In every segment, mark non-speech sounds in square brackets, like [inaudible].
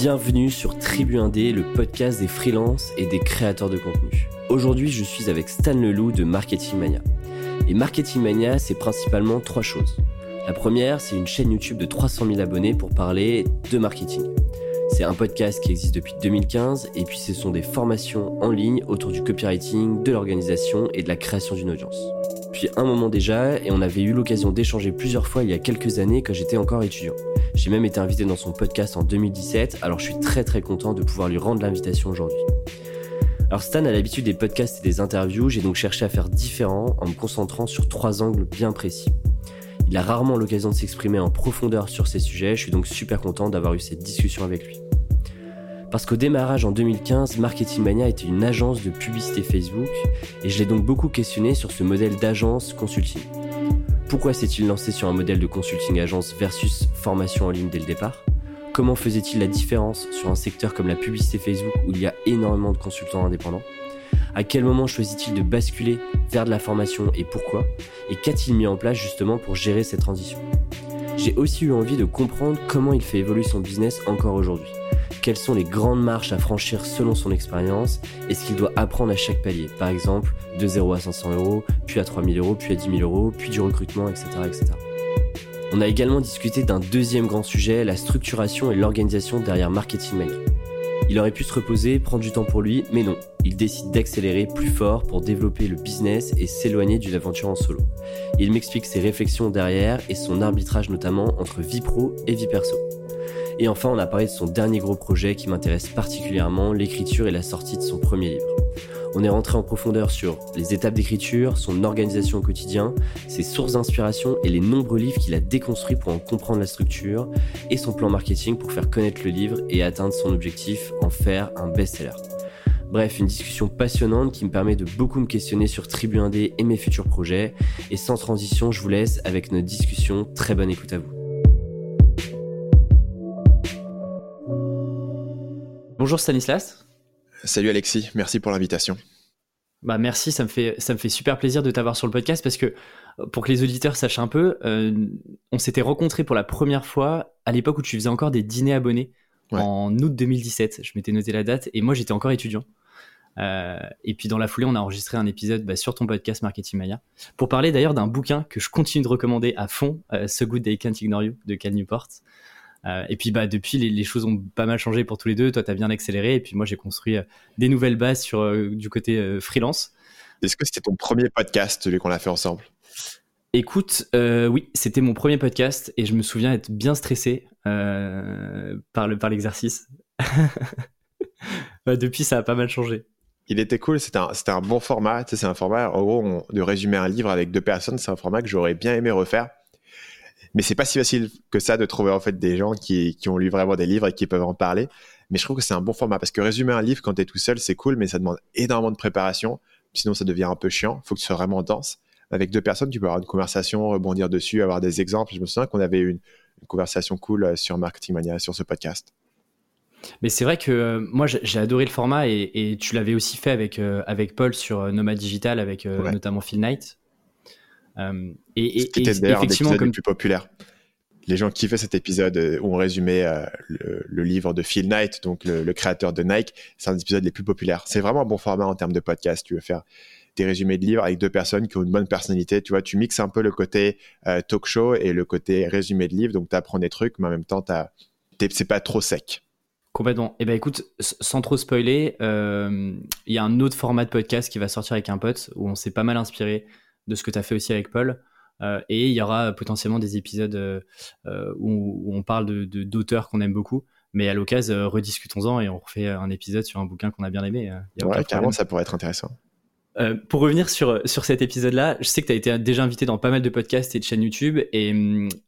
Bienvenue sur Tribu Indé, le podcast des freelances et des créateurs de contenu. Aujourd'hui, je suis avec Stan Leloup de Marketing Mania. Et Marketing Mania, c'est principalement trois choses. La première, c'est une chaîne YouTube de 300 000 abonnés pour parler de marketing. C'est un podcast qui existe depuis 2015 et puis ce sont des formations en ligne autour du copywriting, de l'organisation et de la création d'une audience. Un moment déjà et on avait eu l'occasion d'échanger plusieurs fois il y a quelques années quand j'étais encore étudiant. J'ai même été invité dans son podcast en 2017 alors je suis très très content de pouvoir lui rendre l'invitation aujourd'hui. Alors Stan a l'habitude des podcasts et des interviews, j'ai donc cherché à faire différent en me concentrant sur trois angles bien précis. Il a rarement l'occasion de s'exprimer en profondeur sur ces sujets, je suis donc super content d'avoir eu cette discussion avec lui. Parce qu'au démarrage en 2015, Marketing Mania était une agence de publicité Facebook et je l'ai donc beaucoup questionné sur ce modèle d'agence consulting. Pourquoi s'est-il lancé sur un modèle de consulting agence versus formation en ligne dès le départ? Comment faisait-il la différence sur un secteur comme la publicité Facebook où il y a énormément de consultants indépendants? À quel moment choisit-il de basculer vers de la formation et pourquoi? Et qu'a-t-il mis en place justement pour gérer cette transition? J'ai aussi eu envie de comprendre comment il fait évoluer son business encore aujourd'hui. Quelles sont les grandes marches à franchir selon son expérience et ce qu'il doit apprendre à chaque palier? Par exemple, de 0 à 500 euros, puis à 3000 euros, puis à 10 000 euros, puis du recrutement, etc. etc. On a également discuté d'un deuxième grand sujet, la structuration et l'organisation derrière Marketing Mania. Il aurait pu se reposer, prendre du temps pour lui, mais non. Il décide d'accélérer plus fort pour développer le business et s'éloigner d'une aventure en solo. Il m'explique ses réflexions derrière et son arbitrage notamment entre vie pro et vie perso. Et enfin, on a parlé de son dernier gros projet qui m'intéresse particulièrement, l'écriture et la sortie de son premier livre. On est rentré en profondeur sur les étapes d'écriture, son organisation au quotidien, ses sources d'inspiration et les nombreux livres qu'il a déconstruits pour en comprendre la structure, et son plan marketing pour faire connaître le livre et atteindre son objectif, en faire un best-seller. Bref, une discussion passionnante qui me permet de beaucoup me questionner sur Tribu Indé et mes futurs projets. Et sans transition, je vous laisse avec notre discussion. Très bonne écoute à vous. Bonjour Stanislas. Salut Alexis, merci pour l'invitation. Bah merci, ça me fait ça me fait super plaisir de t'avoir sur le podcast parce que pour que les auditeurs sachent un peu, euh, on s'était rencontrés pour la première fois à l'époque où tu faisais encore des dîners abonnés en août 2017. Je m'étais noté la date et moi j'étais encore étudiant. Euh, et puis dans la foulée, on a enregistré un épisode bah, sur ton podcast Marketing Maya pour parler d'ailleurs d'un bouquin que je continue de recommander à fond, euh, So Good They Can't Ignore You de Cal Newport. Euh, et puis bah depuis les, choses ont pas mal changé pour tous les deux. Toi tu as bien accéléré et puis moi j'ai construit euh, des nouvelles bases sur euh, du côté freelance. Est-ce que c'était ton premier podcast celui qu'on a fait ensemble? Écoute, oui, c'était mon premier podcast et je me souviens être bien stressé par le par l'exercice. Bah, [laughs] depuis ça a pas mal changé. Il était cool, c'était un, un, bon format. c'est un format, en gros, de résumer un livre avec deux personnes, c'est un format que j'aurais bien aimé refaire mais c'est pas si facile que ça de trouver en fait des gens qui, qui, ont lu vraiment des livres et qui peuvent en parler. Mais je trouve que c'est un bon format parce que résumer un livre quand tu es tout seul, c'est cool, mais ça demande énormément de préparation. Sinon, ça devient un peu chiant. Il faut que tu sois vraiment dense. Avec deux personnes, tu peux avoir une conversation, rebondir dessus, avoir des exemples. Je me souviens qu'on avait une, une conversation cool euh, sur Marketing Mania, sur ce podcast. Mais c'est vrai que euh, moi j'ai adoré le format et, et tu l'avais aussi fait avec, euh, avec Paul sur Nomad Digital, avec notamment Phil Knight. Euh, et, C'était d'ailleurs l'épisode comme... plus populaire. Les gens kiffaient cet épisode euh, où on résumait euh, le, livre de Phil Knight, donc le, créateur de Nike. C'est un des épisodes les plus populaires. C'est vraiment un bon format en termes de podcast. Tu veux faire des résumés de livres avec deux personnes qui ont une bonne personnalité. Tu vois, tu mixes un peu le côté talk show et le côté résumé de livre. Donc, tu apprends des trucs, mais en même temps, c'est pas trop sec. Complètement. Eh ben écoute, sans trop spoiler, il y a un autre format de podcast qui va sortir avec un pote où on s'est pas mal inspiré de ce que tu as fait aussi avec Paul. Euh, et il y aura potentiellement des épisodes euh, euh, où, on parle de, d'auteurs qu'on aime beaucoup. Mais à l'occasion, rediscutons-en et on refait un épisode sur un bouquin qu'on a bien aimé. ouais, carrément, ça pourrait être intéressant. pour revenir sur, sur cet épisode-là, je sais que tu as été déjà invité dans pas mal de podcasts et de chaînes YouTube. Et,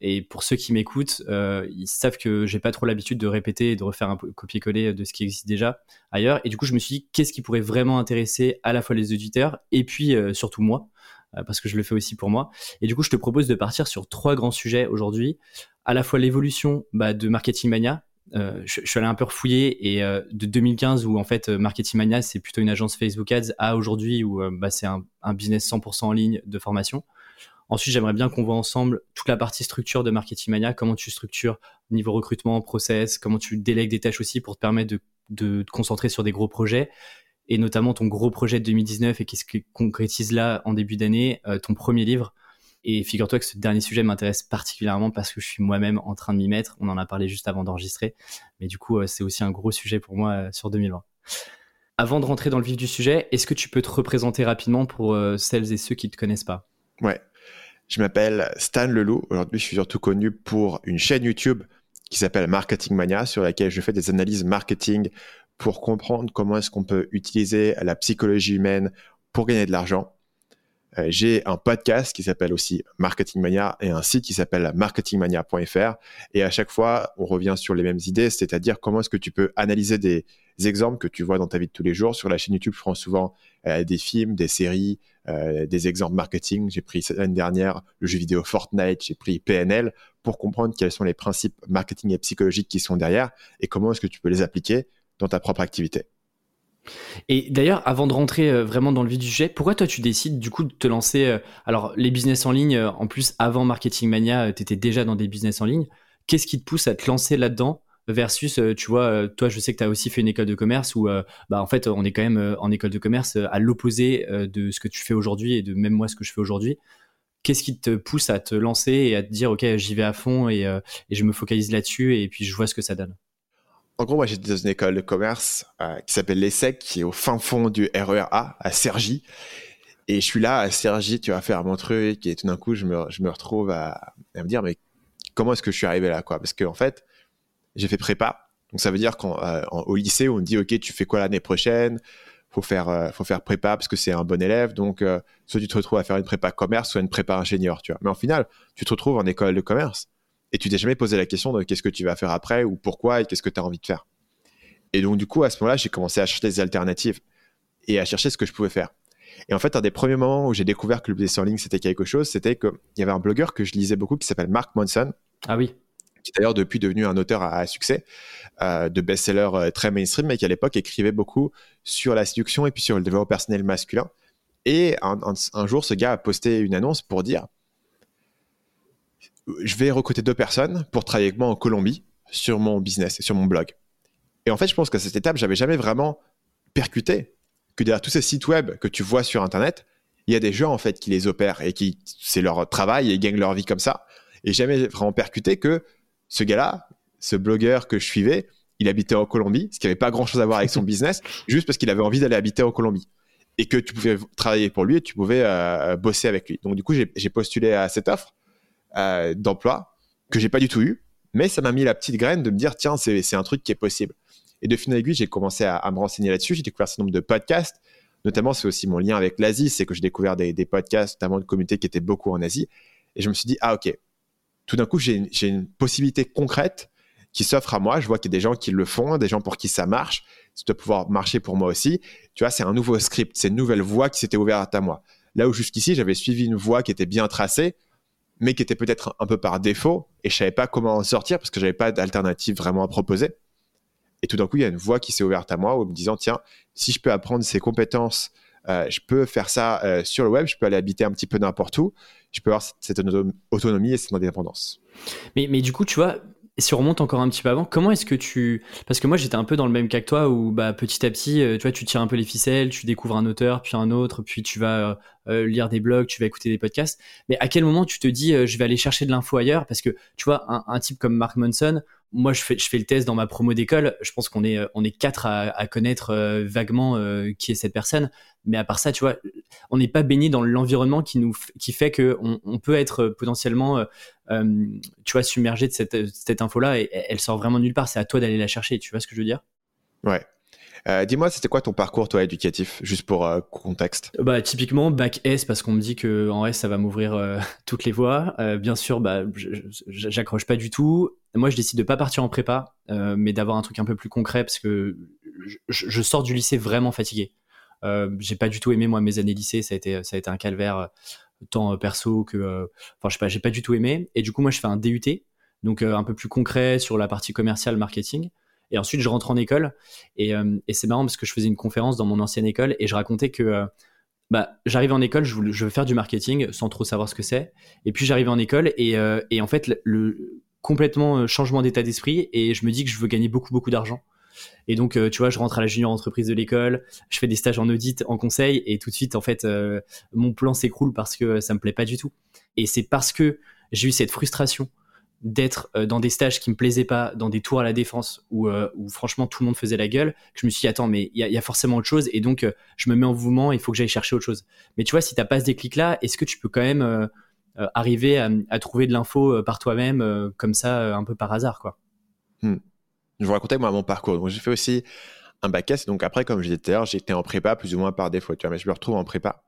et pour ceux qui m'écoutent, ils savent que j'ai pas trop l'habitude de répéter et de refaire un copier-coller de ce qui existe déjà ailleurs. Et du coup, je me suis dit, qu'est-ce qui pourrait vraiment intéresser à la fois les auditeurs et puis surtout moi? euh, parce que je le fais aussi pour moi. Et du coup, je te propose de partir sur trois grands sujets aujourd'hui. À la fois l'évolution bah, de Marketing Mania. Euh, je, suis allé un peu refouiller et euh, de 2015 où en fait Marketing Mania c'est plutôt une agence Facebook Ads à aujourd'hui où bah, c'est un, business 100% en ligne de formation. Ensuite, j'aimerais bien qu'on voit ensemble toute la partie structure de Marketing Mania, comment tu structures niveau recrutement, process, comment tu délègues des tâches aussi pour te permettre de, te concentrer sur des gros projets et notamment ton gros projet de 2019 et qui concrétise là en début d'année, euh, ton premier livre. Et figure-toi que ce dernier sujet m'intéresse particulièrement parce que je suis moi-même en train de m'y mettre. On en a parlé juste avant d'enregistrer. Mais du coup, euh, c'est aussi un gros sujet pour moi euh, sur 2020. Avant de rentrer dans le vif du sujet, est-ce que tu peux te représenter rapidement pour celles et ceux qui ne te connaissent pas? Ouais. Je m'appelle Stan Leloup. Aujourd'hui, je suis surtout connu pour une chaîne YouTube qui s'appelle Marketing Mania, sur laquelle je fais des analyses marketing pour comprendre comment est-ce qu'on peut utiliser la psychologie humaine pour gagner de l'argent. Euh, j'ai un podcast qui s'appelle aussi Marketing Mania et un site qui s'appelle marketingmania.fr. Et à chaque fois, on revient sur les mêmes idées, c'est-à-dire comment est-ce que tu peux analyser des exemples que tu vois dans ta vie de tous les jours. Sur la chaîne YouTube, je prends souvent euh, des films, des séries, euh, des exemples marketing. J'ai pris l'année dernière le jeu vidéo Fortnite, j'ai pris PNL pour comprendre quels sont les principes marketing et psychologiques qui sont derrière et comment est-ce que tu peux les appliquer dans ta propre activité. Et d'ailleurs, avant de rentrer euh, vraiment dans le vif du sujet, pourquoi toi tu décides du coup de te lancer euh, Alors, les business en ligne, euh, en plus, avant Marketing Mania, tu étais déjà dans des business en ligne. Qu'est-ce qui te pousse à te lancer là-dedans versus, tu vois, toi, je sais que tu as aussi fait une école de commerce où, bah, en fait, on est quand même en école de commerce à l'opposé de ce que tu fais aujourd'hui et de même moi ce que je fais aujourd'hui. Qu'est-ce qui te pousse à te lancer et à te dire, OK, j'y vais à fond et, et je me focalise là-dessus et puis je vois ce que ça donne? En gros, moi, j'étais dans une école de commerce euh, qui s'appelle l'ESSEC, qui est au fin fond du RERA, à Cergy. Et je suis là à Cergy, tu vas faire mon truc, et tout d'un coup, je me, retrouve à, me dire, mais comment est-ce que je suis arrivé là, Parce qu'en en fait, j'ai fait prépa. Donc, ça veut dire qu'au euh, lycée, on me dit, OK, tu fais quoi l'année prochaine? Faut faire, euh, faut faire prépa parce que c'est un bon élève. Donc, soit tu te retrouves à faire une prépa commerce, soit une prépa ingénieur, tu vois. Mais en final, tu te retrouves en école de commerce et tu t'es jamais posé la question de qu'est-ce que tu vas faire après ou pourquoi et qu'est-ce que tu as envie de faire. Et donc, du coup, à ce moment-là, j'ai commencé à chercher des alternatives et à chercher ce que je pouvais faire. Et en fait, un des premiers moments où j'ai découvert que le business en ligne, c'était quelque chose, c'était qu'il y avait un blogueur que je lisais beaucoup qui s'appelle Mark Monson. Ah oui. Qui est d'ailleurs depuis devenu un auteur à, succès euh, de best-sellers euh, très mainstream, mais qui à l'époque écrivait beaucoup sur la séduction et puis sur le développement personnel masculin. Et un jour, ce gars a posté une annonce pour dire je vais recruter deux personnes pour travailler avec moi en Colombie sur mon business et sur mon blog. Et en fait, je pense qu'à cette étape, j'avais jamais vraiment percuté que derrière tous ces sites web que tu vois sur Internet, il y a des gens en fait qui les opèrent et qui c'est leur travail et ils gagnent leur vie comme ça. Et jamais vraiment percuté que ce gars-là, ce blogueur que je suivais, il habitait en Colombie, ce qui n'avait pas grand-chose à voir avec son [laughs] business, juste parce qu'il avait envie d'aller habiter en Colombie et que tu pouvais travailler pour lui et tu pouvais euh, bosser avec lui. Donc du coup, j'ai postulé à cette offre euh, d'emploi que j'ai pas du tout eu, mais ça m'a mis la petite graine de me dire tiens c'est un truc qui est possible. Et de fil en aiguille, j'ai commencé à, me renseigner là-dessus. J'ai découvert ce nombre de podcasts. Notamment, c'est aussi mon lien avec l'Asie, c'est que j'ai découvert des, podcasts, notamment de communautés qui étaient beaucoup en Asie. Et je me suis dit ah ok, tout d'un coup j'ai une, possibilité concrète qui s'offre à moi. Je vois qu'il y a des gens qui le font, des gens pour qui ça marche. Ça doit pouvoir marcher pour moi aussi. Tu vois, c'est un nouveau script, c'est une nouvelle voie qui s'était ouverte à moi. Là où jusqu'ici, j'avais suivi une voie qui était bien tracée, mais qui était peut-être un peu par défaut et je savais pas comment en sortir parce que j'avais pas d'alternative vraiment à proposer. Et tout d'un coup, il y a une voie qui s'est ouverte à moi en me disant tiens, si je peux apprendre ces compétences, euh, je peux faire ça euh, sur le web, je peux aller habiter un petit peu n'importe où, je peux avoir cette, autonomie et cette indépendance. Mais, mais du coup, tu vois, si on remonte encore un petit peu avant, comment est-ce que tu... Parce que moi, j'étais un peu dans le même cas que toi, où bah, petit à petit, euh, tu vois, tu tires un peu les ficelles, tu découvres un auteur, puis un autre, puis tu vas euh, euh, lire des blogs, tu vas écouter des podcasts. Mais à quel moment tu te dis, je vais aller chercher de l'info ailleurs? Parce que, tu vois, un, type comme Mark Monson, moi, je fais, le test dans ma promo d'école. Je pense qu'on est, on est quatre à, connaître vaguement qui est cette personne. Mais à part ça, tu vois, on n'est pas baigné dans l'environnement qui qui fait que on, peut être potentiellement, tu vois, submergé de cette, cette info-là et elle sort vraiment nulle part. C'est à toi d'aller la chercher. Tu vois ce que je veux dire? Ouais. Euh, dis-moi, c'était quoi ton parcours, toi, éducatif, juste pour euh, contexte Bah, typiquement, bac S, parce qu'on me dit que en S, ça va m'ouvrir euh, [laughs] toutes les voies. bien sûr, bah, j'accroche pas du tout. Moi, je décide de pas partir en prépa, mais d'avoir un truc un peu plus concret, parce que je, sors du lycée vraiment fatigué. j'ai pas du tout aimé moi mes années lycée, ça a été ça a été un calvaire tant perso que, enfin, je sais pas, j'ai pas du tout aimé. Et du coup, moi, je fais un DUT, donc un peu plus concret sur la partie commerciale, marketing. Et ensuite, je rentre en école. Et, euh, et c'est marrant parce que je faisais une conférence dans mon ancienne école et je racontais que euh, bah, j'arrive en école, je, veux faire du marketing sans trop savoir ce que c'est. Et puis j'arrive en école et, euh, et en fait, le, complètement euh, changement d'état d'esprit et je me dis que je veux gagner beaucoup, beaucoup d'argent. Et donc, euh, tu vois, je rentre à la junior entreprise de l'école, je fais des stages en audit, en conseil, et tout de suite, en fait, mon plan s'écroule parce que ça me plaît pas du tout. Et c'est parce que j'ai eu cette frustration d'être euh, dans des stages qui me plaisaient pas, dans des tours à la défense où, euh, franchement tout le monde faisait la gueule, que je me suis dit attends mais il y, a forcément autre chose et donc euh, je me mets en mouvement, il faut que j'aille chercher autre chose. Mais tu vois si t'as pas ce déclic là, est-ce que tu peux quand même arriver à, trouver de l'info par toi-même comme ça un peu par hasard quoi? Hmm. Je vous racontais moi mon parcours. Donc j'ai fait aussi un bac S donc après comme je disais tout à l'heure j'étais en prépa plus ou moins par défaut tu vois mais je me retrouve en prépa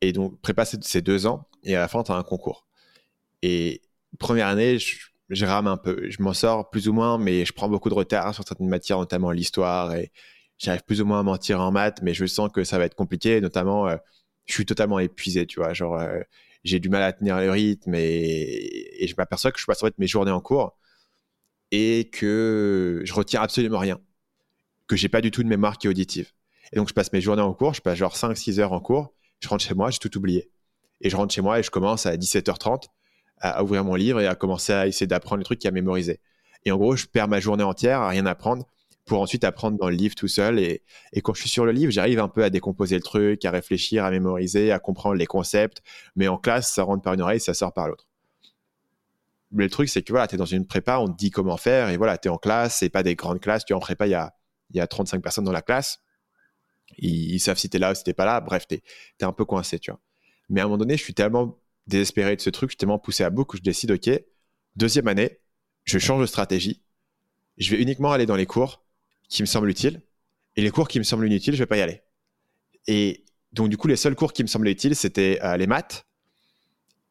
et donc prépa c'est deux ans et à la fin tu as un concours et première année, je, rame un peu. Je m'en sors plus ou moins, mais je prends beaucoup de retard sur certaines matières, notamment l'histoire. Et j'arrive plus ou moins à mentir en maths, mais je sens que ça va être compliqué. Notamment, euh, je suis totalement épuisé, tu vois. Genre, euh, j'ai du mal à tenir le rythme et, je m'aperçois que je passe en fait mes journées en cours et que je retiens absolument rien. Que j'ai pas du tout de mémoire qui est auditive. Et donc, je passe mes journées en cours, je passe genre 5-6 heures en cours, je rentre chez moi, j'ai tout oublié. Et je rentre chez moi et je commence à 17h30 à, ouvrir mon livre et à commencer à essayer d'apprendre les trucs et à mémoriser. Et en gros, je perds ma journée entière à rien apprendre pour ensuite apprendre dans le livre tout seul. Et, et quand je suis sur le livre, j'arrive un peu à décomposer le truc, à réfléchir, à mémoriser, à comprendre les concepts. Mais en classe, ça rentre par une oreille, ça sort par l'autre. Mais le truc, c'est que voilà, tu es dans une prépa, on te dit comment faire, et voilà, tu es en classe, c'est pas des grandes classes, tu es en prépa, il y a, y a 35 personnes dans la classe. Ils, savent si tu es là ou si tu pas là, bref, tu es, es, un peu coincé, tu vois. Mais à un moment donné, je suis tellement désespéré de ce truc, je suis tellement poussé à bout que je décide, OK, deuxième année, je change de stratégie. Je vais uniquement aller dans les cours qui me semblent utiles. Et les cours qui me semblent inutiles, je vais pas y aller. Et donc, du coup, les seuls cours qui me semblaient utiles, c'était euh, les maths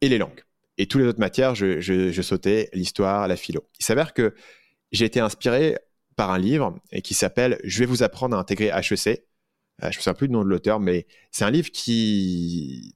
et les langues. Et toutes les autres matières, je, sautais l'histoire, la philo. Il s'avère que j'ai été inspiré par un livre qui s'appelle Je vais vous apprendre à intégrer HEC. Euh, je ne me souviens plus du nom de l'auteur, mais c'est un livre qui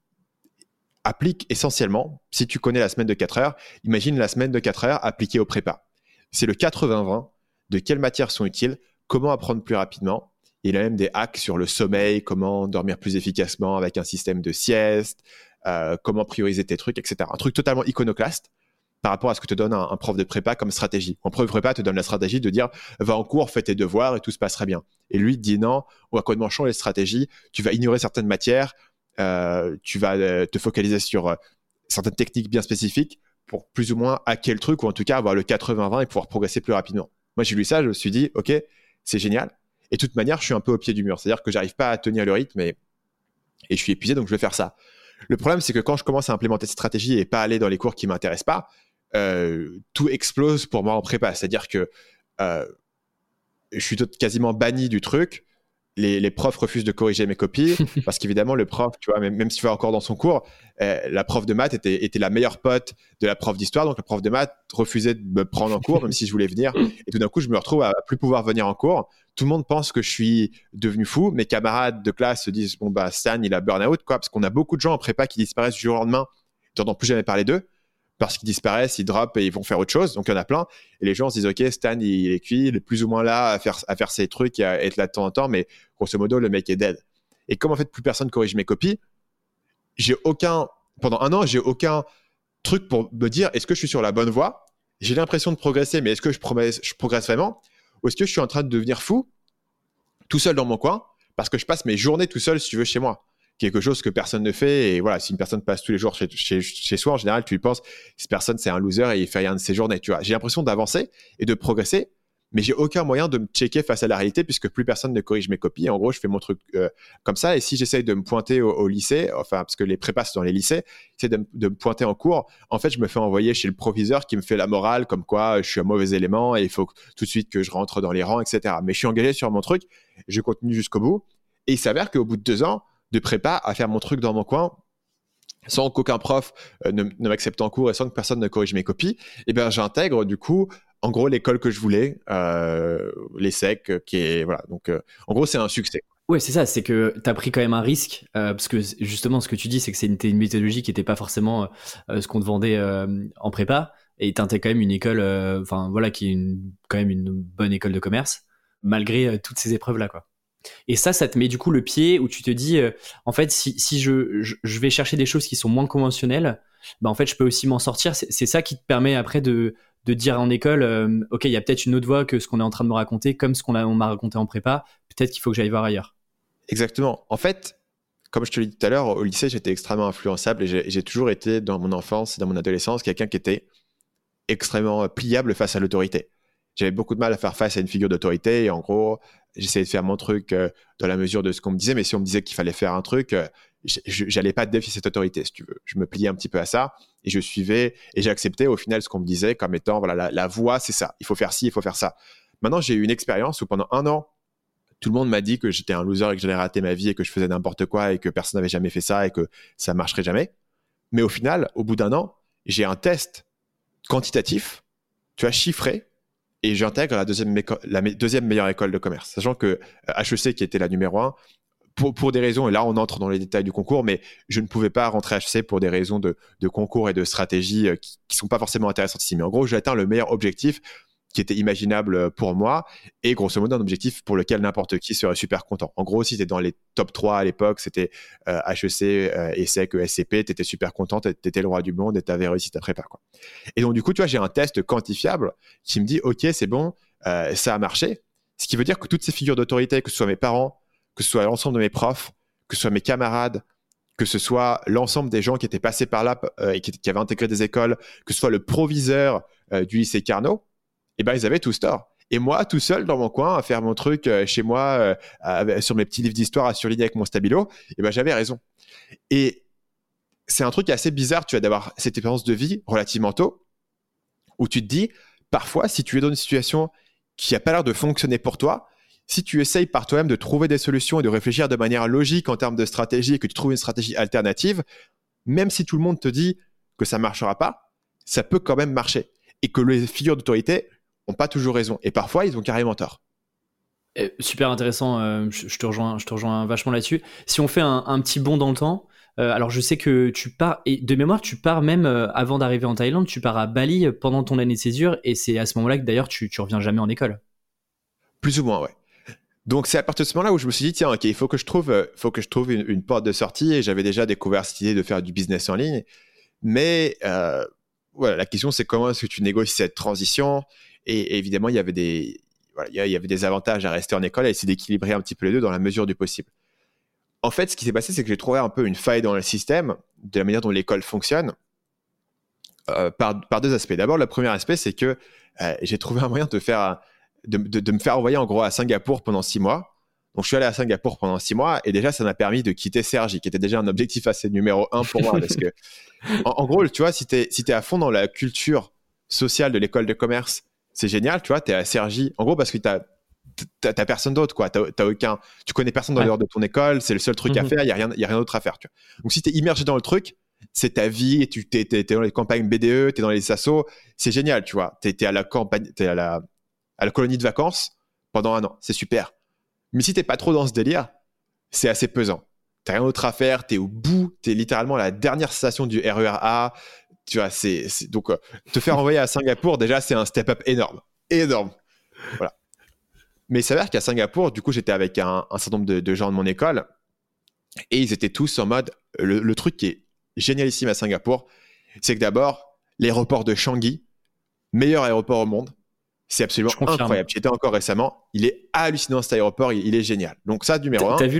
applique essentiellement, si tu connais la semaine de 4 heures, imagine la semaine de 4 heures appliquée au prépa. C'est le 80-20 de quelles matières sont utiles, comment apprendre plus rapidement. Il a même des hacks sur le sommeil, comment dormir plus efficacement avec un système de sieste, euh, comment prioriser tes trucs, etc. Un truc totalement iconoclaste par rapport à ce que te donne un, prof de prépa comme stratégie. Un prof de prépa te donne la stratégie de dire va en cours, fais tes devoirs et tout se passera bien. Et lui dit non, on va complètement changer les stratégies, tu vas ignorer certaines matières, euh, tu vas euh, te focaliser sur certaines techniques bien spécifiques pour plus ou moins hacker le truc ou en tout cas avoir le 80-20 et pouvoir progresser plus rapidement. Moi, j'ai lu ça, je me suis dit, OK, c'est génial. Et de toute manière, je suis un peu au pied du mur. C'est-à-dire que j'arrive pas à tenir le rythme et, et je suis épuisé, donc je vais faire ça. Le problème, c'est que quand je commence à implémenter cette stratégie et pas aller dans les cours qui m'intéressent pas, tout explose pour moi en prépa. C'est-à-dire que je suis quasiment banni du truc les, profs refusent de corriger mes copies [laughs] parce qu'évidemment le prof, tu vois, même, même si tu vas encore dans son cours, euh, la prof de maths était, était la meilleure pote de la prof d'histoire, donc la prof de maths refusait de me prendre en cours même si je voulais venir. Et tout d'un coup, je me retrouve à plus pouvoir venir en cours. Tout le monde pense que je suis devenu fou. Mes camarades de classe se disent bon bah Stan il a burn out quoi, parce qu'on a beaucoup de gens en prépa qui disparaissent du jour au lendemain. Tu n'entends plus jamais parler d'eux parce qu'ils disparaissent, ils drop et ils vont faire autre chose. Donc il y en a plein. Et les gens se disent ok Stan il est cuit, il est plus ou moins là à faire à faire ses trucs et à être là de temps en temps, mais grosso modo le mec est dead. Et comme en fait plus personne corrige mes copies, j'ai aucun pendant un an j'ai aucun truc pour me dire est-ce que je suis sur la bonne voie? J'ai l'impression de progresser, mais est-ce que je je progresse vraiment? Ou est-ce que je suis en train de devenir fou tout seul dans mon coin parce que je passe mes journées tout seul si tu veux chez moi? Quelque chose que personne ne fait. Et voilà, si une personne passe tous les jours chez, chez, soi, en général, tu lui penses, cette personne, c'est un loser et il fait rien de ses journées. Tu vois, j'ai l'impression d'avancer et de progresser, mais j'ai aucun moyen de me checker face à la réalité puisque plus personne ne corrige mes copies. En gros, je fais mon truc euh, comme ça. Et si j'essaye de me pointer au, lycée, enfin, parce que les prépas sont dans les lycées, c'est de, de, me pointer en cours. En fait, je me fais envoyer chez le proviseur qui me fait la morale, comme quoi je suis un mauvais élément et il faut tout de suite que je rentre dans les rangs, etc. Mais je suis engagé sur mon truc, je continue jusqu'au bout. Et il s'avère qu'au bout de deux ans, de prépa à faire mon truc dans mon coin sans qu'aucun prof euh, ne, m'accepte en cours et sans que personne ne corrige mes copies, et eh bien j'intègre du coup en gros l'école que je voulais, euh, les SEC, qui est voilà. Donc euh, en gros c'est un succès. Ouais, c'est ça, c'est que tu as pris quand même un risque, parce que justement, ce que tu dis, c'est que c'était une, méthodologie qui n'était pas forcément ce qu'on te vendait en prépa, et tu quand même une école, enfin voilà, qui est quand même une bonne école de commerce, malgré toutes ces épreuves-là, quoi. Et ça, ça te met du coup le pied où tu te dis, euh, en fait, si, je, vais chercher des choses qui sont moins conventionnelles, bah en fait, je peux aussi m'en sortir. C'est ça qui te permet après de, de dire en école, euh, ok, il y a peut-être une autre voie que ce qu'on est en train de me raconter, comme ce qu'on m'a raconté en prépa. Peut-être qu'il faut que j'aille voir ailleurs. Exactement. En fait, comme je te l'ai dit tout à l'heure, au lycée, j'étais extrêmement influençable et j'ai toujours été dans mon enfance et dans mon adolescence quelqu'un qui était extrêmement pliable face à l'autorité. J'avais beaucoup de mal à faire face à une figure d'autorité et en gros, j'essayais de faire mon truc euh, dans la mesure de ce qu'on me disait, mais si on me disait qu'il fallait faire un truc, euh, j'allais pas défier cette autorité, si tu veux. Je me pliais un petit peu à ça et je suivais et j'acceptais au final ce qu'on me disait comme étant voilà la, la voie, c'est ça. Il faut faire ci, il faut faire ça. Maintenant, j'ai eu une expérience où pendant un an, tout le monde m'a dit que j'étais un loser et que j'allais rater ma vie et que je faisais n'importe quoi et que personne n'avait jamais fait ça et que ça marcherait jamais. Mais au final, au bout d'un an, j'ai un test quantitatif, tu as chiffré, et j'intègre la deuxième, meilleure école de commerce. Sachant que HEC, euh, qui était la numéro un, pour, pour, des raisons, et là on entre dans les détails du concours, mais je ne pouvais pas rentrer à HEC pour des raisons de, de concours et de stratégie euh, qui ne sont pas forcément intéressantes ici. Mais en gros, j'ai atteint le meilleur objectif qui était imaginable pour moi et grosso modo un objectif pour lequel n'importe qui serait super content. En gros, si tu es dans les top 3 à l'époque, c'était HEC, euh, ESSEC, ESCP, tu étais super content, tu étais le roi du monde et tu avais réussi ta prépa. Quoi. Et donc, du coup, tu vois, j'ai un test quantifiable qui me dit, OK, c'est bon, euh, ça a marché. Ce qui veut dire que toutes ces figures d'autorité, que ce soit mes parents, que ce soit l'ensemble de mes profs, que ce soit mes camarades, que ce soit l'ensemble des gens qui étaient passés par là euh, et qui, avaient intégré des écoles, que ce soit le proviseur euh, du lycée Carnot, et ben ils avaient tout tort. Et moi, tout seul dans mon coin, à faire mon truc euh, chez moi, euh, sur mes petits livres d'histoire à surligner avec mon stabilo, et ben j'avais raison. Et c'est un truc assez bizarre, tu as d'avoir cette expérience de vie relativement tôt, où tu te dis, parfois, si tu es dans une situation qui n'a pas l'air de fonctionner pour toi, si tu essayes par toi-même de trouver des solutions et de réfléchir de manière logique en termes de stratégie et que tu trouves une stratégie alternative, même si tout le monde te dit que ça ne marchera pas, ça peut quand même marcher. Et que les figures d'autorité pas toujours raison. Et parfois, ils ont carrément tort. super intéressant, euh, je, te rejoins, je te rejoins vachement là-dessus. Si on fait un, petit bond dans le temps, euh, alors je sais que tu pars, et de mémoire, tu pars même euh, avant d'arriver en Thaïlande, tu pars à Bali pendant ton année de césure, et c'est à ce moment-là que d'ailleurs tu, tu reviens jamais en école. Plus ou moins, ouais. Donc c'est à partir de ce moment-là où je me suis dit tiens ok il faut que je trouve faut que je trouve une, porte de sortie et j'avais déjà découvert cette idée de faire du business en ligne mais voilà la question c'est comment est-ce que tu négocies cette transition et, évidemment, il y avait des, il y avait des avantages à rester en école et essayer d'équilibrer un petit peu les deux dans la mesure du possible. En fait, ce qui s'est passé, c'est que j'ai trouvé un peu une faille dans le système, de la manière dont l'école fonctionne, euh, par, par, deux aspects. D'abord, le premier aspect, c'est que euh, j'ai trouvé un moyen de, faire, de, de, me faire envoyer en gros à Singapour pendant six mois. Donc, je suis allé à Singapour pendant six mois et déjà, ça m'a permis de quitter Sergi, qui était déjà un objectif assez numéro un pour moi. parce que, en, gros, tu vois, si tu si es à fond dans la culture sociale de l'école de commerce c'est génial, tu vois, tu es à Sergi. En gros, parce que tu n'as personne d'autre, quoi. T'as aucun, tu connais personne dans l'heure de ton école, c'est le seul truc à mhm. faire, il n'y a rien, y a rien d'autre à faire, tu vois. Donc, si tu es immergé dans le truc, c'est ta vie, et tu es, dans les campagnes BDE, tu es dans les assos, c'est génial, tu vois. Tu es, à la campagne, es à la, à la colonie de vacances pendant un an, c'est super. Mais si t'es pas trop dans ce délire, c'est assez pesant. T'as rien d'autre à faire, tu es au bout, tu es littéralement à la dernière station du RERA, tu vois, c'est donc euh, te faire envoyer à Singapour déjà c'est un step up énorme, énorme. Voilà. Mais il s'avère qu'à Singapour, du coup, j'étais avec un, certain nombre de, gens de mon école et ils étaient tous en mode le, truc qui est génialissime à Singapour, c'est que d'abord l'aéroport de Changi, meilleur aéroport au monde, c'est absolument incroyable. J'étais encore récemment. Il est hallucinant cet aéroport. Il, est génial. Donc ça, numéro un. T'as vu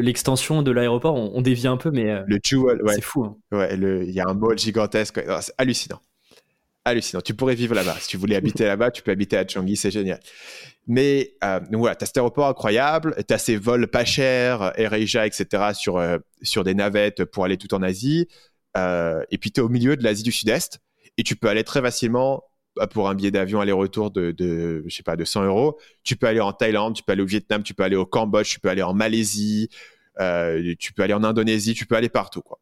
l'extension le, de l'aéroport? On, dévie un peu, mais euh, le Jewel, ouais. c'est fou. Hein. Ouais, il y a un mall gigantesque. C'est hallucinant. Hallucinant. Tu pourrais vivre là-bas. Si tu voulais habiter [laughs] là-bas, tu peux habiter à Changi. C'est génial. Mais euh, donc voilà, t'as cet aéroport incroyable. T'as ces vols pas chers, AirAsia, etc. sur euh, sur des navettes pour aller tout en Asie. et puis t'es au milieu de l'Asie du Sud-Est et tu peux aller très facilement pour un billet d'avion aller-retour de, de, je sais pas, de 100 euros. Tu peux aller en Thaïlande, tu peux aller au Vietnam, tu peux aller au Cambodge, tu peux aller en Malaisie, euh, tu peux aller en Indonésie, tu peux aller partout, quoi.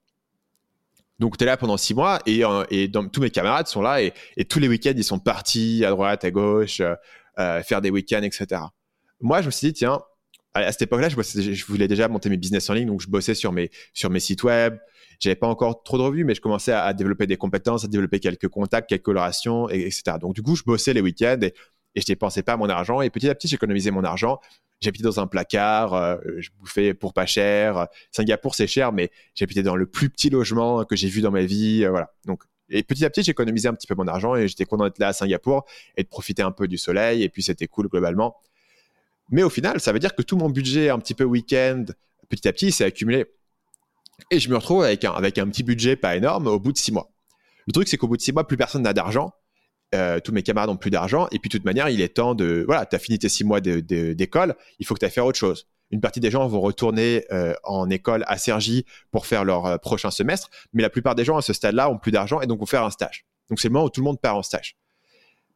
Donc, tu es là pendant six mois et, euh, et tous mes camarades sont là et, tous les week-ends, ils sont partis à droite, à gauche, euh, faire des week-ends, etc. Moi, je me suis dit, tiens, à, cette époque-là, je, je, voulais déjà monter mes business en ligne, donc je bossais sur mes, sur mes sites web, j'avais pas encore trop de revues, mais je commençais à, développer des compétences, à développer quelques contacts, quelques colorations, etc. Donc, du coup, je bossais les week-ends et, et je dépensais pas mon argent. Et petit à petit, j'économisais mon argent. j'habitais dans un placard, je bouffais pour pas cher. Singapour, c'est cher, mais j'habitais dans le plus petit logement que j'ai vu dans ma vie. voilà. Donc, et petit à petit, j'ai économisé un petit peu mon argent et j'étais content d'être là à Singapour et de profiter un peu du soleil. Et puis, c'était cool globalement. Mais au final, ça veut dire que tout mon budget, un petit peu week-end, petit à petit, s'est accumulé. Et je me retrouve avec un, avec un petit budget pas énorme au bout de six mois. Le truc, c'est qu'au bout de six mois, plus personne n'a d'argent. Euh, tous mes camarades n'ont plus d'argent. Et puis, de toute manière, il est temps de. Voilà, tu as fini tes six mois d'école, il faut que tu ailles faire autre chose. Une partie des gens vont retourner euh, en école à Sergi pour faire leur euh, prochain semestre. Mais la plupart des gens à ce stade-là ont plus d'argent et donc vont faire un stage. Donc, c'est le moment où tout le monde part en stage.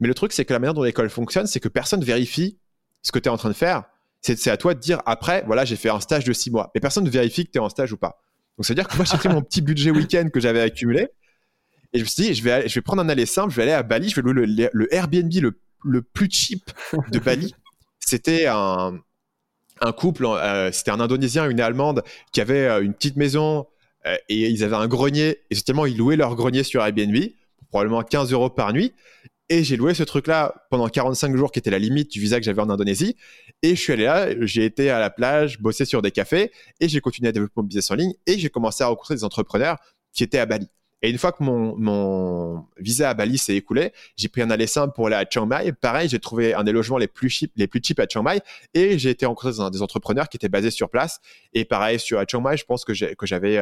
Mais le truc, c'est que la manière dont l'école fonctionne, c'est que personne vérifie ce que tu es en train de faire. C'est à toi de dire après, voilà, j'ai fait un stage de six mois. Mais personne ne vérifie que tu es en stage ou pas. Donc, ça veut dire que moi, j'ai pris mon petit budget week-end que j'avais accumulé. Et je me suis dit, je vais, je vais prendre un aller simple, je vais aller à Bali, je vais louer le, Airbnb le, le, plus cheap de Bali. C'était un, un couple, euh, c'était un Indonésien une Allemande qui avaient euh, une petite maison euh, et ils avaient un grenier. Et justement, ils louaient leur grenier sur Airbnb, probablement 15 euros par nuit. Et j'ai loué ce truc-là pendant 45 jours, qui était la limite du visa que j'avais en Indonésie. Et je suis allé là, j'ai été à la plage, bossé sur des cafés, et j'ai continué à développer mon business en ligne, et j'ai commencé à rencontrer des entrepreneurs qui étaient à Bali. Et une fois que mon, visa à Bali s'est écoulé, j'ai pris un aller simple pour aller à Chiang Mai. Pareil, j'ai trouvé un des logements les plus cheap, les plus cheap à Chiang Mai, et j'ai été rencontrer des entrepreneurs qui étaient basés sur place. Et pareil, sur à Chiang Mai, je pense que j'avais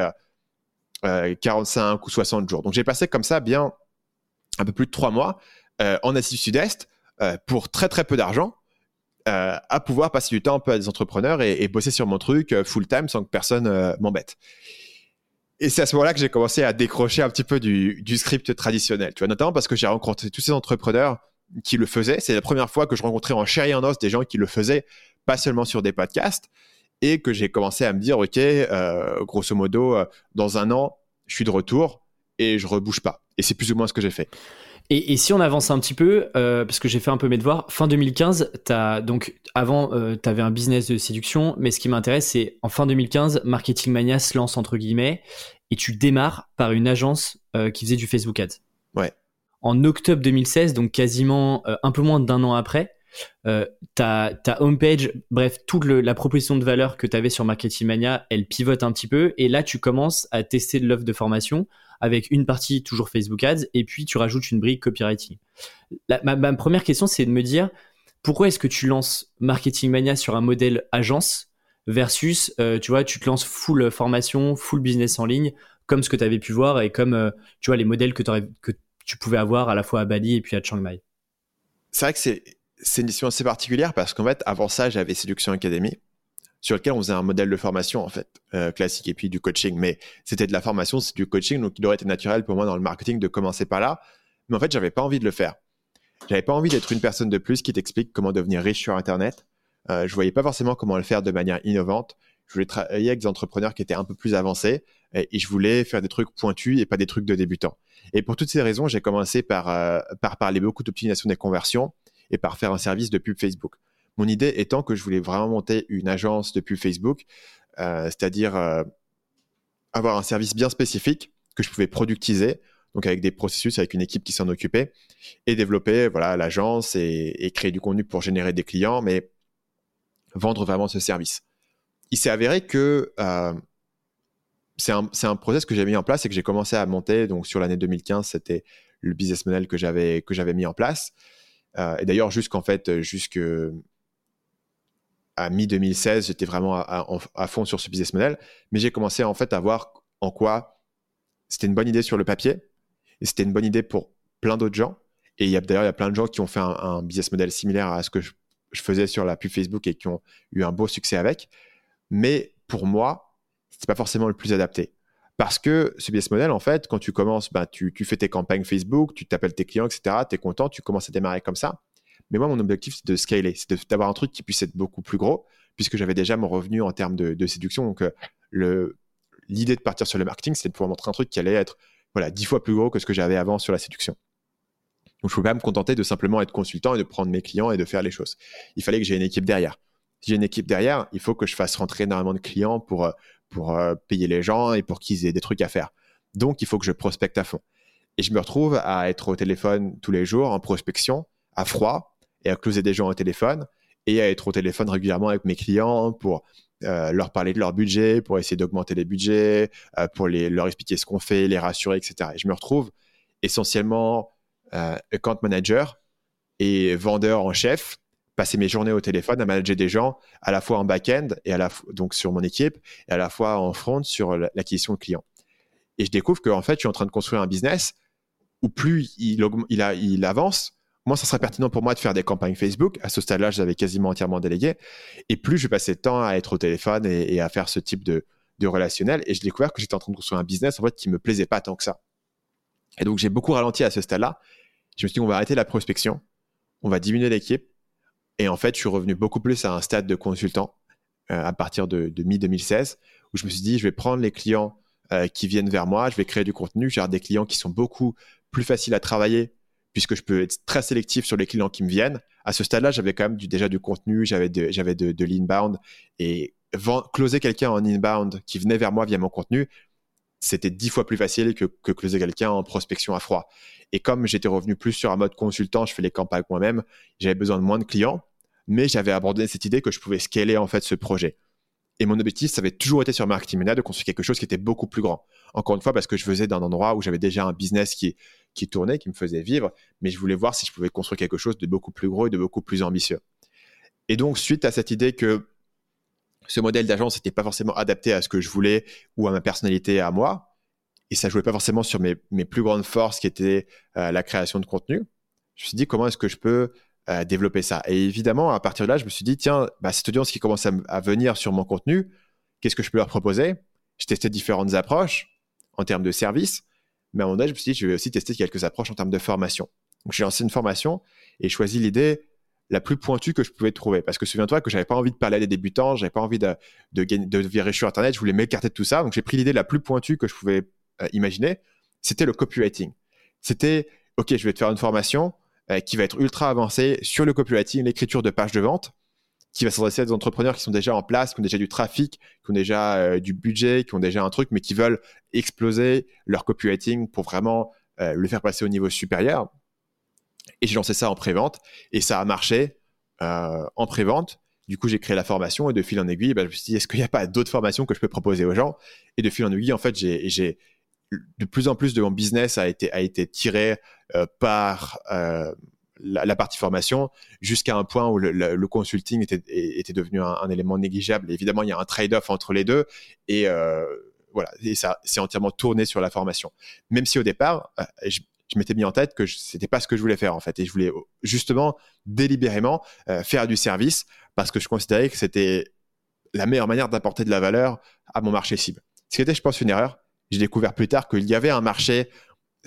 euh, 45 euh, ou 60 jours. Donc j'ai passé comme ça bien un peu plus de trois mois euh, en Asie du Sud-Est euh, pour très très peu d'argent. Euh, à pouvoir passer du temps un peu à des entrepreneurs et, bosser sur mon truc full time sans que personne m'embête. Et c'est à ce moment-là que j'ai commencé à décrocher un petit peu du, script traditionnel, tu vois, notamment parce que j'ai rencontré tous ces entrepreneurs qui le faisaient. C'est la première fois que je rencontrais en chair et en os des gens qui le faisaient, pas seulement sur des podcasts, et que j'ai commencé à me dire, ok, grosso modo, dans un an, je suis de retour et je rebouge pas. Et c'est plus ou moins ce que j'ai fait. Et, si on avance un petit peu, euh, parce que j'ai fait un peu mes devoirs, fin 2015, as, donc avant, euh, tu avais un business de séduction, mais ce qui m'intéresse, c'est en fin 2015, Marketing Mania se lance entre guillemets, et tu démarres par une agence euh, qui faisait du Facebook Ads. Ouais. En octobre 2016, donc quasiment un peu moins d'un an après, ta, ta homepage, bref, toute la proposition de valeur que tu avais sur Marketing Mania, elle pivote un petit peu, et là, tu commences à tester de l'offre de formation avec une partie toujours Facebook Ads et puis tu rajoutes une brique copywriting. ma, première question, c'est de me dire pourquoi est-ce que tu lances Marketing Mania sur un modèle agence versus, euh, tu vois, tu te lances full formation, full business en ligne, comme ce que tu avais pu voir et comme, euh, tu vois, les modèles que, tu pouvais avoir à la fois à Bali et puis à Chiang Mai? C'est vrai que c'est, une mission assez particulière parce qu'en fait, avant ça, j'avais Séduction Academy sur lequel on faisait un modèle de formation en fait euh, classique et puis du coaching. Mais c'était de la formation, c'est du coaching, donc il aurait été naturel pour moi dans le marketing de commencer par là. Mais en fait, j'avais pas envie de le faire. J'avais pas envie d'être une personne de plus qui t'explique comment devenir riche sur Internet. Euh, je voyais pas forcément comment le faire de manière innovante. Je voulais travailler avec des entrepreneurs qui étaient un peu plus avancés et, je voulais faire des trucs pointus et pas des trucs de débutants. Et pour toutes ces raisons, j'ai commencé par, euh, par parler beaucoup d'optimisation des conversions et par faire un service de pub Facebook. Mon idée étant que je voulais vraiment monter une agence de pub Facebook, euh, c'est-à-dire euh, avoir un service bien spécifique que je pouvais productiser, donc avec des processus, avec une équipe qui s'en occupait, et développer voilà l'agence et, créer du contenu pour générer des clients, mais vendre vraiment ce service. Il s'est avéré que euh, c'est un, un, process que j'ai mis en place et que j'ai commencé à monter. Donc sur l'année 2015, c'était le business model que j'avais que j'avais mis en place. et d'ailleurs, jusqu'en fait, jusque à mi-2016, j'étais vraiment à, fond sur ce business model, mais j'ai commencé en fait à voir en quoi c'était une bonne idée sur le papier, et c'était une bonne idée pour plein d'autres gens. Et il y a d'ailleurs il y a plein de gens qui ont fait un, business model similaire à ce que je, faisais sur la pub Facebook et qui ont eu un beau succès avec. Mais pour moi, c'était pas forcément le plus adapté. Parce que ce business model, en fait, quand tu commences, ben, tu, tu fais tes campagnes Facebook, tu t'appelles tes clients, etc. Tu es content, tu commences à démarrer comme ça. Mais moi, mon objectif, c'est de scaler, c'est d'avoir un truc qui puisse être beaucoup plus gros, puisque j'avais déjà mon revenu en termes de, séduction. Donc, euh, l'idée de partir sur le marketing, c'était de pouvoir montrer un truc qui allait être voilà, dix fois plus gros que ce que j'avais avant sur la séduction. Donc, je ne pouvais pas me contenter de simplement être consultant et de prendre mes clients et de faire les choses. Il fallait que j'ai une équipe derrière. Si j'ai une équipe derrière, il faut que je fasse rentrer énormément de clients pour, euh, pour euh, payer les gens et pour qu'ils aient des trucs à faire. Donc, il faut que je prospecte à fond. Et je me retrouve à être au téléphone tous les jours en prospection, à froid, et à closer des gens au téléphone et à être au téléphone régulièrement avec mes clients pour euh, leur parler de leur budget, pour essayer d'augmenter les budgets, euh, pour leur expliquer ce qu'on fait, les rassurer, etc. Et je me retrouve essentiellement euh, account manager et vendeur en chef, passer mes journées au téléphone à manager des gens à la fois en back-end et donc sur mon équipe et à la fois en front sur l'acquisition de clients. Et je découvre qu'en fait, je suis en train de construire un business où plus il avance, moi, ça serait pertinent pour moi de faire des campagnes Facebook. À ce stade-là, j'avais quasiment entièrement délégué. Et plus je passais de temps à être au téléphone et, à faire ce type de, relationnel, et je découvert que j'étais en train de construire un business en fait qui me plaisait pas tant que ça. Et donc j'ai beaucoup ralenti à ce stade-là. Je me suis dit on va arrêter la prospection, on va diminuer l'équipe. Et en fait, je suis revenu beaucoup plus à un stade de consultant euh, à partir de, mi 2016, où je me suis dit je vais prendre les clients euh, qui viennent vers moi, je vais créer du contenu, j'ai des clients qui sont beaucoup plus faciles à travailler puisque je peux être très sélectif sur les clients qui me viennent. À ce stade-là, j'avais quand même déjà du contenu, j'avais de, de, l'inbound et closer quelqu'un en inbound qui venait vers moi via mon contenu, c'était dix fois plus facile que, que closer quelqu'un en prospection à froid. Et comme j'étais revenu plus sur un mode consultant, je fais les campagnes moi-même, j'avais besoin de moins de clients, mais j'avais abandonné cette idée que je pouvais scaler en fait ce projet. Et mon objectif, ça avait toujours été sur Marketing Mania de construire quelque chose qui était beaucoup plus grand. Encore une fois, parce que je faisais d'un endroit où j'avais déjà un business qui, qui tournait, qui me faisait vivre, mais je voulais voir si je pouvais construire quelque chose de beaucoup plus gros et de beaucoup plus ambitieux. Et donc, suite à cette idée que ce modèle d'agence n'était pas forcément adapté à ce que je voulais ou à ma personnalité à moi, et ça jouait pas forcément sur mes, mes plus grandes forces qui étaient euh, la création de contenu, je me suis dit comment est-ce que je peux euh, développer ça? Et évidemment, à partir de là, je me suis dit, tiens, bah, cette audience qui commence à, venir sur mon contenu, qu'est-ce que je peux leur proposer? Je testais différentes approches en termes de services, mais à mon âge, je me suis dit, je vais aussi tester quelques approches en termes de formation. Donc, j'ai lancé une formation et choisi l'idée la plus pointue que je pouvais trouver. Parce que souviens-toi que j'avais pas envie de parler à des débutants, j'avais pas envie de, de, de virer sur Internet, je voulais m'écarter de tout ça. Donc, j'ai pris l'idée la plus pointue que je pouvais euh, imaginer. C'était le copywriting. C'était, OK, je vais te faire une formation euh, qui va être ultra avancée sur le copywriting, l'écriture de pages de vente, qui va s'adresser à des entrepreneurs qui sont déjà en place, qui ont déjà du trafic, qui ont déjà euh, du budget, qui ont déjà un truc, mais qui veulent exploser leur copywriting pour vraiment euh, le faire passer au niveau supérieur. Et j'ai lancé ça en pré-vente et ça a marché en pré-vente. Du coup, j'ai créé la formation et de fil en aiguille, bah, je me suis dit, est-ce qu'il n'y a pas d'autres formations que je peux proposer aux gens? Et de fil en aiguille, en fait, j'ai de plus en plus de mon business a été, tiré euh, par euh, la, partie formation jusqu'à un point où le, consulting était, était devenu un, élément négligeable. évidemment, il y a un trade-off entre les deux et euh, voilà, et ça c'est entièrement tourné sur la formation. Même si au départ, je, m'étais mis en tête que c'était pas ce que je voulais faire en fait, et je voulais justement délibérément faire du service parce que je considérais que c'était la meilleure manière d'apporter de la valeur à mon marché cible. Ce qui était, je pense, une erreur j'ai découvert plus tard qu'il y avait un marché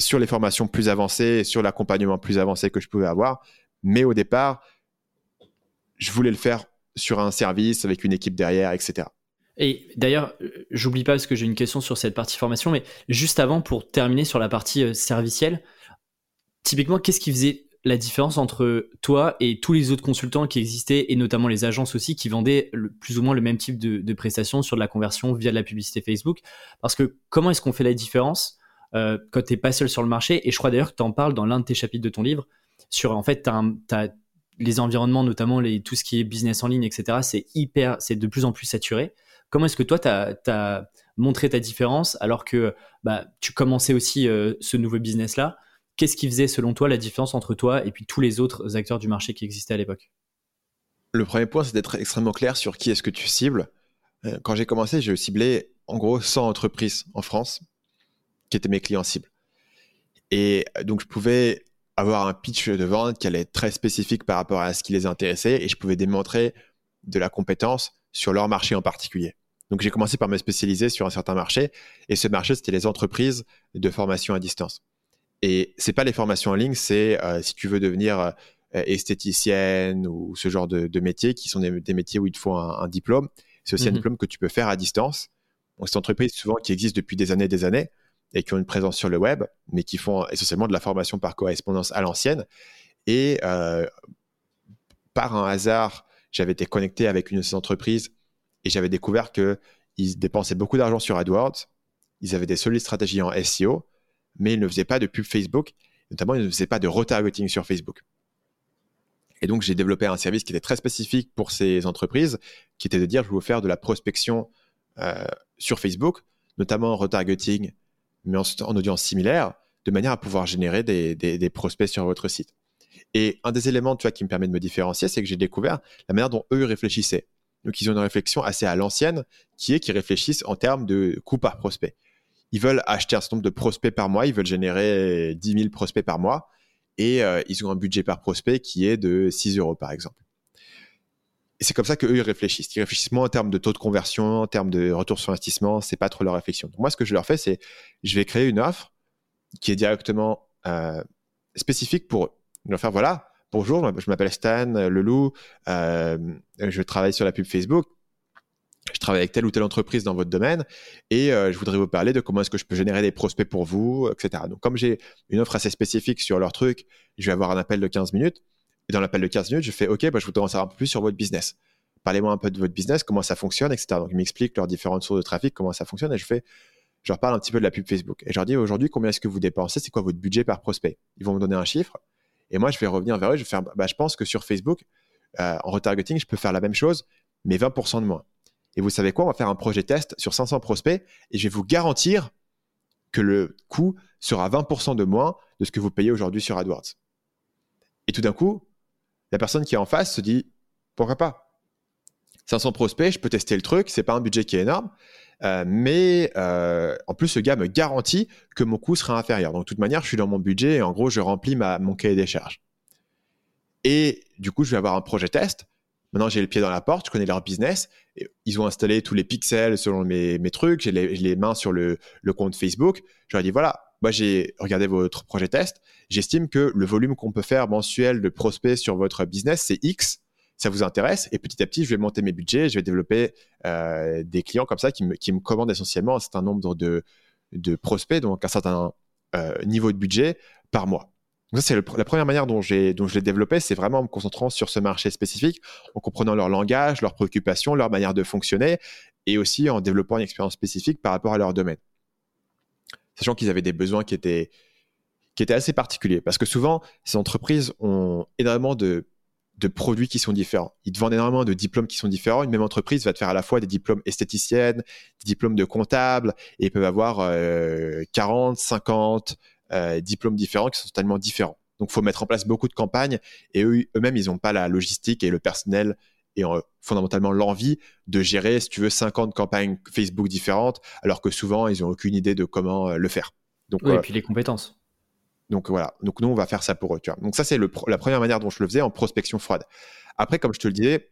sur les formations plus avancées sur l'accompagnement plus avancé que je pouvais avoir. Mais au départ, je voulais le faire sur un service avec une équipe derrière, etc. Et d'ailleurs, j'oublie pas parce que j'ai une question sur cette partie formation, mais juste avant, pour terminer sur la partie euh, servicielle, typiquement, qu'est-ce qui faisait la différence entre toi et tous les autres consultants qui existaient, et notamment les agences aussi, qui vendaient plus ou moins le même type de, prestations sur de la conversion via de la publicité Facebook? Parce que comment est-ce qu'on fait la différence euh, quand tu n'es pas seul sur le marché Et je crois d'ailleurs que tu en parles dans l'un de tes chapitres de ton livre, sur en fait, tu as, les environnements, notamment les, tout ce qui est business en ligne, etc., c'est hyper, c'est de plus en plus saturé. Comment est-ce que toi, tu as, montré ta différence alors que bah, tu commençais aussi euh, ce nouveau business-là? Qu'est-ce qui faisait, selon toi, la différence entre toi et puis tous les autres acteurs du marché qui existaient à l'époque? Le premier point, c'est d'être extrêmement clair sur qui est-ce que tu cibles. Euh, quand j'ai commencé, je ciblais en gros 100 entreprises en France qui étaient mes clients cibles. Et donc, je pouvais avoir un pitch de vente qui allait être très spécifique par rapport à ce qui les intéressait et je pouvais démontrer de la compétence sur leur marché en particulier. Donc, j'ai commencé par me spécialiser sur un certain marché et ce marché, c'était les entreprises de formation à distance. Et c'est pas les formations en ligne, c'est euh, si tu veux devenir euh, esthéticienne ou ce genre de, de métiers qui sont des, métiers où il te faut un, diplôme. C'est aussi un mmh diplôme que tu peux faire à distance. Donc, c'est une entreprise souvent qui existe depuis des années et des années et qui ont une présence sur le web, mais qui font essentiellement de la formation par correspondance à l'ancienne. Et euh, par un hasard, j'avais été connecté avec une de ces entreprises et j'avais découvert qu'ils dépensaient beaucoup d'argent sur AdWords. Ils avaient des solides stratégies en SEO mais il ne faisait pas de pub Facebook, notamment il ne faisait pas de retargeting sur Facebook. Et donc, j'ai développé un service qui était très spécifique pour ces entreprises, qui était de dire, je vais vous faire de la prospection euh, sur Facebook, notamment en retargeting, mais en, en, audience similaire, de manière à pouvoir générer des, prospects sur votre site. Et un des éléments qui me permet de me différencier, c'est que j'ai découvert la manière dont eux réfléchissaient. Donc, ils ont une réflexion assez à l'ancienne, qui est qu'ils réfléchissent en termes de coût par prospect. Ils veulent acheter un certain nombre de prospects par mois, ils veulent générer 10 000 prospects par mois, et euh, ils ont un budget par prospect qui est de 6 euros, par exemple. Et c'est comme ça qu'eux, ils réfléchissent. Ils réfléchissent moins en termes de taux de conversion, en termes de retour sur investissement, c'est pas trop leur réflexion. Moi, ce que je leur fais, c'est je vais créer une offre qui est directement euh, spécifique pour eux. Je leur faire, voilà, bonjour, je m'appelle Stan Leloup, euh, je travaille sur la pub Facebook, je travaille avec telle ou telle entreprise dans votre domaine et euh, je voudrais vous parler de comment est-ce que je peux générer des prospects pour vous, etc. Donc, comme j'ai une offre assez spécifique sur leur truc, je vais avoir un appel de 15 minutes. Et dans l'appel de 15 minutes, je fais OK, bah, je voudrais en savoir un peu plus sur votre business. Parlez-moi un peu de votre business, comment ça fonctionne, etc. Donc, ils m'expliquent leurs différentes sources de trafic, comment ça fonctionne et je fais je leur parle un petit peu de la pub Facebook. Et je leur dis aujourd'hui, combien est-ce que vous dépensez C'est quoi votre budget par prospect? Ils vont me donner un chiffre. Et moi, je vais revenir vers eux. Je vais faire, bah, je pense que sur Facebook, euh, en retargeting, je peux faire la même chose, mais 20% de moins. Et vous savez quoi? On va faire un projet test sur 500 prospects et je vais vous garantir que le coût sera 20% de moins de ce que vous payez aujourd'hui sur AdWords. Et tout d'un coup, la personne qui est en face se dit pourquoi pas? 500 prospects, je peux tester le truc, c'est pas un budget qui est énorme, euh, mais euh, en plus, ce gars me garantit que mon coût sera inférieur. Donc, de toute manière, je suis dans mon budget et en gros, je remplis ma, mon cahier des charges. Et du coup, je vais avoir un projet test Maintenant, j'ai le pied dans la porte, je connais leur business. Ils ont installé tous les pixels selon mes, mes trucs, j'ai les, mains sur le, le, compte Facebook. Je leur ai dit, voilà, moi j'ai regardé votre projet test. J'estime que le volume qu'on peut faire mensuel de prospects sur votre business, c'est X. Ça vous intéresse Et petit à petit, je vais monter mes budgets, je vais développer euh, des clients comme ça qui me, qui me commandent essentiellement un certain nombre de, de prospects, donc un certain euh, niveau de budget par mois ça, c'est la première manière dont, dont je l'ai développé, c'est vraiment en me concentrant sur ce marché spécifique, en comprenant leur langage, leurs préoccupations, leur manière de fonctionner, et aussi en développant une expérience spécifique par rapport à leur domaine. Sachant qu'ils avaient des besoins qui étaient, qui étaient assez particuliers. Parce que souvent, ces entreprises ont énormément de, de produits qui sont différents. Ils te vendent énormément de diplômes qui sont différents. Une même entreprise va te faire à la fois des diplômes esthéticiennes, des diplômes de comptable, et ils peuvent avoir 40, 50, euh, diplômes différents qui sont totalement différents. Donc, il faut mettre en place beaucoup de campagnes et eux, eux-mêmes, ils n'ont pas la logistique et le personnel et euh, fondamentalement l'envie de gérer, si tu veux, 50 campagnes Facebook différentes, alors que souvent, ils n'ont aucune idée de comment euh, le faire. Donc, oui, et puis les compétences. Donc voilà, donc nous, on va faire ça pour eux. Tu vois. Donc ça, c'est la première manière dont je le faisais en prospection froide. Après, comme je te le disais,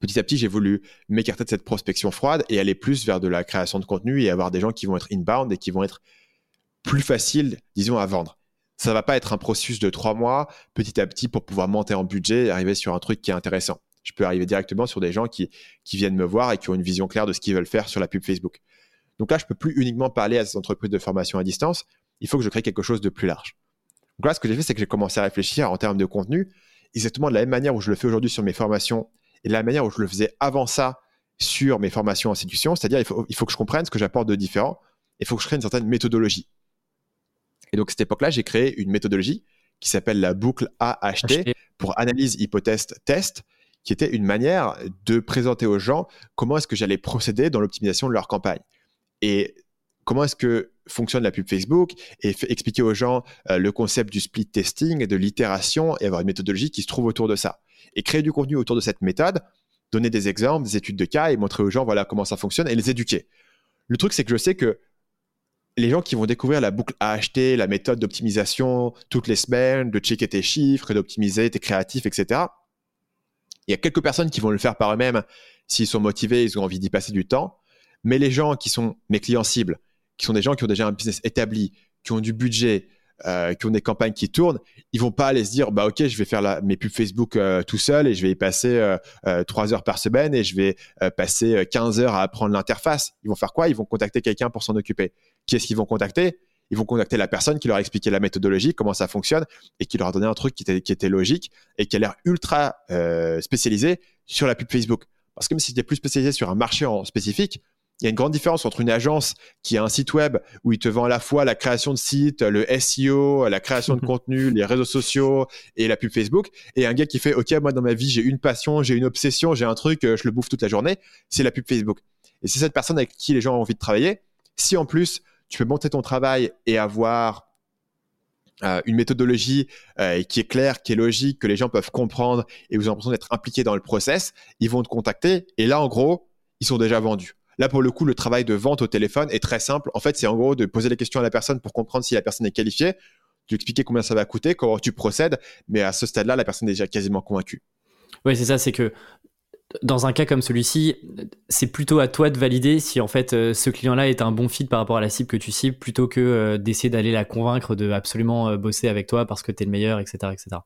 petit à petit, j'ai voulu m'écarter de cette prospection froide et aller plus vers de la création de contenu et avoir des gens qui vont être inbound et qui vont être plus facile, disons, à vendre. Ça va pas être un processus de trois mois, petit à petit, pour pouvoir monter en budget et arriver sur un truc qui est intéressant. Je peux arriver directement sur des gens qui, qui viennent me voir et qui ont une vision claire de ce qu'ils veulent faire sur la pub Facebook. Donc là, je peux plus uniquement parler à ces entreprises de formation à distance. Il faut que je crée quelque chose de plus large. Donc là, ce que j'ai fait, c'est que j'ai commencé à réfléchir en termes de contenu, exactement de la même manière où je le fais aujourd'hui sur mes formations et de la manière où je le faisais avant ça sur mes formations en séduction. C'est-à-dire, il faut, il faut que je comprenne ce que j'apporte de différent. Il faut que je crée une certaine méthodologie. Et donc, à cette époque-là, j'ai créé une méthodologie qui s'appelle la boucle AHT pour analyse, hypothèse, test, qui était une manière de présenter aux gens comment est-ce que j'allais procéder dans l'optimisation de leur campagne. Et comment est-ce que fonctionne la pub Facebook et expliquer aux gens euh, le concept du split testing de l'itération et avoir une méthodologie qui se trouve autour de ça. Et créer du contenu autour de cette méthode, donner des exemples, des études de cas et montrer aux gens voilà comment ça fonctionne et les éduquer. Le truc, c'est que je sais que les gens qui vont découvrir la boucle à acheter, la méthode d'optimisation toutes les semaines, de checker tes chiffres, d'optimiser tes créatifs, etc. Il y a quelques personnes qui vont le faire par eux-mêmes s'ils sont motivés, ils ont envie d'y passer du temps. Mais les gens qui sont mes clients cibles, qui sont des gens qui ont déjà un business établi, qui ont du budget, euh, qui ont des campagnes qui tournent, ils vont pas aller se dire bah ok je vais faire mes pubs Facebook euh, tout seul et je vais y passer euh, trois heures par semaine et je vais passer 15 heures à apprendre l'interface. Ils vont faire quoi? Ils vont contacter quelqu'un pour s'en occuper. Qui est-ce qu'ils vont contacter? Ils vont contacter la personne qui leur a expliqué la méthodologie, comment ça fonctionne et qui leur a donné un truc qui était, qui était logique et qui a l'air ultra spécialisé sur la pub Facebook. Parce que même si tu es plus spécialisé sur un marché en spécifique, il y a une grande différence entre une agence qui a un site web où il te vend à la fois la création de site, le SEO, la création de contenu, les réseaux sociaux et la pub Facebook, et un gars qui fait OK, moi dans ma vie j'ai une passion, j'ai une obsession, j'ai un truc, euh, je le bouffe toute la journée, c'est la pub Facebook. Et c'est cette personne avec qui les gens ont envie de travailler. Si en plus tu peux monter ton travail et avoir euh, une méthodologie euh, qui est claire, qui est logique, que les gens peuvent comprendre et vous avez l'impression d'être impliqué dans le process, ils vont te contacter et là en gros, ils sont déjà vendus. Là, pour le coup, le travail de vente au téléphone est très simple. En fait, c'est en gros de poser les questions à la personne pour comprendre si la personne est qualifiée, lui expliquer combien ça va coûter, comment tu procèdes. Mais à ce stade-là, la personne est déjà quasiment convaincue. Oui, c'est ça, c'est que dans un cas comme celui-ci, c'est plutôt à toi de valider si en fait euh, ce client-là est un bon fit par rapport à la cible que tu cibles, plutôt que euh, d'essayer d'aller la convaincre de absolument euh, bosser avec toi parce que tu es le meilleur, etc., etc.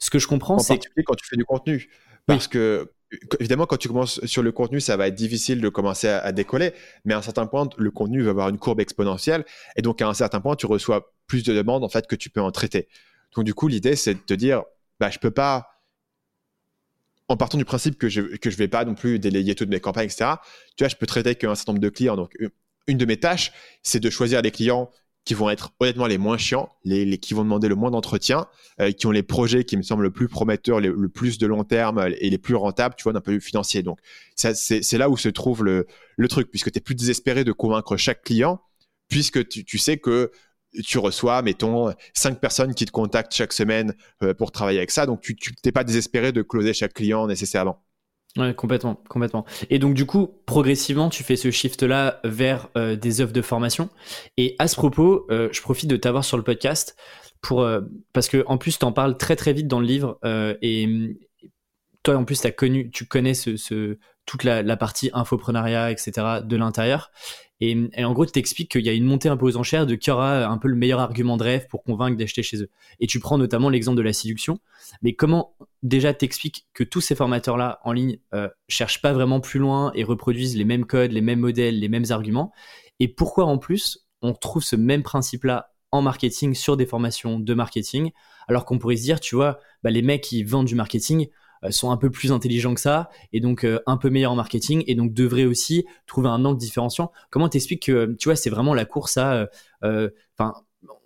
Ce que je comprends, c'est quand tu fais du contenu, parce que évidemment, quand tu commences sur le contenu, ça va être difficile de commencer à, décoller, mais à un certain point, le contenu va avoir une courbe exponentielle, et donc à un certain point, tu reçois plus de demandes en fait que tu peux en traiter. Donc du coup, l'idée, c'est de te dire, bah, je peux pas, en partant du principe que je que je vais pas non plus délayer toutes mes campagnes, etc. Tu vois, je peux traiter qu'un certain nombre de clients. Donc une de mes tâches, c'est de choisir des clients qui vont être honnêtement les moins chiants, les, qui vont demander le moins d'entretien, euh, qui ont les projets qui me semblent le plus prometteurs, le plus de long terme et les plus rentables, tu vois, d'un point de vue financier. Donc, c'est là où se trouve le, le truc, puisque tu es plus désespéré de convaincre chaque client, puisque tu, tu, sais que tu reçois, mettons, cinq personnes qui te contactent chaque semaine euh, pour travailler avec ça. Donc, tu n'es pas désespéré de closer chaque client nécessairement. Ouais, complètement, complètement. Et donc du coup, progressivement, tu fais ce shift-là vers euh, des offres de formation. Et à ce propos, euh, je profite de t'avoir sur le podcast pour parce que en plus, tu en parles très très vite dans le livre et toi en plus, connu, tu connais toute la, partie infoprenariat, etc. de l'intérieur. Et, en gros, tu t'expliques qu'il y a une montée un peu aux enchères de qui aura un peu le meilleur argument de rêve pour convaincre d'acheter chez eux. Et tu prends notamment l'exemple de la séduction. Mais comment déjà t'expliques que tous ces formateurs-là en ligne euh, cherchent pas vraiment plus loin et reproduisent les mêmes codes, les mêmes modèles, les mêmes arguments? Et pourquoi en plus on trouve ce même principe-là en marketing sur des formations de marketing alors qu'on pourrait se dire, tu vois, bah, les mecs qui vendent du marketing, sont un peu plus intelligents que ça et donc euh, un peu meilleurs en marketing et donc devraient aussi trouver un angle différenciant. Comment t'expliques que tu vois c'est vraiment la course à euh, enfin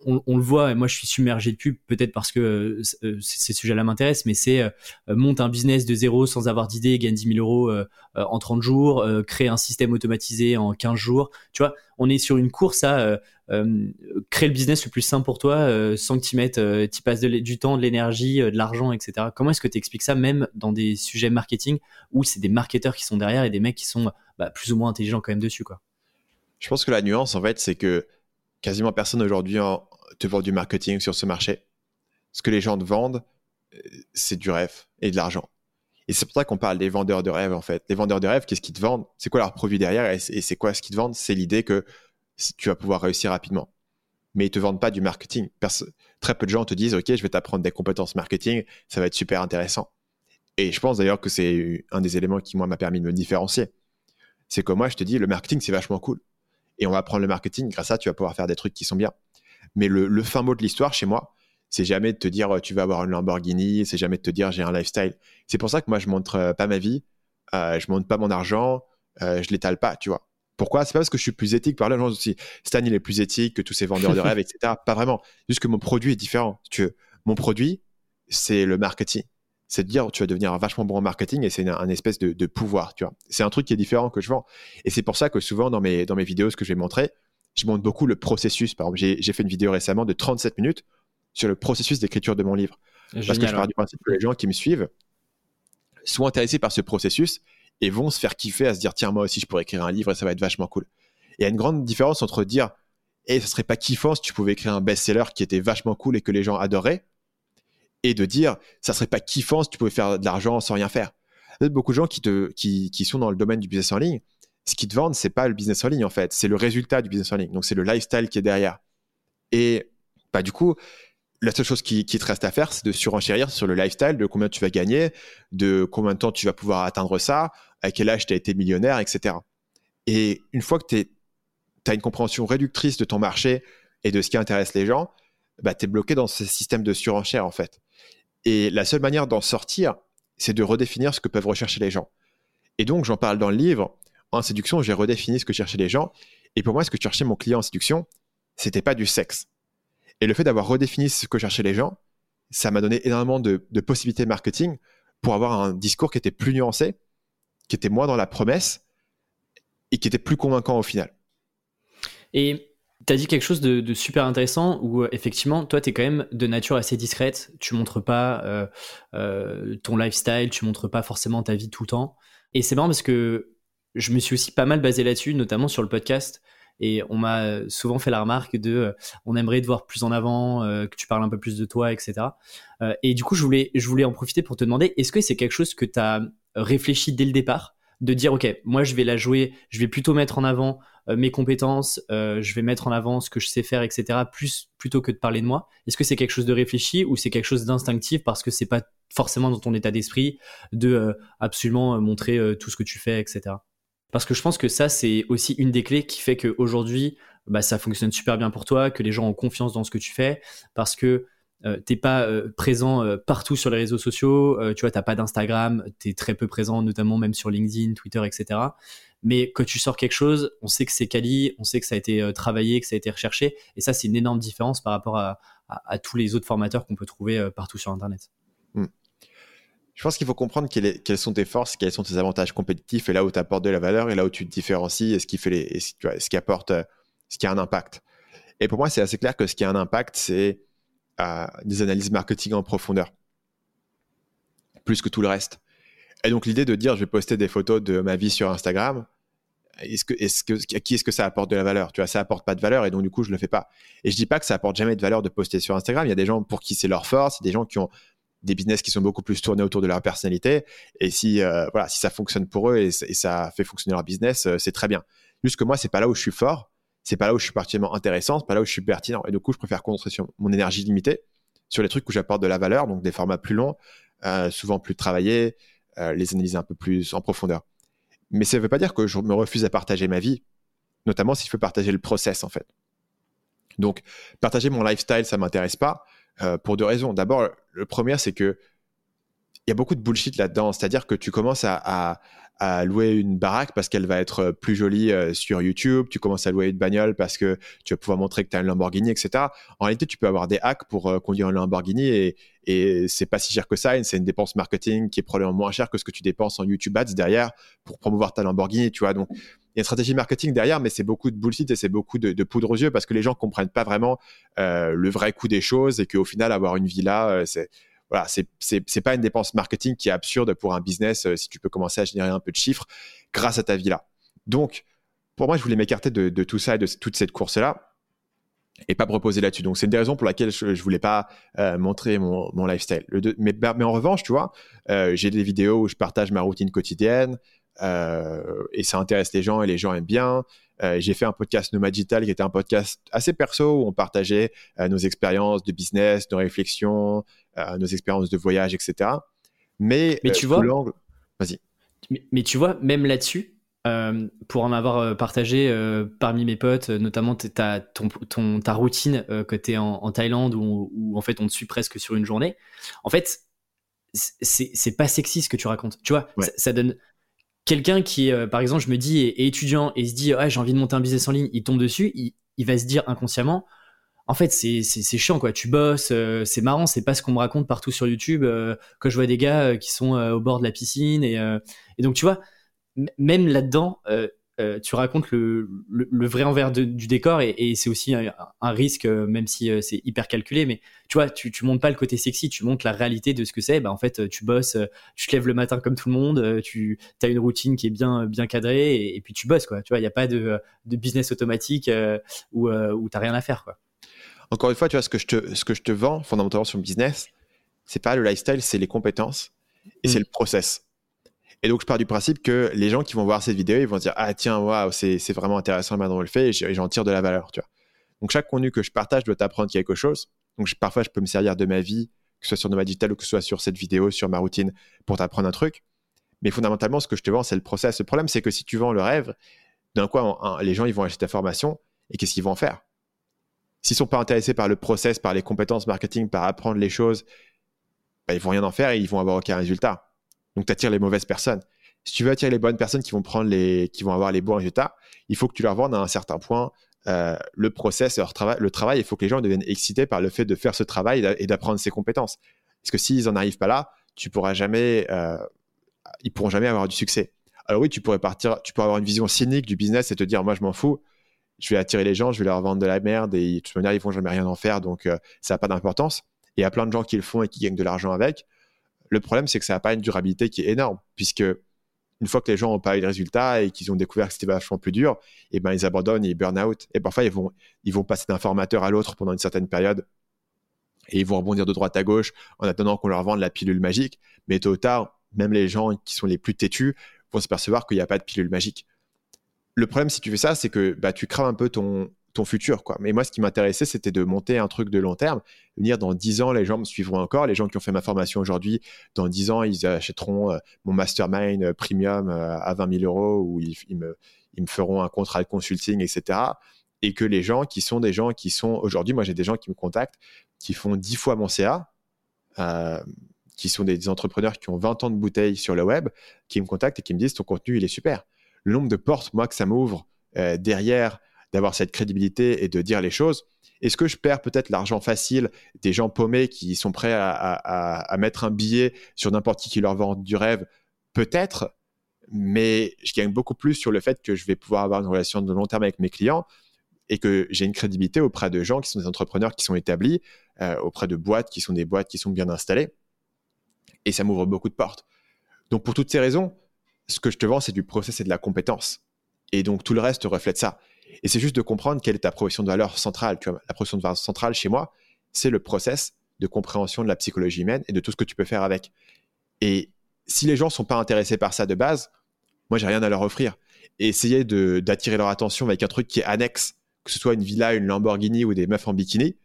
on, le voit, et moi je suis submergé de pubs, peut-être parce que ces sujets-là m'intéressent, mais c'est monte un business de zéro sans avoir d'idée, gagne 10 000 euros en 30 jours, crée un système automatisé en 15 jours. Tu vois, on est sur une course à euh, créer le business le plus simple pour toi euh, sans que tu mettes, euh, tu passes du temps, de l'énergie, de l'argent, etc. Comment est-ce que tu expliques ça même dans des sujets marketing où c'est des marketeurs qui sont derrière et des mecs qui sont bah, plus ou moins intelligents quand même dessus quoi? Je pense que la nuance en fait c'est que quasiment personne aujourd'hui te vend du marketing sur ce marché. Ce que les gens te vendent, c'est du rêve et de l'argent. Et c'est pour ça qu'on parle des vendeurs de rêve en fait. Les vendeurs de rêve, qu'est-ce qu'ils te vendent? C'est quoi leur produit derrière? Et c'est quoi ce qu'ils te vendent? C'est l'idée que tu vas pouvoir réussir rapidement. Mais ils te vendent pas du marketing. très peu de gens te disent, OK, je vais t'apprendre des compétences marketing, ça va être super intéressant. Et je pense d'ailleurs que c'est un des éléments qui, moi, m'a permis de me différencier. C'est que moi, je te dis, le marketing, c'est vachement cool. Et on va apprendre le marketing, grâce à ça, tu vas pouvoir faire des trucs qui sont bien. Mais le, fin mot de l'histoire chez moi, c'est jamais de te dire, tu vas avoir une Lamborghini, c'est jamais de te dire, j'ai un lifestyle. C'est pour ça que moi, je montre pas ma vie, euh, je montre pas mon argent, euh, je l'étale pas, tu vois. Pourquoi? C'est pas parce que je suis plus éthique. Par là, aussi, Stan, il est plus éthique que tous ces vendeurs de [laughs] rêves, etc. Pas vraiment. Juste que mon produit est différent. tu veux. Mon produit, c'est le marketing. C'est de dire, tu vas devenir vachement bon en marketing et c'est un, espèce de, pouvoir, tu vois. C'est un truc qui est différent que je vends. Et c'est pour ça que souvent, dans mes, dans mes vidéos, ce que je vais montrer, je montre beaucoup le processus. Par exemple, j'ai fait une vidéo récemment de 37 minutes sur le processus d'écriture de mon livre. Parce que je pars du principe que les gens qui me suivent sont intéressés par ce processus et vont se faire kiffer à se dire tiens moi aussi je pourrais écrire un livre et ça va être vachement cool. Il y a une grande différence entre dire et eh, ça serait pas kiffant si tu pouvais écrire un best-seller qui était vachement cool et que les gens adoraient et de dire ça serait pas kiffant si tu pouvais faire de l'argent sans rien faire. Beaucoup de gens qui, qui, qui sont dans le domaine du business en ligne. Ce qu'ils te vendent, c'est pas le business en ligne en fait, c'est le résultat du business en ligne. Donc c'est le lifestyle qui est derrière. Et bah, du coup, la seule chose qui, te reste à faire, c'est de surenchérir sur le lifestyle, de combien tu vas gagner, de combien de temps tu vas pouvoir atteindre ça, à quel âge tu as été millionnaire, etc. Et une fois que tu as une compréhension réductrice de ton marché et de ce qui intéresse les gens, bah, tu es bloqué dans ce système de surenchère, en fait. Et la seule manière d'en sortir, c'est de redéfinir ce que peuvent rechercher les gens. Et donc, j'en parle dans le livre, en séduction, j'ai redéfini ce que cherchaient les gens. Et pour moi, ce que cherchait mon client en séduction, c'était pas du sexe. Et le fait d'avoir redéfini ce que cherchaient les gens, ça m'a donné énormément de, possibilités marketing pour avoir un discours qui était plus nuancé, qui était moins dans la promesse et qui était plus convaincant au final. Et tu as dit quelque chose de, super intéressant où euh, effectivement, toi, tu es quand même de nature assez discrète. Tu montres pas euh, euh, ton lifestyle, tu montres pas forcément ta vie tout le temps. Et c'est marrant parce que je me suis aussi pas mal basé là-dessus, notamment sur le podcast. Et on m'a souvent fait la remarque de on aimerait te voir plus en avant, que tu parles un peu plus de toi, etc. et du coup, je voulais, je voulais en profiter pour te demander est-ce que c'est quelque chose que tu as réfléchi dès le départ? De dire ok moi je vais la jouer je vais plutôt mettre en avant euh, mes compétences euh, je vais mettre en avant ce que je sais faire etc plus plutôt que de parler de moi. Est-ce que c'est quelque chose de réfléchi ou c'est quelque chose d'instinctif parce que c'est pas forcément dans ton état d'esprit de euh, absolument montrer tout ce que tu fais etc parce que je pense que ça c'est aussi une des clés qui fait qu'aujourd'hui bah, ça fonctionne super bien pour toi que les gens ont confiance dans ce que tu fais parce que euh, t'es pas euh, présent euh, partout sur les réseaux sociaux, tu vois, t'as pas d'Instagram, t'es très peu présent, notamment même sur LinkedIn, Twitter, etc. Mais quand tu sors quelque chose, on sait que c'est quali, on sait que ça a été travaillé, que ça a été recherché, et ça c'est une énorme différence par rapport à, tous les autres formateurs qu'on peut trouver partout sur Internet. Hmm. Je pense qu'il faut comprendre quelles, sont tes forces, quels sont tes avantages compétitifs, et là où tu apportes de la valeur, et là où tu te différencies, et ce qui fait ce qui apporte, ce qui a un impact. Et pour moi, c'est assez clair que ce qui a un impact, c'est des analyses marketing en profondeur, plus que tout le reste. Et donc l'idée de dire je vais poster des photos de ma vie sur Instagram, est-ce que, à qui est-ce que ça apporte de la valeur? Tu vois, ça apporte pas de valeur et donc du coup je le fais pas. Et je dis pas que ça apporte jamais de valeur de poster sur Instagram. Il y a des gens pour qui c'est leur force, des gens qui ont des business qui sont beaucoup plus tournés autour de leur personnalité. Et si euh, voilà, si ça fonctionne pour eux et, ça fait fonctionner leur business, euh, c'est très bien. Juste que moi, c'est pas là où je suis fort c'est pas là où je suis particulièrement intéressant, c'est pas là où je suis pertinent. Et du coup, je préfère concentrer sur mon énergie limitée, sur les trucs où j'apporte de la valeur, donc des formats plus longs, euh, souvent plus travaillés, euh, les analyser un peu plus en profondeur. Mais ça ne veut pas dire que je me refuse à partager ma vie, notamment si je veux partager le process en fait. Donc, partager mon lifestyle, ça m'intéresse pas euh, pour deux raisons. D'abord, le premier, c'est que il y a beaucoup de bullshit là-dedans. C'est-à-dire que tu commences à, louer une baraque parce qu'elle va être plus jolie euh, sur YouTube, tu commences à louer une bagnole parce que tu vas pouvoir montrer que tu as une Lamborghini, etc. En réalité, tu peux avoir des hacks pour euh, conduire une Lamborghini et, et c'est pas si cher que ça. C'est une dépense marketing qui est probablement moins chère que ce que tu dépenses en YouTube Ads derrière pour promouvoir ta Lamborghini, tu vois. Donc, il y a une stratégie marketing derrière, mais c'est beaucoup de bullshit et c'est beaucoup de, poudre aux yeux parce que les gens comprennent pas vraiment euh, le vrai coût des choses et qu'au final, avoir une villa, c'est voilà, c'est pas une dépense marketing qui est absurde pour un business euh, si tu peux commencer à générer un peu de chiffres grâce à ta vie là. Donc, pour moi, je voulais m'écarter de, tout ça et de toute cette course-là et pas me reposer là-dessus. Donc, c'est une des raisons pour laquelle je, je voulais pas euh, montrer mon, lifestyle. Bah, mais, en revanche, tu vois, euh, j'ai des vidéos où je partage ma routine quotidienne et ça intéresse les gens et les gens aiment bien. j'ai fait un podcast Nomad Digital qui était un podcast assez perso où on partageait nos expériences de business, nos réflexions, nos expériences de voyage, etc. Mais, mais tu vois, vas-y. Mais, tu vois, même là-dessus, euh, pour en avoir euh, partagé euh, parmi mes potes, notamment ta, ton, ton, ta routine que tu es en, Thaïlande où, en fait on te suit presque sur une journée, en fait, c'est pas sexy ce que tu racontes. Tu vois, ça, donne. Quelqu'un qui, par exemple, je me dis, est, étudiant et se dit, ah, j'ai envie de monter un business en ligne, il tombe dessus, il, il va se dire inconsciemment, en fait, c'est chiant, quoi. Tu bosses, euh, c'est marrant, c'est pas ce qu'on me raconte partout sur YouTube euh, quand je vois des gars euh, qui sont au bord de la piscine. Et, donc, tu vois, même là-dedans, tu racontes le, vrai envers du décor et, c'est aussi un, risque, même si c'est hyper calculé. Mais tu vois, tu, tu montres pas le côté sexy, tu montres la réalité de ce que c'est. Bah, en fait, tu bosses, tu te lèves le matin comme tout le monde, tu as une routine qui est bien, bien cadrée et, puis tu bosses, quoi. Tu vois, il n'y a pas de, business automatique où, où tu n'as rien à faire, quoi encore une fois, tu vois, ce que je te, ce que je te vends fondamentalement sur le business, c'est pas le lifestyle, c'est les compétences et mm. c'est le process. Et donc, je pars du principe que les gens qui vont voir cette vidéo, ils vont dire Ah, tiens, waouh, c'est vraiment intéressant maintenant on le fait et j'en tire de la valeur, tu vois. Donc, chaque contenu que je partage doit t'apprendre quelque chose. Donc, parfois, je peux me servir de ma vie, que ce soit sur Nova Digital ou que ce soit sur cette vidéo, sur ma routine, pour t'apprendre un truc. Mais fondamentalement, ce que je te vends, c'est le process. Le problème, c'est que si tu vends le rêve, d'un coup, les gens, ils vont acheter ta formation et qu'est-ce qu'ils vont en faire? S'ils sont pas intéressés par le process, par les compétences marketing, par apprendre les choses, bah, ils vont rien en faire et ils vont avoir aucun résultat. Donc, tu attires les mauvaises personnes. Si tu veux attirer les bonnes personnes qui vont prendre les, qui vont avoir les bons résultats, il faut que tu leur vendes à un certain point euh, le process, leur travail, le travail. Il faut que les gens deviennent excités par le fait de faire ce travail et d'apprendre ces compétences. Parce que s'ils n'en arrivent pas là, tu pourras jamais, euh, ils pourront jamais avoir du succès. Alors oui, tu pourrais partir, tu pourrais avoir une vision cynique du business et te dire, moi, je m'en fous. Je vais attirer les gens, je vais leur vendre de la merde et de toute manière, ils vont jamais rien en faire, donc euh, ça n'a pas d'importance. Et il y a plein de gens qui le font et qui gagnent de l'argent avec. Le problème, c'est que ça n'a pas une durabilité qui est énorme, puisque une fois que les gens n'ont pas eu de résultats et qu'ils ont découvert que c'était vachement plus dur, et eh ben ils abandonnent, ils burn out. Et parfois, ils vont, ils vont passer d'un formateur à l'autre pendant une certaine période. Et ils vont rebondir de droite à gauche en attendant qu'on leur vende la pilule magique. Mais tôt ou tard, même les gens qui sont les plus têtus vont se percevoir qu'il n'y a pas de pilule magique. Le problème, si tu fais ça, c'est que bah, tu crames un peu ton, ton futur. Quoi. Mais moi, ce qui m'intéressait, c'était de monter un truc de long terme. Venir dans 10 ans, les gens me suivront encore. Les gens qui ont fait ma formation aujourd'hui, dans 10 ans, ils achèteront euh, mon mastermind euh, premium euh, à 20 000 euros ou ils, me, ils, me, feront un contrat de consulting, etc. Et que les gens qui sont des gens qui sont aujourd'hui, moi j'ai des gens qui me contactent, qui font 10 fois mon CA, qui sont des, entrepreneurs qui ont 20 ans de bouteilles sur le web, qui me contactent et qui me disent ton contenu, il est super. Le nombre de portes, moi, que ça m'ouvre derrière d'avoir cette crédibilité et de dire les choses. Est-ce que je perds peut-être l'argent facile des gens paumés qui sont prêts à, mettre un billet sur n'importe qui qui leur vend du rêve? Peut-être, mais je gagne beaucoup plus sur le fait que je vais pouvoir avoir une relation de long terme avec mes clients et que j'ai une crédibilité auprès de gens qui sont des entrepreneurs qui sont établis, euh, auprès de boîtes qui sont des boîtes qui sont bien installées. Et ça m'ouvre beaucoup de portes. Donc pour toutes ces raisons, ce que je te vends, c'est du process et de la compétence. Et donc tout le reste reflète ça. Et c'est juste de comprendre quelle est ta proposition de valeur centrale. Tu vois, la proposition de valeur centrale chez moi, c'est le process de compréhension de la psychologie humaine et de tout ce que tu peux faire avec. Et si les gens sont pas intéressés par ça de base, moi, j'ai rien à leur offrir. Et essayer d'attirer leur attention avec un truc qui est annexe, que ce soit une villa, une Lamborghini ou des meufs en bikini,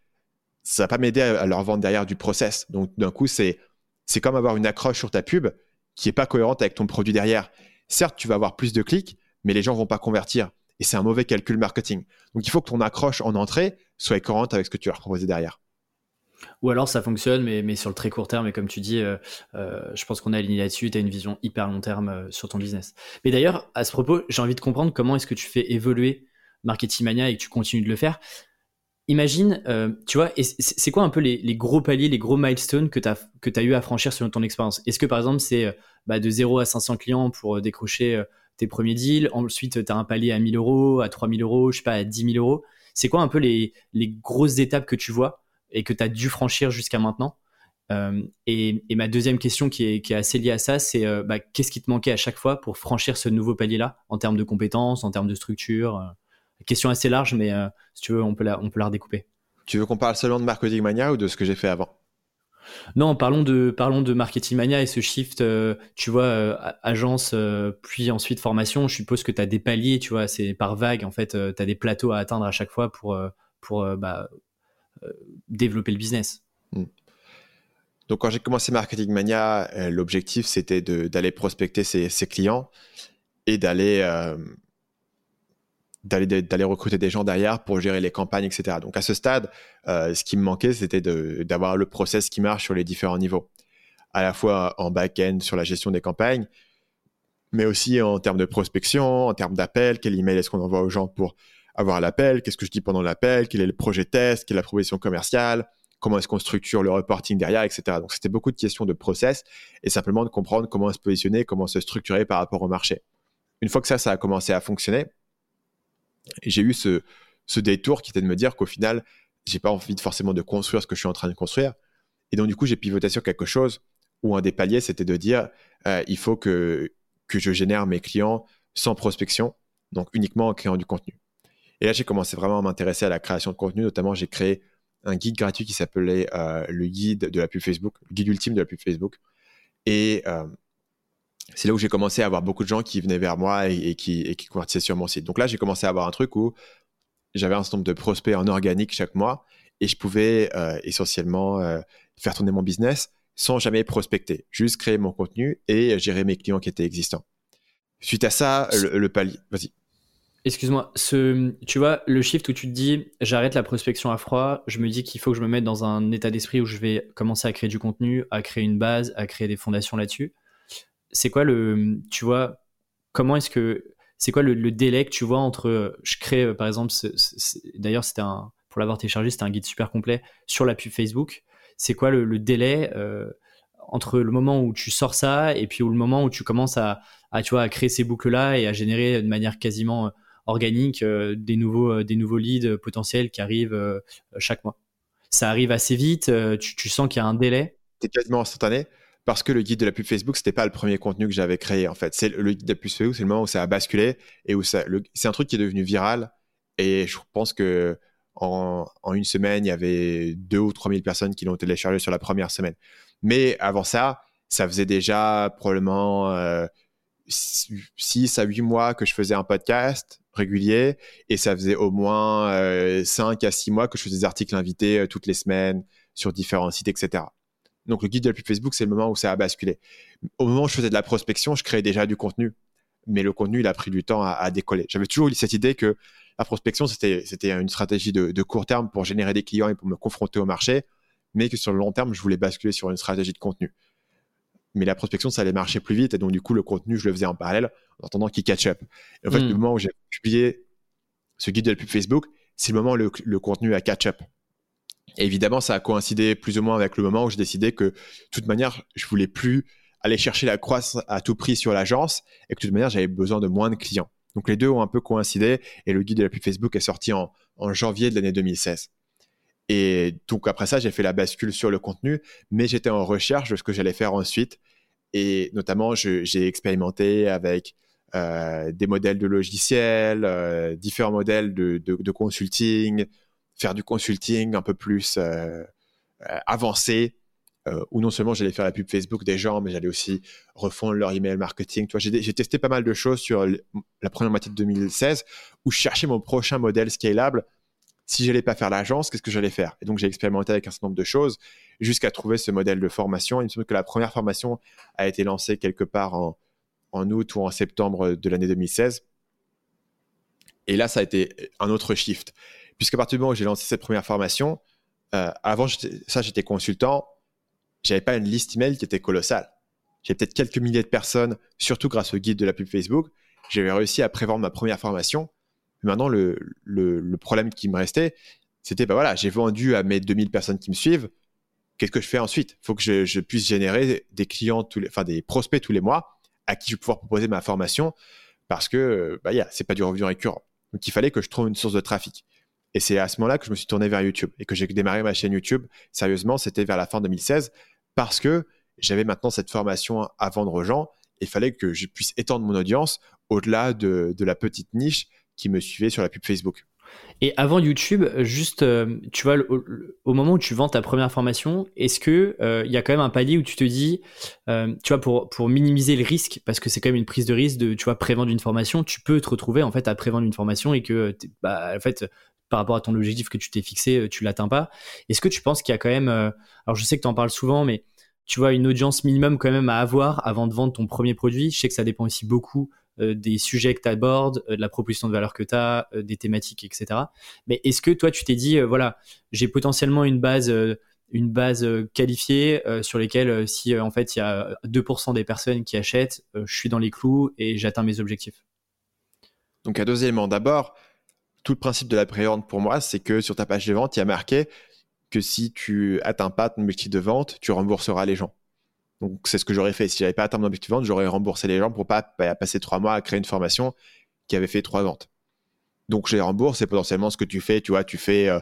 ça va pas m'aider à leur vendre derrière du process. Donc, d'un coup, c'est, c'est comme avoir une accroche sur ta pub qui est pas cohérente avec ton produit derrière. Certes, tu vas avoir plus de clics, mais les gens vont pas convertir et c'est un mauvais calcul marketing. Donc il faut que ton accroche en entrée soit cohérente avec ce que tu vas proposer derrière. Ou alors ça fonctionne, mais, mais sur le très court terme, et comme tu dis, euh, euh, je pense qu'on est aligné là-dessus, tu as une vision hyper long terme euh, sur ton business. Mais d'ailleurs, à ce propos, j'ai envie de comprendre comment est-ce que tu fais évoluer Marketing Mania et que tu continues de le faire. Imagine, tu vois, c'est quoi un peu les, gros paliers, les gros milestones que tu as, eu à franchir selon ton expérience? Est-ce que par exemple c'est bah, de 0 à 500 clients pour décrocher tes premiers deals. Ensuite, tu as un palier à 1000 euros, à 3000 euros, je sais pas, à 10 000 euros. C'est quoi un peu les, grosses étapes que tu vois et que tu as dû franchir jusqu'à maintenant? Euh, et, ma deuxième question qui est, assez liée à ça, c'est euh, bah, qu'est-ce qui te manquait à chaque fois pour franchir ce nouveau palier-là en termes de compétences, en termes de structure euh, Question assez large, mais si tu veux, on peut, la, on peut la redécouper. Tu veux qu'on parle seulement de Marketing Mania ou de ce que j'ai fait avant? Non, parlons de, parlons de Marketing Mania et ce shift, euh, tu vois, euh, agence, euh, puis ensuite formation. Je suppose que tu as des paliers, tu vois, c'est par vague, en fait, tu as des plateaux à atteindre à chaque fois pour, pour bah, développer le business. Hmm. Donc, quand j'ai commencé Marketing Mania, l'objectif, c'était d'aller prospecter ses, ses, clients et d'aller d'aller recruter des gens derrière pour gérer les campagnes, etc. Donc à ce stade, euh, ce qui me manquait, c'était d'avoir le process qui marche sur les différents niveaux, à la fois en back-end sur la gestion des campagnes, mais aussi en termes de prospection, en termes d'appel, quel email est-ce qu'on envoie aux gens pour avoir l'appel, qu'est-ce que je dis pendant l'appel, quel est le projet test, quelle est la proposition commerciale, comment est-ce qu'on structure le reporting derrière, etc. Donc c'était beaucoup de questions de process et simplement de comprendre comment se positionner, comment se structurer par rapport au marché. Une fois que ça, ça a commencé à fonctionner, j'ai eu ce, détour qui était de me dire qu'au final, j'ai pas envie de forcément de construire ce que je suis en train de construire. Et donc, du coup, j'ai pivoté sur quelque chose où un des paliers, c'était de dire euh, il faut que, que je génère mes clients sans prospection, donc uniquement en créant du contenu. Et là, j'ai commencé vraiment à m'intéresser à la création de contenu. Notamment, j'ai créé un guide gratuit qui s'appelait euh, le guide de la pub Facebook, le guide ultime de la pub Facebook. Et euh, c'est là où j'ai commencé à avoir beaucoup de gens qui venaient vers moi et, qui, et qui convertissaient sur mon site. Donc là, j'ai commencé à avoir un truc où j'avais un certain nombre de prospects en organique chaque mois et je pouvais euh, essentiellement euh, faire tourner mon business sans jamais prospecter, juste créer mon contenu et gérer mes clients qui étaient existants. Suite à ça, le, palier, vas-y. Excuse-moi, ce, tu vois, le shift où tu te dis j'arrête la prospection à froid, je me dis qu'il faut que je me mette dans un état d'esprit où je vais commencer à créer du contenu, à créer une base, à créer des fondations là-dessus c'est quoi le, tu vois, comment est-ce que, c'est quoi le, délai que tu vois entre, je crée par exemple, d'ailleurs c'était un, pour l'avoir téléchargé, c'était un guide super complet sur la pub Facebook. C'est quoi le, délai entre le moment où tu sors ça et puis le moment où tu commences à, tu vois, à créer ces boucles-là et à générer de manière quasiment organique des, nouveaux, des nouveaux leads potentiels qui arrivent chaque mois. Ça arrive assez vite, tu, tu sens qu'il y a un délai. C'est quasiment instantané parce que le guide de la pub Facebook, c'était pas le premier contenu que j'avais créé en fait. C'est le guide de la pub Facebook, c'est le moment où ça a basculé et où ça, c'est un truc qui est devenu viral. Et je pense que en, une semaine, il y avait 2 ou 3 000 personnes qui l'ont téléchargé sur la première semaine. Mais avant ça, ça faisait déjà probablement 6 euh, à 8 mois que je faisais un podcast régulier et ça faisait au moins 5 euh, à 6 mois que je faisais des articles invités euh, toutes les semaines sur différents sites, etc. Donc le guide de la pub Facebook, c'est le moment où ça a basculé. Au moment où je faisais de la prospection, je créais déjà du contenu, mais le contenu, il a pris du temps à, décoller. J'avais toujours eu cette idée que la prospection, c'était une stratégie de, court terme pour générer des clients et pour me confronter au marché, mais que sur le long terme, je voulais basculer sur une stratégie de contenu. Mais la prospection, ça allait marcher plus vite, et donc du coup, le contenu, je le faisais en parallèle, en attendant qu'il catch up. Et en fait, hmm. le moment où j'ai publié ce guide de la pub Facebook, c'est le moment où le, le contenu a catch up évidemment, ça a coïncidé plus ou moins avec le moment où j'ai décidé que, de toute manière, je voulais plus aller chercher la croissance à tout prix sur l'agence et que, de toute manière, j'avais besoin de moins de clients. Donc, les deux ont un peu coïncidé et le guide de la pub Facebook est sorti en, janvier de l'année 2016. Et donc, après ça, j'ai fait la bascule sur le contenu, mais j'étais en recherche de ce que j'allais faire ensuite. Et notamment, j'ai expérimenté avec euh, des modèles de logiciels, euh, différents modèles de, de consulting, faire du consulting un peu plus euh, euh, avancé, euh, où non seulement j'allais faire la pub Facebook des gens, mais j'allais aussi refondre leur email marketing. Tu vois, j'ai testé pas mal de choses sur la première moitié de 2016, où je cherchais mon prochain modèle scalable. Si j'allais pas faire l'agence, qu'est-ce que j'allais faire? Et donc j'ai expérimenté avec un certain nombre de choses jusqu'à trouver ce modèle de formation. Il me semble que la première formation a été lancée quelque part en, en août ou en septembre de l'année 2016. Et là, ça a été un autre shift. Puisqu'à partir du moment où j'ai lancé cette première formation, euh, avant ça, j'étais consultant, j'avais pas une liste email qui était colossale. J'ai peut-être quelques milliers de personnes, surtout grâce au guide de la pub Facebook. J'avais réussi à prévendre ma première formation. maintenant, le, problème qui me restait, c'était, bah voilà, j'ai vendu à mes 2000 personnes qui me suivent. Qu'est-ce que je fais ensuite? Il faut que je, puisse générer des clients, enfin des prospects tous les mois à qui je vais pouvoir proposer ma formation parce que bah, yeah, c'est pas du revenu récurrent. Donc il fallait que je trouve une source de trafic. Et c'est à ce moment-là que je me suis tourné vers YouTube et que j'ai démarré ma chaîne YouTube. Sérieusement, c'était vers la fin 2016 parce que j'avais maintenant cette formation à vendre aux gens. Et il fallait que je puisse étendre mon audience au-delà de, la petite niche qui me suivait sur la pub Facebook. Et avant YouTube, juste, euh, tu vois, au, moment où tu vends ta première formation, est-ce que il euh, y a quand même un palier où tu te dis, euh, tu vois, pour, pour minimiser le risque, parce que c'est quand même une prise de risque de, tu vois, prévendre une formation, tu peux te retrouver en fait à prévendre une formation et que, bah, en fait, par rapport à ton objectif que tu t'es fixé, euh, tu l'atteins pas. Est-ce que tu penses qu'il y a quand même, euh, alors je sais que tu en parles souvent, mais tu vois une audience minimum quand même à avoir avant de vendre ton premier produit? Je sais que ça dépend aussi beaucoup euh, des sujets que tu abordes, de la proposition de valeur que tu as, des thématiques, etc. Mais est-ce que toi, tu t'es dit, voilà, j'ai potentiellement une base, qualifiée sur lesquelles, si en fait il y a 2% des personnes qui achètent, je suis dans les clous et j'atteins mes objectifs? Donc, à deux éléments. D'abord, tout le principe de la pré-vente pour moi, c'est que sur ta page de vente, il y a marqué que si tu atteins pas ton objectif de vente, tu rembourseras les gens. Donc c'est ce que j'aurais fait. Si j'avais pas atteint mon objectif de vente, j'aurais remboursé les gens pour pas passer trois mois à créer une formation qui avait fait trois ventes. Donc je les rembourse et potentiellement ce que tu fais, tu vois, tu fais, euh,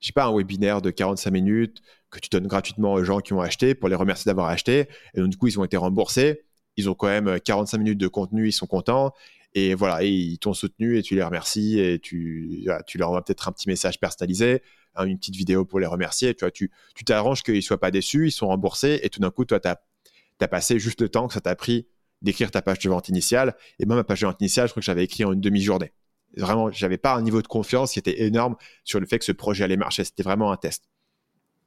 je sais pas, un webinaire de 45 minutes que tu donnes gratuitement aux gens qui ont acheté pour les remercier d'avoir acheté. Et donc du coup, ils ont été remboursés. Ils ont quand même 45 minutes de contenu, ils sont contents. Et voilà, ils t'ont soutenu et tu les remercies et tu, tu leur envoies peut-être un petit message personnalisé, hein, une petite vidéo pour les remercier. Tu vois, tu t'arranges qu'ils ne soient pas déçus, ils sont remboursés et tout d'un coup, toi, tu as, passé juste le temps que ça t'a pris d'écrire ta page de vente initiale. Et moi, ma page de vente initiale, je crois que j'avais écrit en une demi-journée. Vraiment, j'avais pas un niveau de confiance qui était énorme sur le fait que ce projet allait marcher. C'était vraiment un test.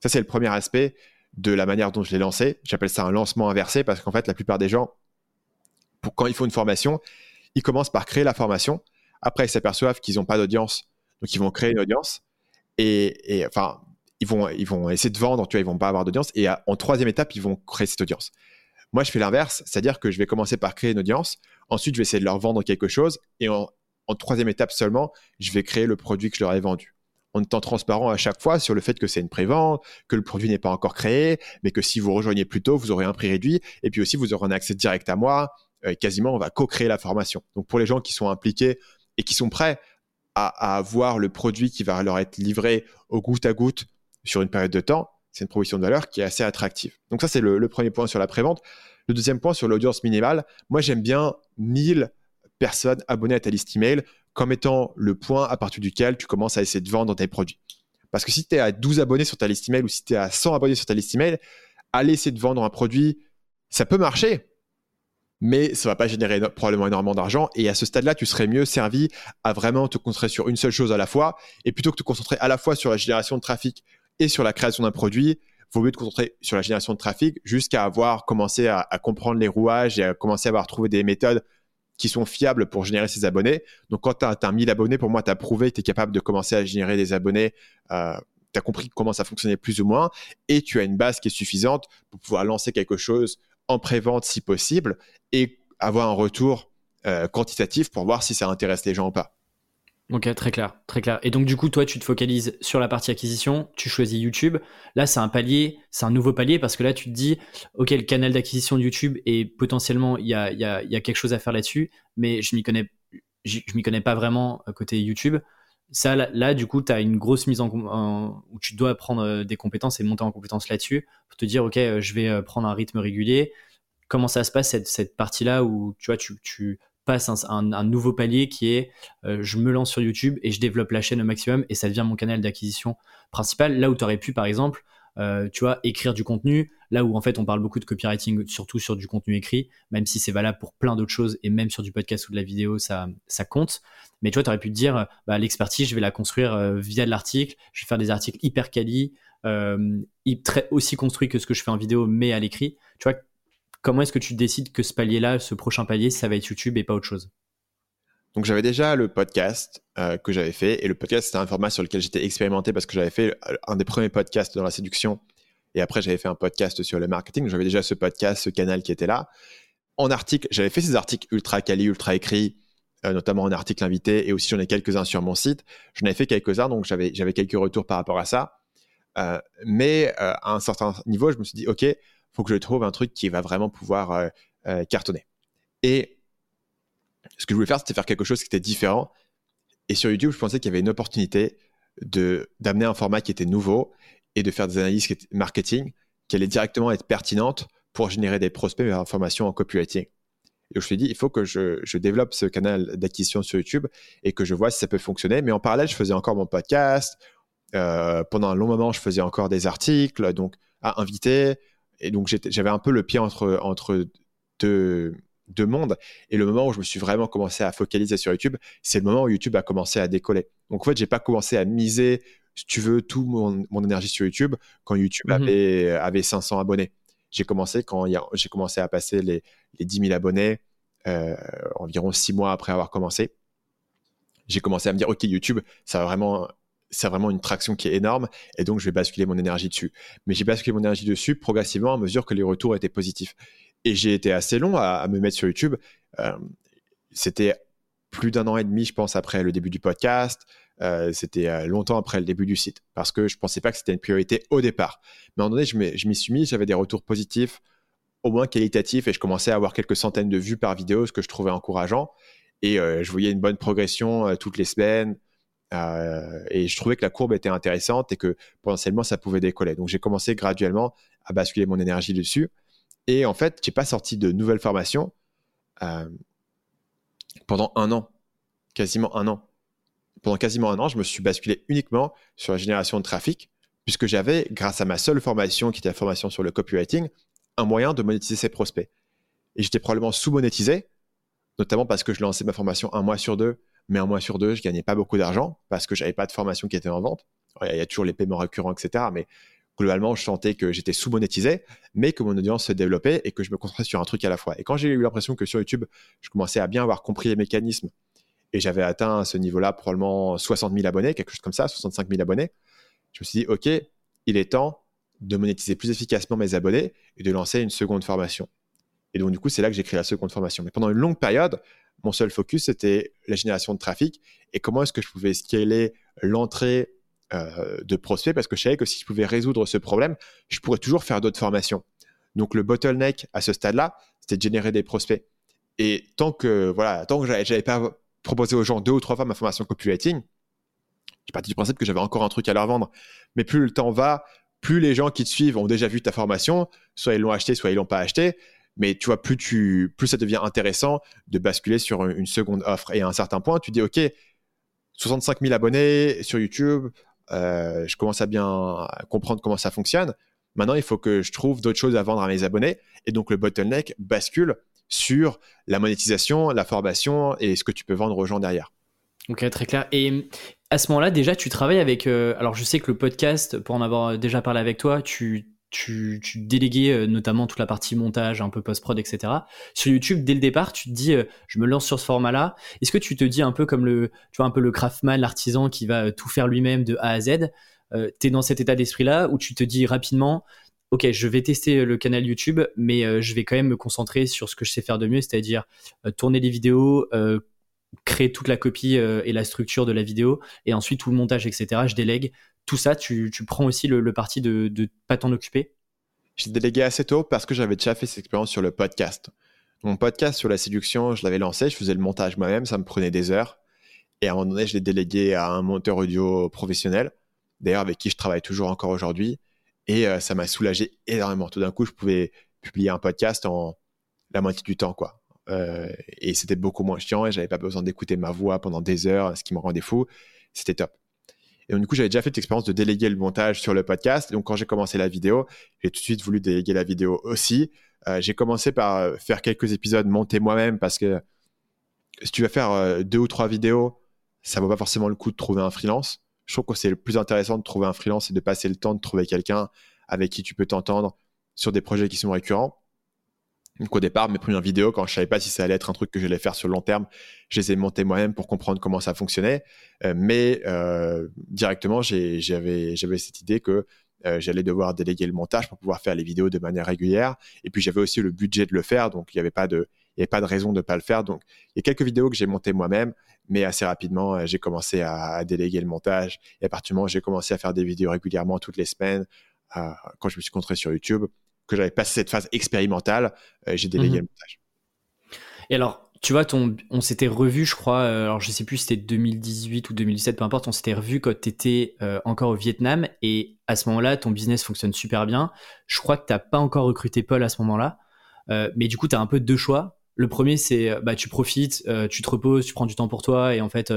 Ça, c'est le premier aspect de la manière dont je l'ai lancé. J'appelle ça un lancement inversé parce qu'en fait, la plupart des gens, pour, quand il faut une formation, ils commencent par créer la formation. Après, ils s'aperçoivent qu'ils n'ont pas d'audience, donc ils vont créer une audience. Et, enfin, ils vont, essayer de vendre, tu vois, ils vont pas avoir d'audience. Et en troisième étape, ils vont créer cette audience. Moi, je fais l'inverse, c'est-à-dire que je vais commencer par créer une audience, ensuite je vais essayer de leur vendre quelque chose, et en, troisième étape seulement, je vais créer le produit que je leur ai vendu. En étant transparent à chaque fois sur le fait que c'est une prévente, que le produit n'est pas encore créé, mais que si vous rejoignez plus tôt, vous aurez un prix réduit, et puis aussi vous aurez un accès direct à moi. Euh, quasiment, on va co-créer la formation. Donc pour les gens qui sont impliqués et qui sont prêts à, avoir le produit qui va leur être livré au goutte à goutte sur une période de temps, c'est une proposition de valeur qui est assez attractive. Donc ça, c'est le, premier point sur la prévente. Le deuxième point sur l'audience minimale, moi j'aime bien 1000 personnes abonnées à ta liste email comme étant le point à partir duquel tu commences à essayer de vendre tes produits. Parce que si tu es à 12 abonnés sur ta liste email ou si tu es à 100 abonnés sur ta liste email, aller essayer de vendre un produit, ça peut marcher, mais ça va pas générer probablement énormément d'argent. Et à ce stade-là, tu serais mieux servi à vraiment te concentrer sur une seule chose à la fois. Et plutôt que de te concentrer à la fois sur la génération de trafic et sur la création d'un produit, vaut mieux te concentrer sur la génération de trafic jusqu'à avoir commencé à, comprendre les rouages et à commencer à avoir trouvé des méthodes qui sont fiables pour générer ses abonnés. Donc, quand tu as, 1000 abonnés, pour moi, tu as prouvé que tu es capable de commencer à générer des abonnés. Euh, tu as compris comment ça fonctionnait plus ou moins et tu as une base qui est suffisante pour pouvoir lancer quelque chose en pré-vente si possible et avoir un retour euh, quantitatif pour voir si ça intéresse les gens ou pas. Ok, très clair, très clair. Et donc du coup, toi, tu te focalises sur la partie acquisition, tu choisis YouTube. Là, c'est un palier, c'est un nouveau palier parce que là, tu te dis, ok, le canal d'acquisition de YouTube et potentiellement, il y a, quelque chose à faire là-dessus, mais je m'y connais, m'y connais pas vraiment euh, côté YouTube. Ça, là, du coup, tu as une grosse mise en, où tu dois prendre euh, des compétences et monter en compétences là-dessus pour te dire, ok, je vais prendre un rythme régulier, comment ça se passe cette, cette partie-là où tu vois, tu, passes un, nouveau palier qui est euh, je me lance sur YouTube et je développe la chaîne au maximum et ça devient mon canal d'acquisition principal. Là où tu aurais pu, par exemple, euh, tu vois, écrire du contenu, là où en fait on parle beaucoup de copywriting, surtout sur du contenu écrit, même si c'est valable pour plein d'autres choses et même sur du podcast ou de la vidéo, ça, ça compte. Mais tu vois, tu aurais pu te dire, bah, l'expertise, je vais la construire euh, via de l'article, je vais faire des articles hyper quali, très, aussi construits que ce que je fais en vidéo, mais à l'écrit. Tu vois, comment est-ce que tu décides que ce palier-là, ce prochain palier, ça va être YouTube et pas autre chose? Donc j'avais déjà le podcast euh, que j'avais fait et le podcast c'était un format sur lequel j'étais expérimenté parce que j'avais fait euh, un des premiers podcasts dans la séduction et après j'avais fait un podcast sur le marketing. J'avais déjà ce podcast, ce canal qui était là. En article, j'avais fait ces articles ultra quali, ultra écrits, euh, notamment en article invité et aussi j'en ai quelques-uns sur mon site. J'en avais fait quelques-uns donc j'avais quelques retours par rapport à ça. mais à un certain niveau, je me suis dit ok, faut que je trouve un truc qui va vraiment pouvoir cartonner. Et ce que je voulais faire, c'était faire quelque chose qui était différent. Et sur YouTube, je pensais qu'il y avait une opportunité de d'amener un format qui était nouveau et de faire des analyses marketing qui allaient directement être pertinentes pour générer des prospects et informations en copywriting. Et je me suis dit, il faut que je, je développe ce canal d'acquisition sur YouTube et que je vois si ça peut fonctionner. Mais en parallèle, je faisais encore mon podcast. Euh, pendant un long moment, je faisais encore des articles, donc à inviter et donc j'avais un peu le pied entre, entre deux, deux mondes. Et le moment où je me suis vraiment commencé à focaliser sur YouTube, c'est le moment où YouTube a commencé à décoller. Donc en fait, j'ai pas commencé à miser, si tu veux, tout mon, mon énergie sur YouTube quand YouTube mhm. avait, avait 500 abonnés. J'ai commencé quand j'ai commencé à passer les, les 10 000 abonnés euh, environ six mois après avoir commencé. J'ai commencé à me dire, OK, YouTube, ça va vraiment c'est vraiment une traction qui est énorme et donc je vais basculer mon énergie dessus. Mais j'ai basculé mon énergie dessus progressivement à mesure que les retours étaient positifs. Et j'ai été assez long à, me mettre sur YouTube. Euh, c'était plus d'un an et demi, je pense, après le début du podcast. Euh, c'était euh, longtemps après le début du site parce que je pensais pas que c'était une priorité au départ. Mais à un moment donné, je m'y suis mis, j'avais des retours positifs, au moins qualitatifs, et je commençais à avoir quelques centaines de vues par vidéo, ce que je trouvais encourageant. Et je voyais une bonne progression toutes les semaines, et je trouvais que la courbe était intéressante et que potentiellement ça pouvait décoller. Donc j'ai commencé graduellement à basculer mon énergie dessus. Et en fait, j'ai pas sorti de nouvelles formations euh, pendant un an, quasiment un an. Pendant quasiment un an, je me suis basculé uniquement sur la génération de trafic, puisque j'avais, grâce à ma seule formation, qui était la formation sur le copywriting, un moyen de monétiser ses prospects. Et j'étais probablement sous-monétisé, notamment parce que je lançais ma formation un mois sur deux, mais un mois sur deux, je gagnais pas beaucoup d'argent parce que j'avais pas de formation qui était en vente. Il y a toujours les paiements récurrents, etc. Mais globalement, je sentais que j'étais sous-monétisé, mais que mon audience se développait et que je me concentrais sur un truc à la fois. Et quand j'ai eu l'impression que sur YouTube, je commençais à bien avoir compris les mécanismes et j'avais atteint à ce niveau-là probablement 60 000 abonnés, quelque chose comme ça, 65 000 abonnés, je me suis dit, OK, il est temps de monétiser plus efficacement mes abonnés et de lancer une seconde formation. Et donc, du coup, c'est là que j'ai créé la seconde formation. Mais pendant une longue période, mon seul focus, c'était la génération de trafic et comment est-ce que je pouvais scaler l'entrée euh, de prospects parce que je savais que si je pouvais résoudre ce problème, je pourrais toujours faire d'autres formations. Donc, le bottleneck à ce stade-là, c'était de générer des prospects. Et tant que, voilà, tant que j'avais pas proposé aux gens deux ou trois fois ma formation copywriting, je parti du principe que j'avais encore un truc à leur vendre. Mais plus le temps va, plus les gens qui te suivent ont déjà vu ta formation, soit ils l'ont acheté, soit ils l'ont pas acheté. Mais tu vois, plus, tu, plus ça devient intéressant de basculer sur une seconde offre. Et à un certain point, tu dis, OK, 65 000 abonnés sur YouTube, je commence à bien comprendre comment ça fonctionne. Maintenant, il faut que je trouve d'autres choses à vendre à mes abonnés. Et donc, le bottleneck bascule sur la monétisation, la formation et ce que tu peux vendre aux gens derrière. Ok, très clair. Et à ce moment-là, déjà, tu travailles avec. Euh, alors, je sais que le podcast, pour en avoir déjà parlé avec toi, tu, tu, tu déléguais euh, notamment toute la partie montage, un peu post-prod, etc. Sur YouTube, dès le départ, tu te dis, euh, je me lance sur ce format-là. Est-ce que tu te dis un peu comme le, tu vois, un peu le craftsman, l'artisan qui va tout faire lui-même de A à Z Tu es dans cet état d'esprit-là où tu te dis rapidement, ok, je vais tester le canal YouTube, mais je vais quand même me concentrer sur ce que je sais faire de mieux, c'est-à-dire tourner des vidéos, créer toute la copie euh, et la structure de la vidéo, et ensuite tout le montage, etc. Je délègue. Tout ça, tu, prends aussi le, parti de ne pas t'en occuper? J'ai délégué assez tôt parce que j'avais déjà fait cette expérience sur le podcast. Mon podcast sur la séduction, je l'avais lancé, je faisais le montage moi-même, ça me prenait des heures. Et à un moment donné, je l'ai délégué à un monteur audio professionnel, d'ailleurs avec qui je travaille toujours encore aujourd'hui. Et euh, ça m'a soulagé énormément. Tout d'un coup, je pouvais publier un podcast en la moitié du temps, quoi. Euh, et c'était beaucoup moins chiant et j'avais pas besoin d'écouter ma voix pendant des heures, ce qui me rendait fou. C'était top. Et donc, du coup, j'avais déjà fait l'expérience de déléguer le montage sur le podcast. donc, quand j'ai commencé la vidéo, j'ai tout de suite voulu déléguer la vidéo aussi. Euh, j'ai commencé par faire quelques épisodes montés moi-même parce que si tu vas faire euh, deux ou trois vidéos, ça vaut pas forcément le coup de trouver un freelance. Je trouve que c'est le plus intéressant de trouver un freelance et de passer le temps de trouver quelqu'un avec qui tu peux t'entendre sur des projets qui sont récurrents. Donc au départ, mes premières vidéos, quand je savais pas si ça allait être un truc que j'allais faire sur le long terme, je les ai montées moi-même pour comprendre comment ça fonctionnait. Euh, mais euh, directement, j'avais cette idée que euh, j'allais devoir déléguer le montage pour pouvoir faire les vidéos de manière régulière. Et puis j'avais aussi le budget de le faire, donc il n'y avait pas de il pas de raison de ne pas le faire. Donc il y a quelques vidéos que j'ai montées moi-même, mais assez rapidement j'ai commencé à, à, déléguer le montage. Et à partir du moment où j'ai commencé à faire des vidéos régulièrement toutes les semaines, quand je me suis concentré sur YouTube, que j'avais passé cette phase expérimentale, euh, j'ai délégué mhm. le montage. Et alors, tu vois, ton, on s'était revu, je crois, euh, alors je sais plus si c'était 2018 ou 2017, peu importe, on s'était revu quand tu étais euh, encore au Vietnam et à ce moment-là, ton business fonctionne super bien. Je crois que tu n'as pas encore recruté Paul à ce moment-là, mais du coup, tu as un peu deux choix. Le premier, c'est bah, tu profites, tu te reposes, tu prends du temps pour toi et en fait,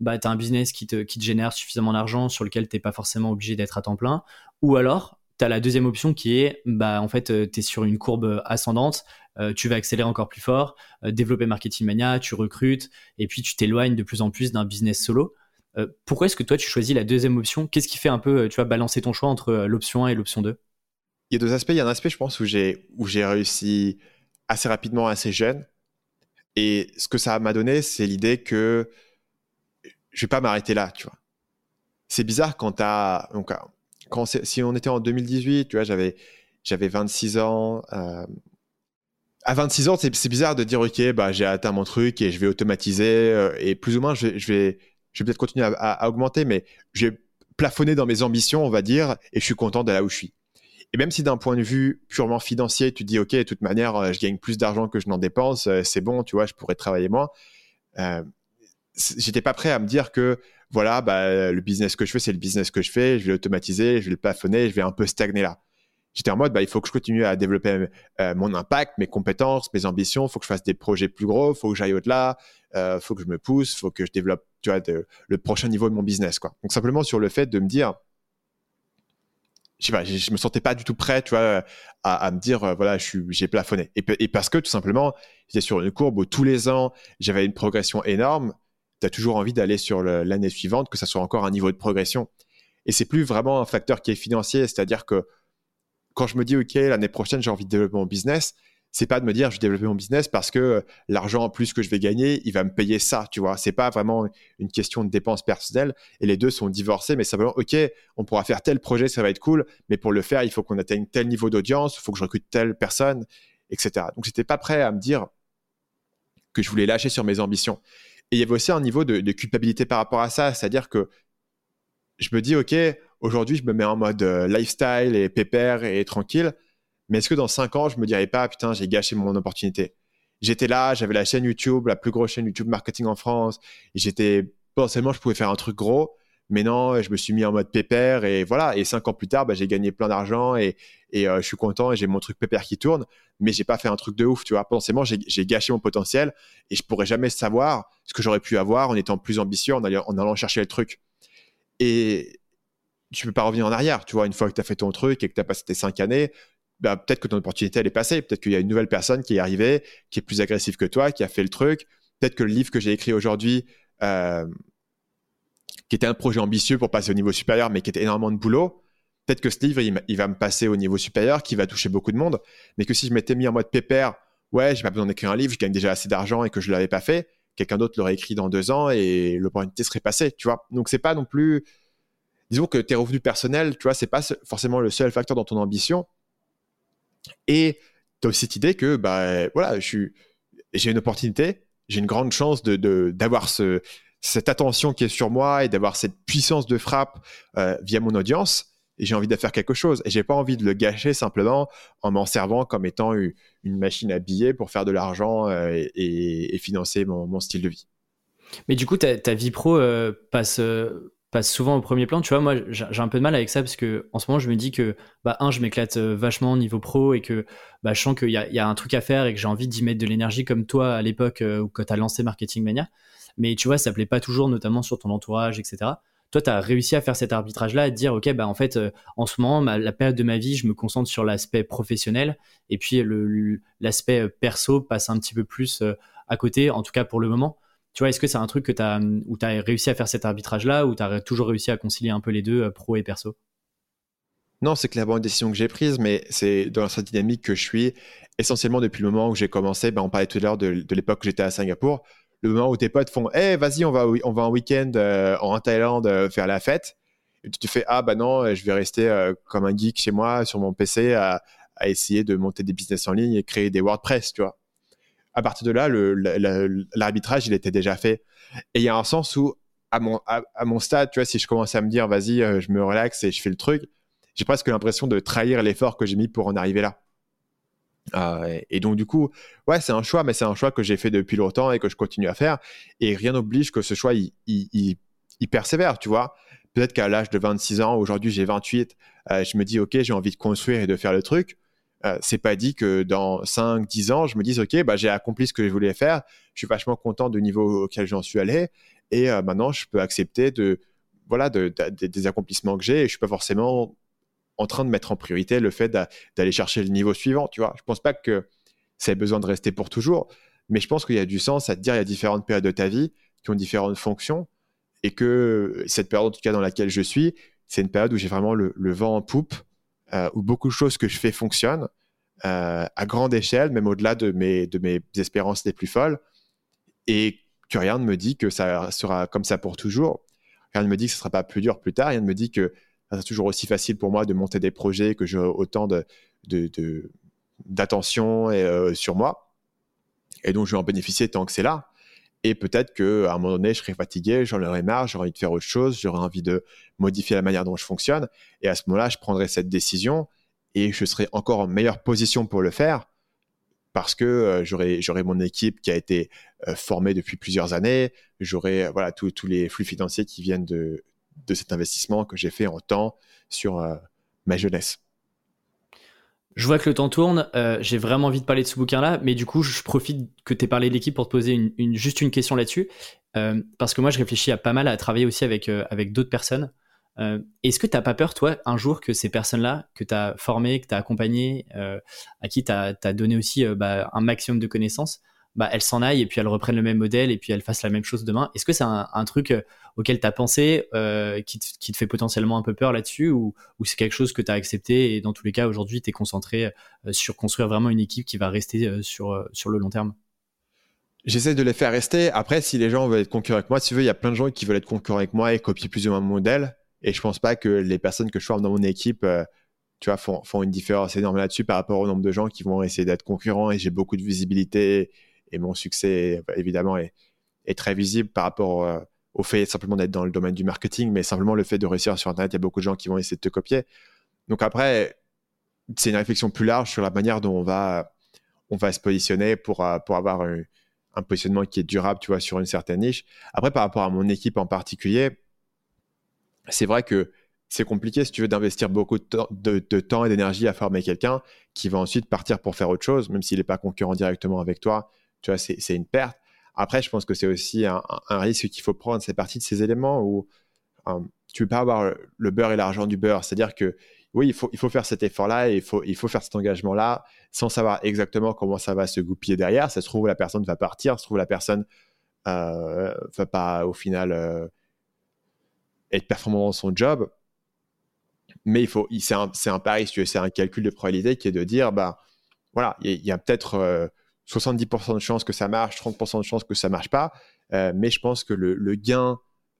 bah, tu as un business qui te, qui te génère suffisamment d'argent sur lequel tu n'es pas forcément obligé d'être à temps plein. Ou alors, la deuxième option qui est, bah, en fait, euh, tu es sur une courbe ascendante, euh, tu vas accélérer encore plus fort, euh, développer Marketing Mania, tu recrutes, et puis tu t'éloignes de plus en plus d'un business solo. pourquoi est-ce que toi, tu choisis la deuxième option? Qu'est-ce qui fait un peu, tu vas balancer ton choix entre l'option 1 et l'option 2 Il y a deux aspects. Il y a un aspect, je pense, où j'ai, où j'ai réussi assez rapidement, assez jeune. Et ce que ça m'a donné, c'est l'idée que je vais pas m'arrêter là, tu vois. C'est bizarre quand tu as si on était en 2018, tu vois, j'avais, j'avais 26 ans. Euh, à 26 ans, c'est, bizarre de dire, OK, bah, j'ai atteint mon truc et je vais automatiser. Euh, et plus ou moins, je, vais, je vais, peut-être continuer à, augmenter, mais je vais plafonner dans mes ambitions, on va dire, et je suis content de là où je suis. Et même si d'un point de vue purement financier, tu dis, OK, de toute manière, euh, je gagne plus d'argent que je n'en dépense, c'est bon, tu vois, je pourrais travailler moins. Euh, j'étais pas prêt à me dire que voilà, bah, le business que je fais, c'est le business que je fais, je vais l'automatiser, je vais le plafonner, je vais un peu stagner là. J'étais en mode, bah, il faut que je continue à développer euh, mon impact, mes compétences, mes ambitions, il faut que je fasse des projets plus gros, il faut que j'aille au-delà, il euh, faut que je me pousse, il faut que je développe tu vois, le prochain niveau de mon business. Quoi. Donc simplement sur le fait de me dire, je sais pas, je, me sentais pas du tout prêt, tu vois, à, me dire, euh, voilà, j'ai plafonné. Et, et, parce que tout simplement, j'étais sur une courbe où tous les ans, j'avais une progression énorme tu as toujours envie d'aller sur l'année suivante, que ça soit encore un niveau de progression. Et c'est plus vraiment un facteur qui est financier, c'est-à-dire que quand je me dis, OK, l'année prochaine, j'ai envie de développer mon business, c'est pas de me dire, je vais développer mon business parce que l'argent en plus que je vais gagner, il va me payer ça, tu vois. C'est pas vraiment une question de dépenses personnelles et les deux sont divorcés, mais simplement, OK, on pourra faire tel projet, ça va être cool, mais pour le faire, il faut qu'on atteigne tel niveau d'audience, il faut que je recrute telle personne. etc. Donc, j'étais pas prêt à me dire que je voulais lâcher sur mes ambitions. Et il y avait aussi un niveau de, culpabilité par rapport à ça, c'est-à-dire que je me dis, OK, aujourd'hui, je me mets en mode euh, lifestyle et pépère et tranquille, mais est-ce que dans cinq ans, je me dirais pas, putain, j'ai gâché mon opportunité? J'étais là, j'avais la chaîne YouTube, la plus grosse chaîne YouTube marketing en France, et j'étais potentiellement, je pouvais faire un truc gros, mais non, je me suis mis en mode pépère et voilà. Et cinq ans plus tard, bah, j'ai gagné plein d'argent et, euh, je suis content et j'ai mon truc pépère qui tourne. Mais j'ai pas fait un truc de ouf, tu vois. Potentiellement, j'ai gâché mon potentiel et je pourrais jamais savoir ce que j'aurais pu avoir en étant plus ambitieux, en allant, chercher le truc. Et tu peux pas revenir en arrière, tu vois. Une fois que tu as fait ton truc et que tu as passé tes cinq années, bah, peut-être que ton opportunité elle est passée. Peut-être qu'il y a une nouvelle personne qui est arrivée, qui est plus agressive que toi, qui a fait le truc. Peut-être que le livre que j'ai écrit aujourd'hui, euh, qui était un projet ambitieux pour passer au niveau supérieur, mais qui était énormément de boulot. Peut-être que ce livre, il, va me passer au niveau supérieur, qui va toucher beaucoup de monde, mais que si je m'étais mis en mode pépère, ouais, j'ai pas besoin d'écrire un livre, je gagne déjà assez d'argent et que je l'avais pas fait, quelqu'un d'autre l'aurait écrit dans deux ans et l'opportunité serait passée, tu vois. Donc c'est pas non plus, disons que tes revenus personnels, tu vois, c'est pas forcément le seul facteur dans ton ambition. Et tu as aussi cette idée que, bah, voilà, j'ai une opportunité, j'ai une grande chance de, d'avoir ce, cette attention qui est sur moi et d'avoir cette puissance de frappe euh, via mon audience. Et j'ai envie de faire quelque chose. Et j'ai pas envie de le gâcher simplement en m'en servant comme étant une machine à billets pour faire de l'argent euh, et, financer mon, style de vie. Mais du coup, ta, vie pro euh, passe, passe souvent au premier plan. Tu vois, moi, j'ai un peu de mal avec ça parce que en ce moment, je me dis que, bah, un, je m'éclate vachement au niveau pro et que bah, je sens qu'il y, a, un truc à faire et que j'ai envie d'y mettre de l'énergie comme toi à l'époque où quand tu as lancé Marketing Mania mais tu vois, ça plaît pas toujours, notamment sur ton entourage, etc. Toi, tu as réussi à faire cet arbitrage-là, à te dire, OK, bah, en fait, euh, en ce moment, la période de ma vie, je me concentre sur l'aspect professionnel, et puis l'aspect euh, perso passe un petit peu plus euh, à côté, en tout cas pour le moment. Tu vois, est-ce que c'est un truc que as, où tu as réussi à faire cet arbitrage-là, ou tu as toujours réussi à concilier un peu les deux, pro et perso? Non, c'est clairement une décision que j'ai prise, mais c'est dans cette dynamique que je suis essentiellement depuis le moment où j'ai commencé. Ben, on parlait tout à l'heure de, de l'époque où j'étais à Singapour le moment où tes potes font Eh, vas-y, on va, on en week-end euh, en Thaïlande euh, faire la fête. Tu te fais Ah, bah non, euh, je vais rester comme un geek chez moi sur mon PC à, essayer de monter des business en ligne et créer des WordPress, tu vois. À partir de là, l'arbitrage, il était déjà fait. Et il y a un sens où, à mon, à, mon stade, tu vois, si je commence à me dire Vas-y, je me relaxe et je fais le truc, j'ai presque l'impression de trahir l'effort que j'ai mis pour en arriver là. Euh, et donc du coup, ouais, c'est un choix, mais c'est un choix que j'ai fait depuis longtemps et que je continue à faire. Et rien n'oblige que ce choix, il, persévère, tu vois. Peut-être qu'à l'âge de 26 ans, aujourd'hui j'ai 28, euh, je me dis, ok, j'ai envie de construire et de faire le truc. Euh, c'est pas dit que dans 5, 10 ans, je me dise, ok, bah, j'ai accompli ce que je voulais faire. Je suis vachement content du niveau auquel j'en suis allé. Et maintenant, je peux accepter de, voilà, de, des accomplissements que j'ai. Et je suis pas forcément en train de mettre en priorité le fait d'aller chercher le niveau suivant, tu vois. Je pense pas que ça ait besoin de rester pour toujours, mais je pense qu'il y a du sens à te dire il y a différentes périodes de ta vie qui ont différentes fonctions et que cette période, en tout cas dans laquelle je suis, c'est une période où j'ai vraiment le, vent en poupe, euh, où beaucoup de choses que je fais fonctionnent euh, à grande échelle, même au-delà de mes, de mes espérances les plus folles, et que rien ne me dit que ça sera comme ça pour toujours. Rien ne me dit que ce ne sera pas plus dur plus tard. Rien ne me dit que c'est toujours aussi facile pour moi de monter des projets que j'ai autant de, d'attention euh, sur moi. Et donc, je vais en bénéficier tant que c'est là. Et peut-être qu'à un moment donné, je serai fatigué, j'en aurai marre, j'aurai envie de faire autre chose, j'aurai envie de modifier la manière dont je fonctionne. Et à ce moment-là, je prendrai cette décision et je serai encore en meilleure position pour le faire parce que euh, j'aurai, mon équipe qui a été euh, formée depuis plusieurs années, j'aurai voilà, tous les flux financiers qui viennent de, de cet investissement que j'ai fait en temps sur euh, ma jeunesse. Je vois que le temps tourne. Euh, j'ai vraiment envie de parler de ce bouquin-là, mais du coup, je profite que tu aies parlé de l'équipe pour te poser juste une question là-dessus. Euh, parce que moi, je réfléchis à pas mal à travailler aussi avec, avec d'autres personnes. Est-ce que tu n'as pas peur, toi, un jour, que ces personnes-là, que tu as formées, que tu as accompagnées, à qui tu as, donné aussi bah, un maximum de connaissances, bah, elles s'en aillent et puis elles reprennent le même modèle et puis elles fassent la même chose demain. Est-ce que c'est un, truc euh, auquel tu as pensé euh, qui, te, fait potentiellement un peu peur là-dessus ou, c'est quelque chose que tu as accepté et dans tous les cas aujourd'hui tu es concentré euh, sur construire vraiment une équipe qui va rester sur, le long terme? J'essaie de les faire rester. Après, si les gens veulent être concurrents avec moi, si tu veux, il y a plein de gens qui veulent être concurrents avec moi et copier plus ou moins mon modèle. Et je pense pas que les personnes que je forme dans mon équipe tu vois, font une différence énorme là-dessus par rapport au nombre de gens qui vont essayer d'être concurrents et j'ai beaucoup de visibilité et mon succès, évidemment, est, très visible par rapport euh, au fait simplement d'être dans le domaine du marketing, mais simplement le fait de réussir sur Internet, il y a beaucoup de gens qui vont essayer de te copier. Donc après, c'est une réflexion plus large sur la manière dont on va, se positionner pour, euh, avoir un, un positionnement qui est durable, tu vois, sur une certaine niche. Après, par rapport à mon équipe en particulier, c'est vrai que c'est compliqué si tu veux d'investir beaucoup de, temps et d'énergie à former quelqu'un qui va ensuite partir pour faire autre chose, même s'il n'est pas concurrent directement avec toi. Tu vois, c'est une perte. Après, je pense que c'est aussi un, risque qu'il faut prendre. C'est partie de ces éléments où euh, tu ne peux pas avoir le beurre et l'argent du beurre. C'est-à-dire que oui, il faut, il faut faire cet effort-là et il faut, il faut faire cet engagement-là sans savoir exactement comment ça va se goupiller derrière. Ça se trouve, la personne va partir, ça se trouve, la personne euh, va pas au final euh, être performant dans son job mais c'est un, un, pari, c'est un calcul de probabilité qui est de dire, bah, voilà, il y, a peut-être 70% euh, de chances que ça marche, 30% de chances que ça marche pas, euh, mais je pense que le, gain,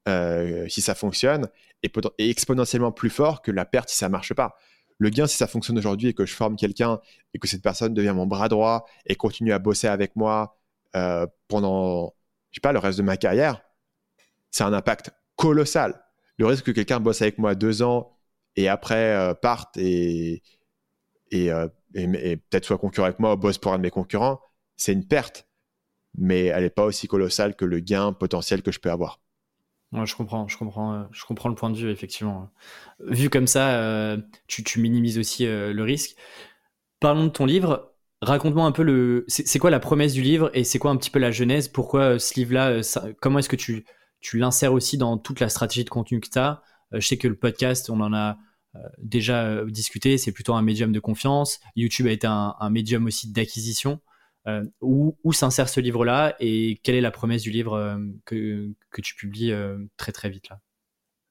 euh, si ça fonctionne, est, exponentiellement plus fort que la perte si ça marche pas. Le gain, si ça fonctionne aujourd'hui et que je forme quelqu'un et que cette personne devient mon bras droit et continue à bosser avec moi pendant, je sais pas, le reste de ma carrière, c'est un impact colossal. Le risque que quelqu'un bosse avec moi deux ans et après euh, partent et, euh, et, et, peut-être soit concurrent avec moi, bosse pour un de mes concurrents, c'est une perte, mais elle n'est pas aussi colossale que le gain potentiel que je peux avoir. je comprends, je comprends, euh, je comprends le point de vue effectivement. Vu comme ça, tu, tu, minimises aussi le risque. Parlons de ton livre. Raconte-moi un peu le, c'est quoi la promesse du livre et c'est quoi un petit peu la genèse? Pourquoi ce livre-là Comment est-ce que tu, tu l'insères aussi dans toute la stratégie de contenu que tu as euh, je sais que le podcast, on en a euh, déjà euh, discuté, c'est plutôt un médium de confiance. YouTube a été un, médium aussi d'acquisition. Où, où s'insère ce livre-là et quelle est la promesse du livre que, que, tu publies très très vite là?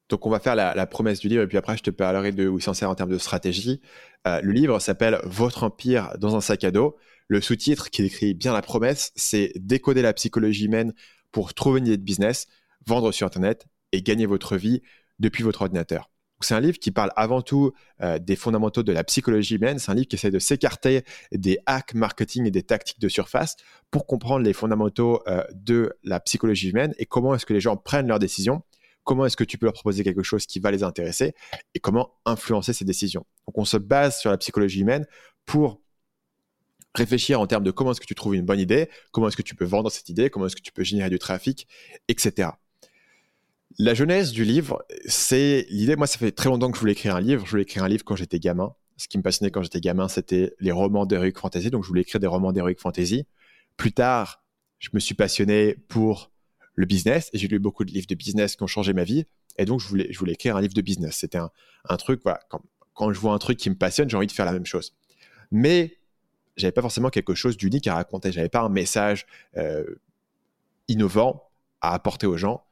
Donc on va faire la, promesse du livre et puis après je te parlerai de où il s'insère en termes de stratégie. le livre s'appelle Votre empire dans un sac à dos. Le sous-titre qui décrit bien la promesse, c'est décoder la psychologie humaine pour trouver une idée de business, vendre sur Internet et gagner votre vie depuis votre ordinateur. C'est un livre qui parle avant tout euh, des fondamentaux de la psychologie humaine. C'est un livre qui essaie de s'écarter des hacks marketing et des tactiques de surface pour comprendre les fondamentaux euh, de la psychologie humaine et comment est-ce que les gens prennent leurs décisions, comment est-ce que tu peux leur proposer quelque chose qui va les intéresser et comment influencer ces décisions. Donc on se base sur la psychologie humaine pour réfléchir en termes de comment est-ce que tu trouves une bonne idée, comment est-ce que tu peux vendre cette idée, comment est-ce que tu peux générer du trafic, etc. La jeunesse du livre, c'est l'idée. Moi, ça fait très longtemps que je voulais écrire un livre. Je voulais écrire un livre quand j'étais gamin. Ce qui me passionnait quand j'étais gamin, c'était les romans d'heroic fantasy. Donc, je voulais écrire des romans d'heroic fantasy. Plus tard, je me suis passionné pour le business et j'ai lu beaucoup de livres de business qui ont changé ma vie. Et donc, je voulais, écrire un livre de business. C'était un, truc, quand, je vois un truc qui me passionne, j'ai envie de faire la même chose. Mais j'avais pas forcément quelque chose d'unique à raconter. J'avais pas un message euh, innovant à apporter aux gens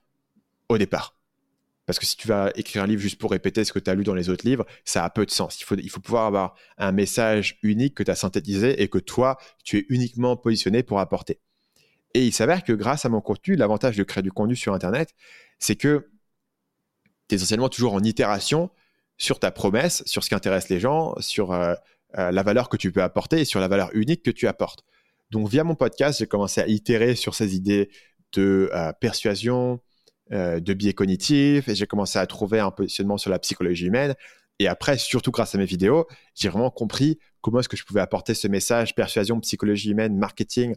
au départ. Parce que si tu vas écrire un livre juste pour répéter ce que tu as lu dans les autres livres, ça a peu de sens. Il faut, il faut pouvoir avoir un message unique que tu as synthétisé et que toi, tu es uniquement positionné pour apporter. Et il s'avère que grâce à mon contenu, l'avantage de créer du contenu sur Internet, c'est que tu es essentiellement toujours en itération sur ta promesse, sur ce qui intéresse les gens, sur euh, euh, la valeur que tu peux apporter et sur la valeur unique que tu apportes. Donc via mon podcast, j'ai commencé à itérer sur ces idées de euh, persuasion, euh, de biais cognitifs et j'ai commencé à trouver un positionnement sur la psychologie humaine. Et après, surtout grâce à mes vidéos, j'ai vraiment compris comment est-ce que je pouvais apporter ce message persuasion, psychologie humaine, marketing,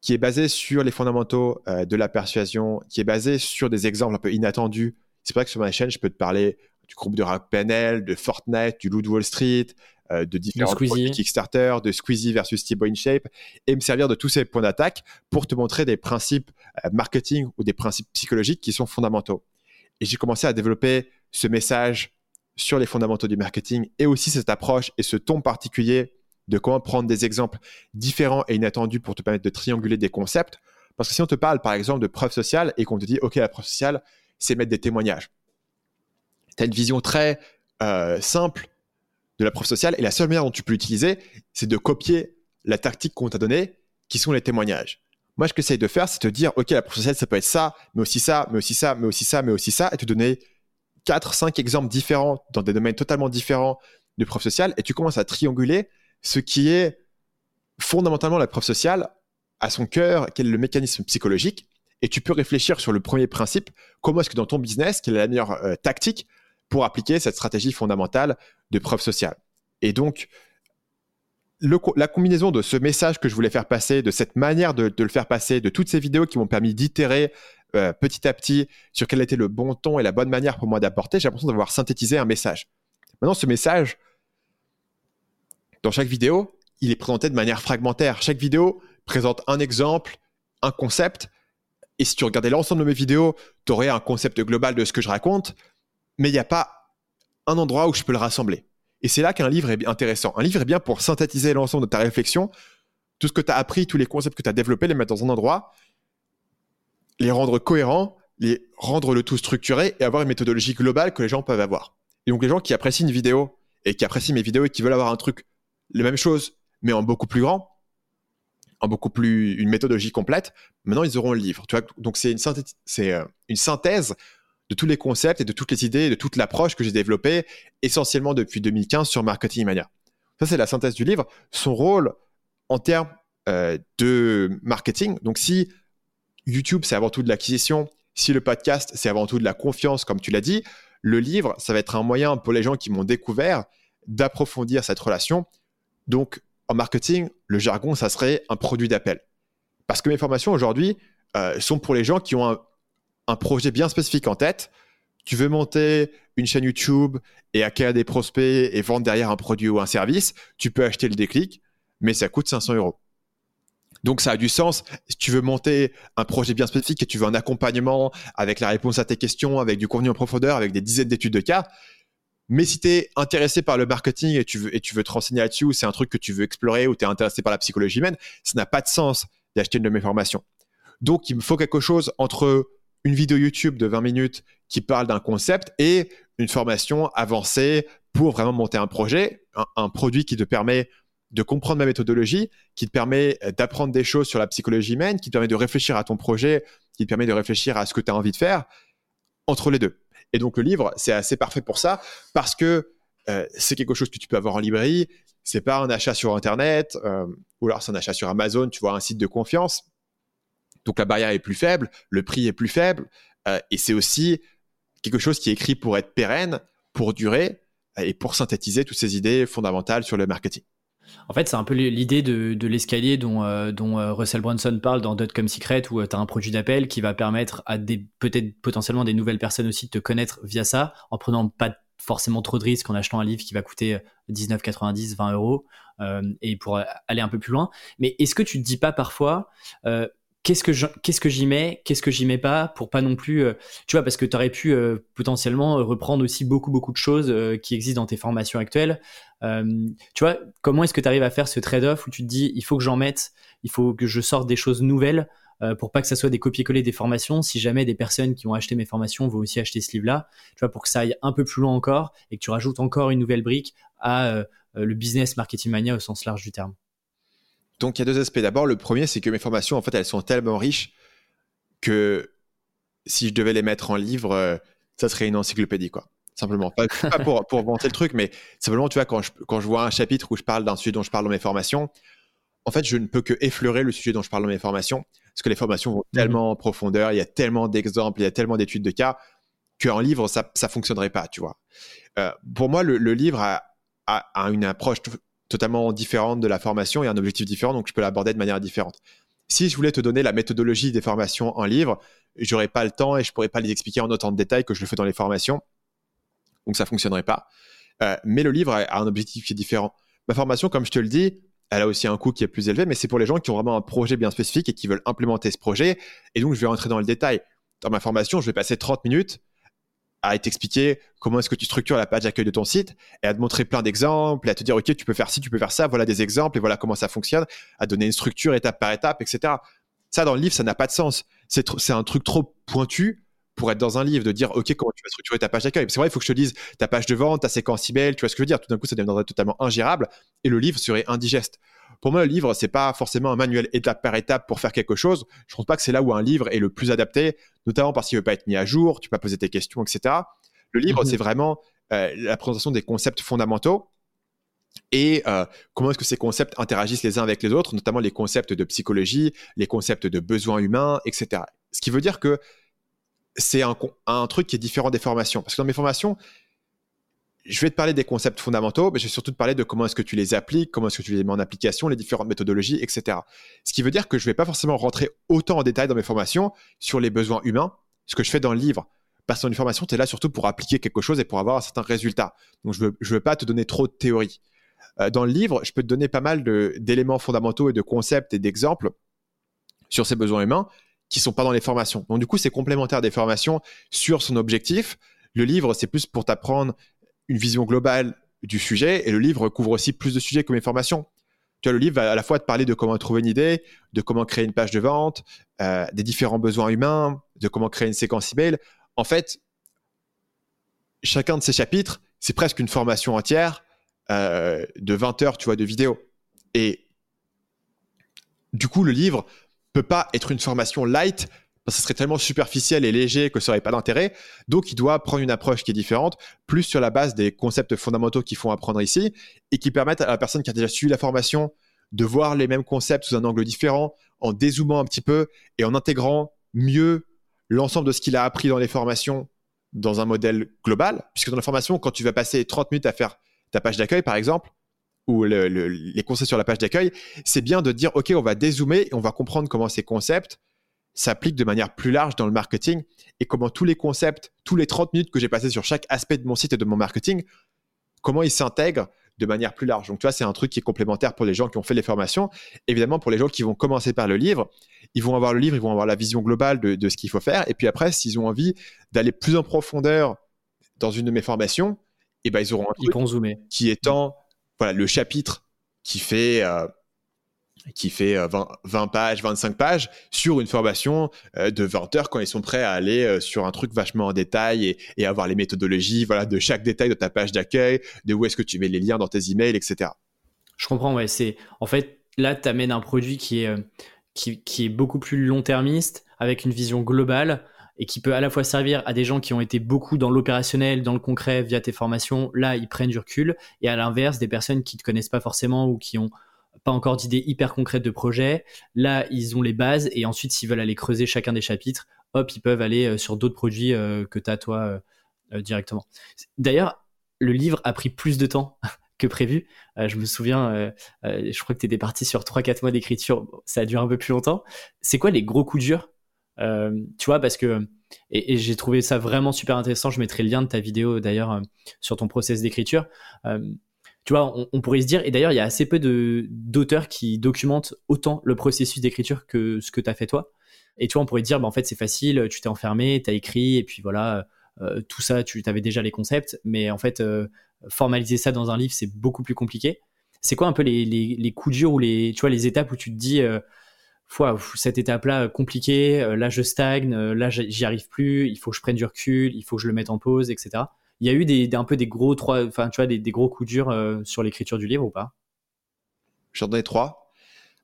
qui est basé sur les fondamentaux euh, de la persuasion, qui est basé sur des exemples un peu inattendus. C'est vrai que sur ma chaîne, je peux te parler du groupe de Rock PNL, de Fortnite, du Loup de Wall Street, euh, de différents produits Kickstarter, de Squeezie versus Steve InShape, et me servir de tous ces points d'attaque pour te montrer des principes euh, marketing ou des principes psychologiques qui sont fondamentaux. Et j'ai commencé à développer ce message sur les fondamentaux du marketing et aussi cette approche et ce ton particulier de comment prendre des exemples différents et inattendus pour te permettre de trianguler des concepts. Parce que si on te parle par exemple de preuve sociale et qu'on te dit, OK, la preuve sociale, c'est mettre des témoignages. Tu as une vision très euh, simple de la preuve sociale et la seule manière dont tu peux l'utiliser, c'est de copier la tactique qu'on t'a donnée, qui sont les témoignages. Moi, ce que j'essaye de faire, c'est te dire, OK, la preuve sociale, ça peut être ça, mais aussi ça, mais aussi ça, mais aussi ça, mais aussi ça, et te donner quatre, cinq exemples différents dans des domaines totalement différents de preuve sociale et tu commences à trianguler ce qui est fondamentalement la preuve sociale à son cœur, quel est le mécanisme psychologique. Et tu peux réfléchir sur le premier principe, comment est-ce que dans ton business, quelle est la meilleure euh, tactique pour appliquer cette stratégie fondamentale de preuve sociale. Et donc, la combinaison de ce message que je voulais faire passer, de cette manière de, le faire passer, de toutes ces vidéos qui m'ont permis d'itérer euh, petit à petit sur quel était le bon ton et la bonne manière pour moi d'apporter, j'ai l'impression d'avoir synthétisé un message. Maintenant, ce message, dans chaque vidéo, il est présenté de manière fragmentaire. Chaque vidéo présente un exemple, un concept. Et si tu regardais l'ensemble de mes vidéos, tu aurais un concept global de ce que je raconte, mais il n'y a pas un endroit où je peux le rassembler. Et c'est là qu'un livre est intéressant. Un livre est bien pour synthétiser l'ensemble de ta réflexion, tout ce que tu as appris, tous les concepts que tu as développés, les mettre dans un endroit, les rendre cohérents, les rendre le tout structuré et avoir une méthodologie globale que les gens peuvent avoir. Et donc les gens qui apprécient une vidéo et qui apprécient mes vidéos et qui veulent avoir un truc, les mêmes choses, mais en beaucoup plus grand, en beaucoup plus une méthodologie complète, maintenant ils auront le livre. Tu vois donc c'est une, euh, une synthèse de tous les concepts et de toutes les idées, de toute l'approche que j'ai développée essentiellement depuis 2015 sur Marketing Mania. Ça, c'est la synthèse du livre. Son rôle en termes euh, de marketing, donc si YouTube, c'est avant tout de l'acquisition, si le podcast, c'est avant tout de la confiance, comme tu l'as dit, le livre, ça va être un moyen pour les gens qui m'ont découvert d'approfondir cette relation. Donc, en marketing, le jargon, ça serait un produit d'appel. Parce que mes formations aujourd'hui euh, sont pour les gens qui ont un, un projet bien spécifique en tête, tu veux monter une chaîne YouTube et acquérir des prospects et vendre derrière un produit ou un service, tu peux acheter le déclic, mais ça coûte 500 euros. Donc ça a du sens. Si tu veux monter un projet bien spécifique et tu veux un accompagnement avec la réponse à tes questions, avec du contenu en profondeur, avec des dizaines d'études de cas, mais si tu es intéressé par le marketing et tu veux, et tu veux te renseigner là-dessus, c'est un truc que tu veux explorer, ou tu es intéressé par la psychologie humaine, ça n'a pas de sens d'acheter une de mes formations. Donc il me faut quelque chose entre une vidéo YouTube de 20 minutes qui parle d'un concept et une formation avancée pour vraiment monter un projet, un, produit qui te permet de comprendre ma méthodologie, qui te permet d'apprendre des choses sur la psychologie humaine, qui te permet de réfléchir à ton projet, qui te permet de réfléchir à ce que tu as envie de faire, entre les deux. Et donc le livre, c'est assez parfait pour ça, parce que euh, c'est quelque chose que tu peux avoir en librairie, c'est pas un achat sur Internet, euh, ou alors c'est un achat sur Amazon, tu vois, un site de confiance. Donc la barrière est plus faible, le prix est plus faible, euh, et c'est aussi quelque chose qui est écrit pour être pérenne, pour durer, et pour synthétiser toutes ces idées fondamentales sur le marketing. En fait, c'est un peu l'idée de, l'escalier dont, euh, euh, Russell Brunson parle dans Dotcom Secret, où tu as un produit d'appel qui va permettre à peut-être potentiellement des nouvelles personnes aussi de te connaître via ça, en prenant pas forcément trop de risques en achetant un livre qui va coûter 19,90, 20 euros, et pour aller un peu plus loin. Mais est-ce que tu te dis pas parfois, qu'est-ce que qu'est-ce que j'y mets, qu'est-ce que j'y mets pas pour pas non plus, euh, tu vois, parce que tu aurais pu euh, potentiellement reprendre aussi beaucoup beaucoup de choses euh, qui existent dans tes formations actuelles. tu vois, comment est-ce que tu arrives à faire ce trade-off où tu te dis, il faut que j'en mette, il faut que je sorte des choses nouvelles pour pas que ça soit des copier-coller des formations. Si jamais des personnes qui ont acheté mes formations vont aussi acheter ce livre-là, tu vois, pour que ça aille un peu plus loin encore et que tu rajoutes encore une nouvelle brique à le business marketing mania au sens large du terme. Donc il y a deux aspects. D'abord, le premier, c'est que mes formations, en fait, elles sont tellement riches que si je devais les mettre en livre, euh, ça serait une encyclopédie, quoi. Simplement. Pas, [laughs] pour, pour vanter le truc, mais simplement, tu vois, quand je, quand je vois un chapitre où je parle d'un sujet dont je parle dans mes formations, en fait, je ne peux que effleurer le sujet dont je parle dans mes formations, parce que les formations vont mmh. tellement en profondeur, il y a tellement d'exemples, il y a tellement d'études de cas, qu'en livre, ça ne fonctionnerait pas, tu vois. Euh, pour moi, le, livre a, a, une approche totalement différente de la formation et un objectif différent, donc je peux l'aborder de manière différente. Si je voulais te donner la méthodologie des formations en livre, j'aurais pas le temps et je pourrais pas les expliquer en autant de détails que je le fais dans les formations. Donc ça fonctionnerait pas. Euh, mais le livre a un objectif qui est différent. Ma formation, comme je te le dis, elle a aussi un coût qui est plus élevé, mais c'est pour les gens qui ont vraiment un projet bien spécifique et qui veulent implémenter ce projet. Et donc, je vais rentrer dans le détail. Dans ma formation, je vais passer 30 minutes à t'expliquer comment est-ce que tu structures la page d'accueil de ton site et à te montrer plein d'exemples, à te dire, OK, tu peux faire ci, tu peux faire ça, voilà des exemples et voilà comment ça fonctionne, à donner une structure étape par étape, etc. Ça, dans le livre, ça n'a pas de sens. C'est un truc trop pointu pour être dans un livre, de dire, OK, comment tu vas structurer ta page d'accueil. C'est vrai, il faut que je te dise ta page de vente, ta séquence email, tu vois ce que je veux dire? Tout d'un coup, ça deviendrait totalement ingérable et le livre serait indigeste. Pour moi, le livre, c'est pas forcément un manuel étape par étape pour faire quelque chose. Je pense pas que c'est là où un livre est le plus adapté, notamment parce qu'il veut pas être mis à jour, tu peux pas poser tes questions, etc. Le livre, mhm. c'est vraiment euh, la présentation des concepts fondamentaux et euh, comment est-ce que ces concepts interagissent les uns avec les autres, notamment les concepts de psychologie, les concepts de besoins humains, etc. Ce qui veut dire que c'est un, un, truc qui est différent des formations. Parce que dans mes formations, je vais te parler des concepts fondamentaux, mais je vais surtout te parler de comment est-ce que tu les appliques, comment est-ce que tu les mets en application, les différentes méthodologies, etc. Ce qui veut dire que je ne vais pas forcément rentrer autant en détail dans mes formations sur les besoins humains, ce que je fais dans le livre. Parce que dans une formation, tu es là surtout pour appliquer quelque chose et pour avoir un certain résultat. Donc, je ne veux, pas te donner trop de théorie. Euh, dans le livre, je peux te donner pas mal d'éléments fondamentaux et de concepts et d'exemples sur ces besoins humains qui sont pas dans les formations. Donc, du coup, c'est complémentaire des formations sur son objectif. Le livre, c'est plus pour t'apprendre une vision globale du sujet et le livre couvre aussi plus de sujets que mes formations. Tu vois, le livre va à la fois te parler de comment trouver une idée, de comment créer une page de vente, euh, des différents besoins humains, de comment créer une séquence email. En fait, chacun de ces chapitres, c'est presque une formation entière euh, de 20 heures, tu vois, de vidéo. Et du coup, le livre peut pas être une formation light ce serait tellement superficiel et léger que ça n'aurait pas d'intérêt. Donc, il doit prendre une approche qui est différente, plus sur la base des concepts fondamentaux qu'ils font apprendre ici et qui permettent à la personne qui a déjà suivi la formation de voir les mêmes concepts sous un angle différent, en dézoomant un petit peu et en intégrant mieux l'ensemble de ce qu'il a appris dans les formations dans un modèle global. Puisque dans la formation, quand tu vas passer 30 minutes à faire ta page d'accueil, par exemple, ou les concepts sur la page d'accueil, c'est bien de dire, OK, on va dézoomer et on va comprendre comment ces concepts s'appliquent de manière plus large dans le marketing et comment tous les concepts, tous les 30 minutes que j'ai passés sur chaque aspect de mon site et de mon marketing, comment ils s'intègrent de manière plus large. Donc, tu vois, c'est un truc qui est complémentaire pour les gens qui ont fait les formations. Évidemment, pour les gens qui vont commencer par le livre, ils vont avoir le livre, ils vont avoir la vision globale de, ce qu'il faut faire. Et puis après, s'ils ont envie d'aller plus en profondeur dans une de mes formations, et eh ben, ils auront un truc ils zoomer. qui étant voilà, le chapitre qui fait euh, qui fait 20, euh, pages, 25 pages sur une formation euh, de 20 heures quand ils sont prêts à aller euh, sur un truc vachement en détail et, avoir les méthodologies voilà, de chaque détail de ta page d'accueil, de où est-ce que tu mets les liens dans tes emails, etc. Je comprends, ouais. C'est, en fait, là, tu amènes un produit qui est, qui, qui est beaucoup plus long-termiste, avec une vision globale et qui peut à la fois servir à des gens qui ont été beaucoup dans l'opérationnel, dans le concret via tes formations. Là, ils prennent du recul. Et à l'inverse, des personnes qui ne te connaissent pas forcément ou qui ont pas encore d'idées hyper concrètes de projet. Là, ils ont les bases et ensuite, s'ils veulent aller creuser chacun des chapitres, hop, ils peuvent aller euh, sur d'autres produits euh, que tu as toi euh, directement. D'ailleurs, le livre a pris plus de temps [laughs] que prévu. je me souviens, je crois que tu étais parti sur 3-4 mois d'écriture, ça a duré un peu plus longtemps. C'est quoi les gros coups durs Tu vois, parce que, et, et j'ai trouvé ça vraiment super intéressant, je mettrai le lien de ta vidéo d'ailleurs sur ton process d'écriture tu vois, on, pourrait se dire, et d'ailleurs, il y a assez peu d'auteurs qui documentent autant le processus d'écriture que ce que tu as fait toi. Et tu vois, on pourrait dire, bah, en fait, c'est facile, tu t'es enfermé, tu as écrit, et puis voilà, euh, tout ça, tu avais déjà les concepts. Mais en fait, euh, formaliser ça dans un livre, c'est beaucoup plus compliqué. C'est quoi un peu les, les, coups durs ou les, tu vois, les étapes où tu te dis, euh, cette étape-là compliquée, là je stagne, là j'y arrive plus, il faut que je prenne du recul, il faut que je le mette en pause, etc il y a eu des, un peu des gros trois, enfin tu vois, des, gros coups durs euh, sur l'écriture du livre ou pas? J'en ai trois.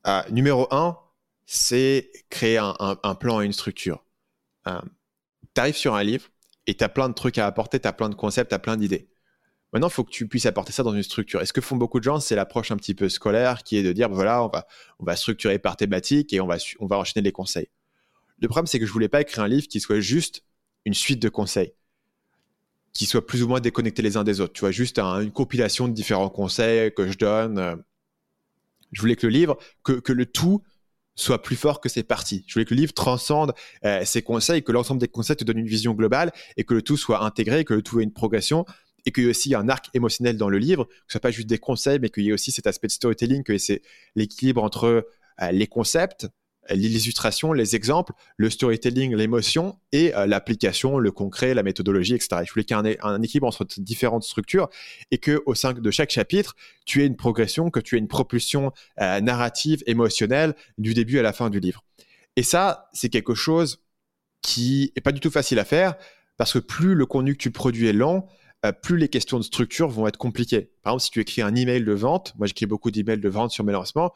Euh, numéro un, c'est créer un, plan et une structure. Euh, tu arrives sur un livre et tu as plein de trucs à apporter, tu as plein de concepts, tu as plein d'idées. Maintenant, il faut que tu puisses apporter ça dans une structure. Et ce que font beaucoup de gens, c'est l'approche un petit peu scolaire qui est de dire, voilà, on va, on va structurer par thématique et on va, on va enchaîner les conseils. Le problème, c'est que je voulais pas écrire un livre qui soit juste une suite de conseils qui soient plus ou moins déconnectés les uns des autres. Tu vois, juste une compilation de différents conseils que je donne. Euh. Je voulais que le livre, que, que le tout soit plus fort que ses parties. Je voulais que le livre transcende euh, ses conseils, que l'ensemble des conseils te donne une vision globale et que le tout soit intégré, que le tout ait une progression et qu'il y ait aussi un arc émotionnel dans le livre, que ce soit pas juste des conseils, mais qu'il y ait aussi cet aspect de storytelling, que c'est l'équilibre entre euh, les concepts, l'illustration, les exemples, le storytelling, l'émotion et euh, l'application, le concret, la méthodologie, etc. Je voulais qu'il y ait un, équilibre entre différentes structures et que au sein de chaque chapitre, tu aies une progression, que tu aies une propulsion euh, narrative, émotionnelle du début à la fin du livre. Et ça, c'est quelque chose qui est pas du tout facile à faire parce que plus le contenu que tu produis est lent, euh, plus les questions de structure vont être compliquées. Par exemple, si tu écris un email de vente, moi j'écris beaucoup d'emails de vente sur mes lancements,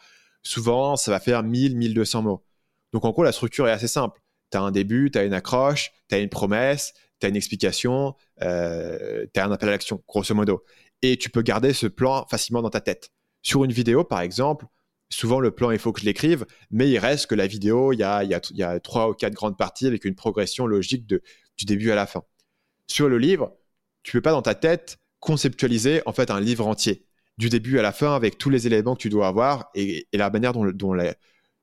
souvent, ça va faire 1000, 1200 mots. Donc, en gros, la structure est assez simple. Tu as un début, tu as une accroche, tu as une promesse, tu as une explication, euh, tu as un appel à l'action, grosso modo. et tu peux garder ce plan facilement dans ta tête. Sur une vidéo, par exemple, souvent le plan, il faut que je l'écrive, mais il reste que la vidéo, il y a, trois ou quatre grandes parties avec une progression logique de, du début à la fin. Sur le livre, tu peux pas dans ta tête conceptualiser en fait un livre entier du début à la fin avec tous les éléments que tu dois avoir et, la manière dont,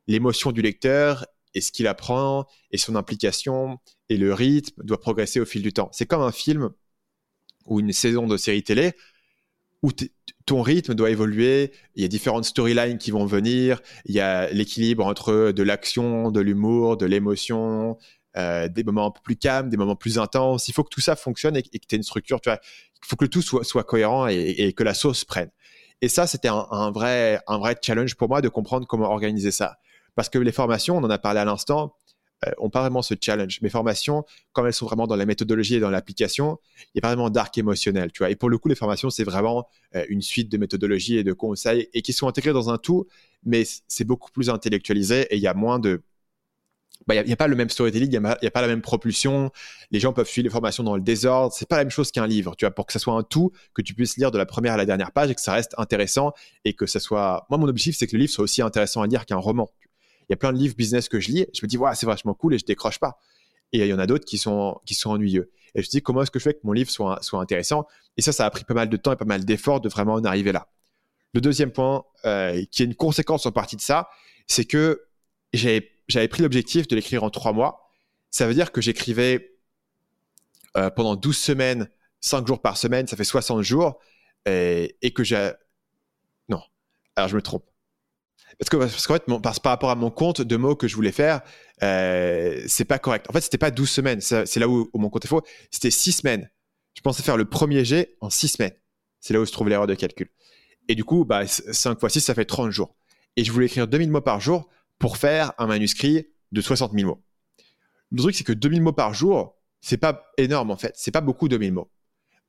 l'émotion du lecteur et ce qu'il apprend et son implication et le rythme doit progresser au fil du temps. C'est comme un film ou une saison de série télé où ton rythme doit évoluer, il y a différentes storylines qui vont venir, il y a l'équilibre entre de l'action, de l'humour, de l'émotion, euh, des moments un peu plus calmes, des moments plus intenses. Il faut que tout ça fonctionne et, que tu aies une structure. Il faut que le tout soit, soit cohérent et, que la sauce prenne. Et ça, c'était un, vrai, un vrai challenge pour moi de comprendre comment organiser ça. Parce que les formations, on en a parlé à l'instant, euh, ont pas vraiment ce challenge. Mes formations, comme elles sont vraiment dans la méthodologie et dans l'application, il y a pas vraiment d'arc émotionnel, tu vois. Et pour le coup, les formations, c'est vraiment euh, une suite de méthodologies et de conseils et qui sont intégrés dans un tout, mais c'est beaucoup plus intellectualisé et il y a moins de, bah, n'y a, pas le même storytelling, il n'y a, pas la même propulsion. Les gens peuvent suivre les formations dans le désordre. C'est pas la même chose qu'un livre, tu vois, pour que ça soit un tout, que tu puisses lire de la première à la dernière page et que ça reste intéressant et que ça soit. Moi, mon objectif, c'est que le livre soit aussi intéressant à lire qu'un roman. Il y a plein de livres business que je lis, je me dis, ouais, c'est vachement cool et je décroche pas. Et il y en a d'autres qui sont, qui sont ennuyeux. Et je me dis, comment est-ce que je fais que mon livre soit, soit intéressant? Et ça, ça a pris pas mal de temps et pas mal d'efforts de vraiment en arriver là. Le deuxième point, euh, qui est une conséquence en partie de ça, c'est que j'ai j'avais pris l'objectif de l'écrire en trois mois. Ça veut dire que j'écrivais euh, pendant 12 semaines, 5 jours par semaine, ça fait 60 jours, et, que j'ai... Non, alors je me trompe. Parce qu'en parce fait, par, rapport à mon compte de mots que je voulais faire, euh, c'est pas correct. En fait, c'était pas 12 semaines, c'est là où, mon compte est faux, c'était 6 semaines. Je pensais faire le premier jet en 6 semaines. C'est là où se trouve l'erreur de calcul. Et du coup, bah, 5 fois 6, ça fait 30 jours. Et je voulais écrire 2000 mots par jour pour faire un manuscrit de 60 000 mots. Le truc, c'est que 2000 mots par jour, c'est pas énorme en fait. C'est pas beaucoup 2000 mots.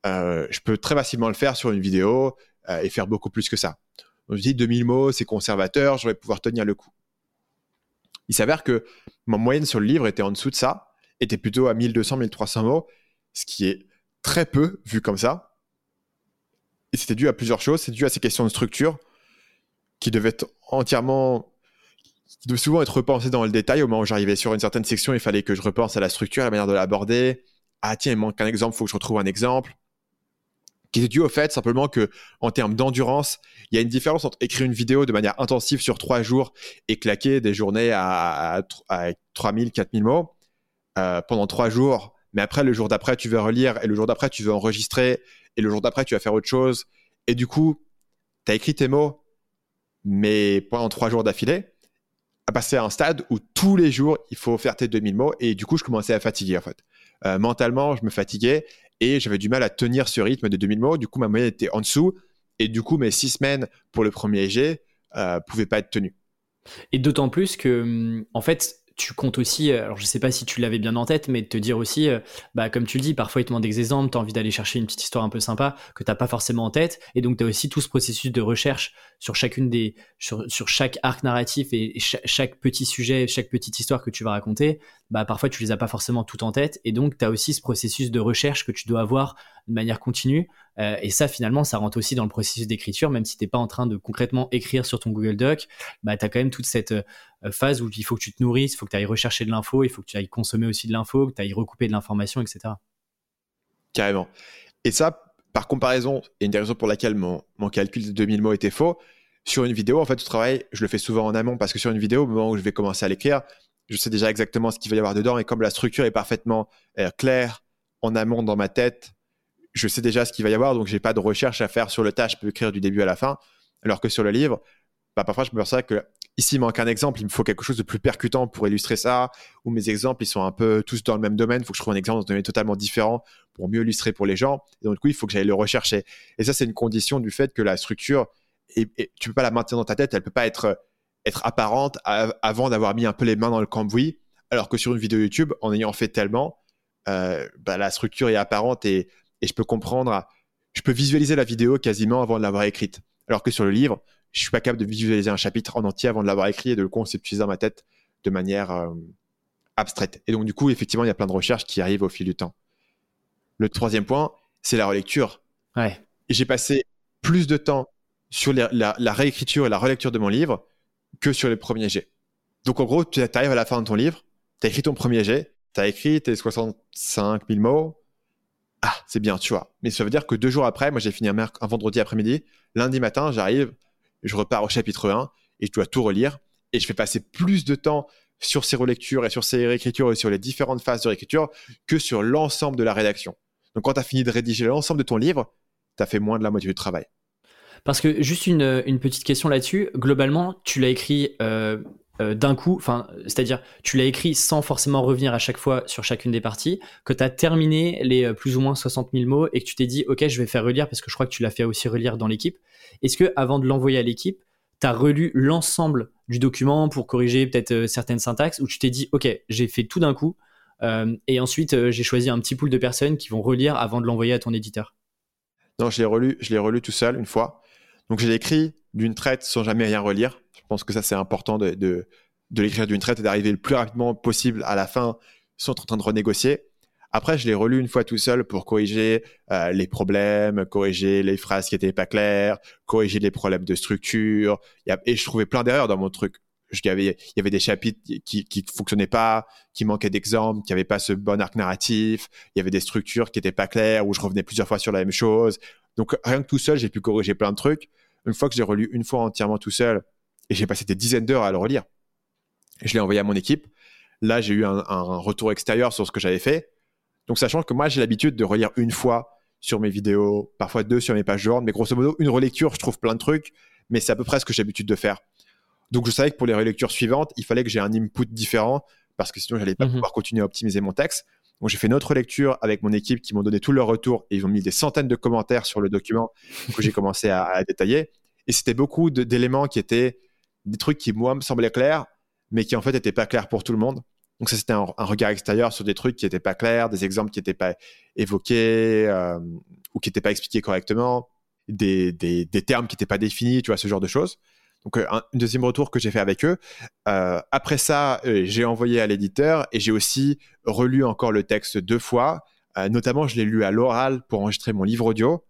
Euh, je peux très facilement le faire sur une vidéo euh, et faire beaucoup plus que ça. Donc, je dis 2000 mots, c'est conservateur, je vais pouvoir tenir le coup. Il s'avère que ma moyenne sur le livre était en dessous de ça, était plutôt à 1200, 1300 mots, ce qui est très peu vu comme ça. Et c'était dû à plusieurs choses. C'est dû à ces questions de structure qui devaient être entièrement qui doit souvent être repensé dans le détail. Au moment où j'arrivais sur une certaine section, il fallait que je repense à la structure, à la manière de l'aborder. Ah tiens, il manque un exemple, il faut que je retrouve un exemple. Qui est dû au fait simplement que, en termes d'endurance, il y a une différence entre écrire une vidéo de manière intensive sur trois jours et claquer des journées à, à, 3000, 4000 mots euh, pendant trois jours. Mais après, le jour d'après, tu veux relire et le jour d'après, tu veux enregistrer et le jour d'après, tu vas faire autre chose. Et du coup, tu as écrit tes mots, mais pendant trois jours d'affilée à passer à un stade où tous les jours, il faut faire tes 2000 mots. Et du coup, je commençais à fatiguer, en fait. Euh, mentalement, je me fatiguais et j'avais du mal à tenir ce rythme de 2000 mots. Du coup, ma moyenne était en dessous. Et du coup, mes six semaines pour le premier jet euh, pouvaient pas être tenues. Et d'autant plus que, en fait, tu comptes aussi, euh, alors je sais pas si tu l'avais bien en tête, mais te dire aussi, euh, bah, comme tu le dis, parfois il te demande des exemples, tu as envie d'aller chercher une petite histoire un peu sympa que t'as pas forcément en tête, et donc tu as aussi tout ce processus de recherche sur chacune des, sur, sur chaque arc narratif et, chaque, petit sujet, chaque petite histoire que tu vas raconter, bah, parfois tu les as pas forcément tout en tête, et donc tu as aussi ce processus de recherche que tu dois avoir de manière continue, euh, et ça finalement ça rentre aussi dans le processus d'écriture, même si t'es pas en train de concrètement écrire sur ton Google Doc, bah, tu as quand même toute cette euh, phase où il faut que tu te nourrisses, il faut que tu ailles rechercher de l'info, il faut que tu ailles consommer aussi de l'info, que tu ailles recouper de l'information, etc. Carrément. Et ça, par comparaison, et une des raisons pour laquelle mon, calcul de 2000 mots était faux, sur une vidéo, en fait, je travail, je le fais souvent en amont parce que sur une vidéo, au moment où je vais commencer à l'écrire, je sais déjà exactement ce qu'il va y avoir dedans et comme la structure est parfaitement euh, claire en amont dans ma tête, je sais déjà ce qu'il va y avoir, donc j'ai pas de recherche à faire sur le tas, je peux écrire du début à la fin. Alors que sur le livre, bah, parfois je me ça que ici il manque un exemple, il me faut quelque chose de plus percutant pour illustrer ça, ou mes exemples ils sont un peu tous dans le même domaine, il faut que je trouve un exemple dans un domaine totalement différent pour mieux illustrer pour les gens. Et donc du coup, il faut que j'aille le rechercher. Et ça, c'est une condition du fait que la structure, et, tu peux pas la maintenir dans ta tête, elle peut pas être être apparente avant d'avoir mis un peu les mains dans le cambouis, alors que sur une vidéo YouTube, en ayant fait tellement, euh, bah, la structure est apparente et, et je peux comprendre, je peux visualiser la vidéo quasiment avant de l'avoir écrite. Alors que sur le livre, je suis pas capable de visualiser un chapitre en entier avant de l'avoir écrit et de le conceptualiser dans ma tête de manière euh, abstraite. Et donc, du coup, effectivement, il y a plein de recherches qui arrivent au fil du temps. Le troisième point, c'est la relecture. Ouais. J'ai passé plus de temps sur la, la, réécriture et la relecture de mon livre que sur les premiers jets. Donc en gros, tu arrives à la fin de ton livre, tu as écrit ton premier jet, tu as écrit tes 65 000 mots. Ah, c'est bien, tu vois. Mais ça veut dire que deux jours après, moi j'ai fini un, vendredi après-midi, lundi matin, j'arrive, je repars au chapitre 1 et je dois tout relire. Et je fais passer plus de temps sur ces relectures et sur ces réécritures et sur les différentes phases de réécriture que sur l'ensemble de la rédaction. Donc quand tu as fini de rédiger l'ensemble de ton livre, tu as fait moins de la moitié du travail. Parce que juste une, une petite question là-dessus, globalement, tu l'as écrit euh, euh, d'un coup, c'est-à-dire tu l'as écrit sans forcément revenir à chaque fois sur chacune des parties, que tu as terminé les euh, plus ou moins 60 000 mots et que tu t'es dit, ok, je vais faire relire parce que je crois que tu l'as fait aussi relire dans l'équipe. Est-ce que avant de l'envoyer à l'équipe, tu as relu l'ensemble du document pour corriger peut-être euh, certaines syntaxes ou tu t'es dit, ok, j'ai fait tout d'un coup et ensuite j'ai choisi un petit pool de personnes qui vont relire avant de l'envoyer à ton éditeur? Non, je l'ai relu, je l'ai relu tout seul une fois. Donc je l'ai écrit d'une traite sans jamais rien relire pense que ça, c'est important de, de, l'écrire d'une traite et d'arriver le plus rapidement possible à la fin sans être en train de renégocier. Après, je l'ai relu une fois tout seul pour corriger euh, les problèmes, corriger les phrases qui étaient pas claires, corriger les problèmes de structure. Et je trouvais plein d'erreurs dans mon truc. Il y, avait, y avait des chapitres qui qui fonctionnaient pas, qui manquaient d'exemples, qui n'avaient pas ce bon arc narratif. Il y avait des structures qui étaient pas claires, où je revenais plusieurs fois sur la même chose. Donc rien que tout seul, j'ai pu corriger plein de trucs. Une fois que j'ai relu une fois entièrement tout seul, et j'ai passé des dizaines d'heures à le relire. je l'ai envoyé à mon équipe. Là, j'ai eu un, retour extérieur sur ce que j'avais fait. Donc, sachant que moi, j'ai l'habitude de relire une fois sur mes vidéos, parfois deux sur mes pages journal, mais grosso modo, une relecture, je trouve plein de trucs, mais c'est à peu près ce que j'ai l'habitude de faire. Donc, je savais que pour les relectures suivantes, il fallait que j'ai un input différent parce que sinon, j'allais pas mhm. pouvoir continuer à optimiser mon texte. Donc, j'ai fait une autre lecture avec mon équipe qui m'ont donné tout leur retour et ils ont mis des centaines de commentaires sur le document que j'ai commencé à, à, détailler. Et c'était beaucoup d'éléments qui étaient des trucs qui, moi, me semblaient clairs, mais qui en fait n'étaient pas clairs pour tout le monde. Donc ça, c'était un, regard extérieur sur des trucs qui n'étaient pas clairs, des exemples qui n'étaient pas évoqués euh, ou qui n'étaient pas expliqués correctement, des, des, termes qui n'étaient pas définis, tu vois, ce genre de choses. Donc euh, un, deuxième retour que j'ai fait avec eux. Euh, après ça, j'ai envoyé à l'éditeur et j'ai aussi relu encore le texte deux fois. notamment, je l'ai lu à l'oral pour enregistrer mon livre audio.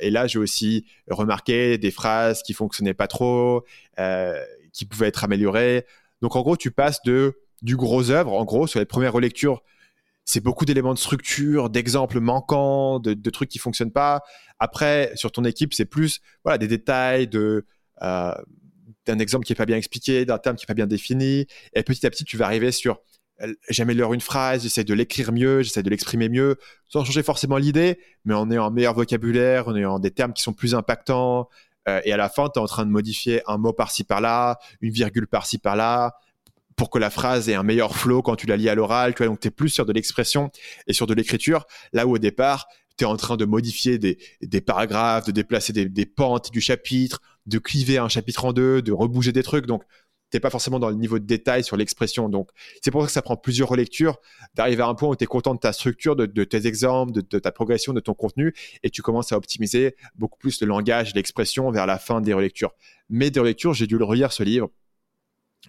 Et là, j'ai aussi remarqué des phrases qui fonctionnaient pas trop, euh, qui pouvaient être améliorées. Donc, en gros, tu passes de du gros œuvre. En gros, sur les premières relectures, c'est beaucoup d'éléments de structure, d'exemples manquants, de, trucs qui fonctionnent pas. Après, sur ton équipe, c'est plus voilà des détails de euh, d'un exemple qui est pas bien expliqué, d'un terme qui est pas bien défini. Et petit à petit, tu vas arriver sur j'améliore une phrase, j'essaie de l'écrire mieux, j'essaie de l'exprimer mieux, sans changer forcément l'idée, mais en ayant un meilleur vocabulaire, en ayant des termes qui sont plus impactants. Euh, et à la fin, tu es en train de modifier un mot par-ci par-là, une virgule par-ci par-là, pour que la phrase ait un meilleur flow quand tu la lis à l'oral. Tu donc tu es plus sur de l'expression et sur de l'écriture, là où au départ, tu es en train de modifier des, des paragraphes, de déplacer des, des pentes du chapitre, de cliver un chapitre en deux, de rebouger des trucs. Donc, pas forcément dans le niveau de détail sur l'expression. Donc, c'est pour ça que ça prend plusieurs relectures d'arriver à un point où tu es content de ta structure, de, tes exemples, de, ta progression, de ton contenu, et tu commences à optimiser beaucoup plus le langage, l'expression vers la fin des relectures. Mais des relectures, j'ai dû le relire ce livre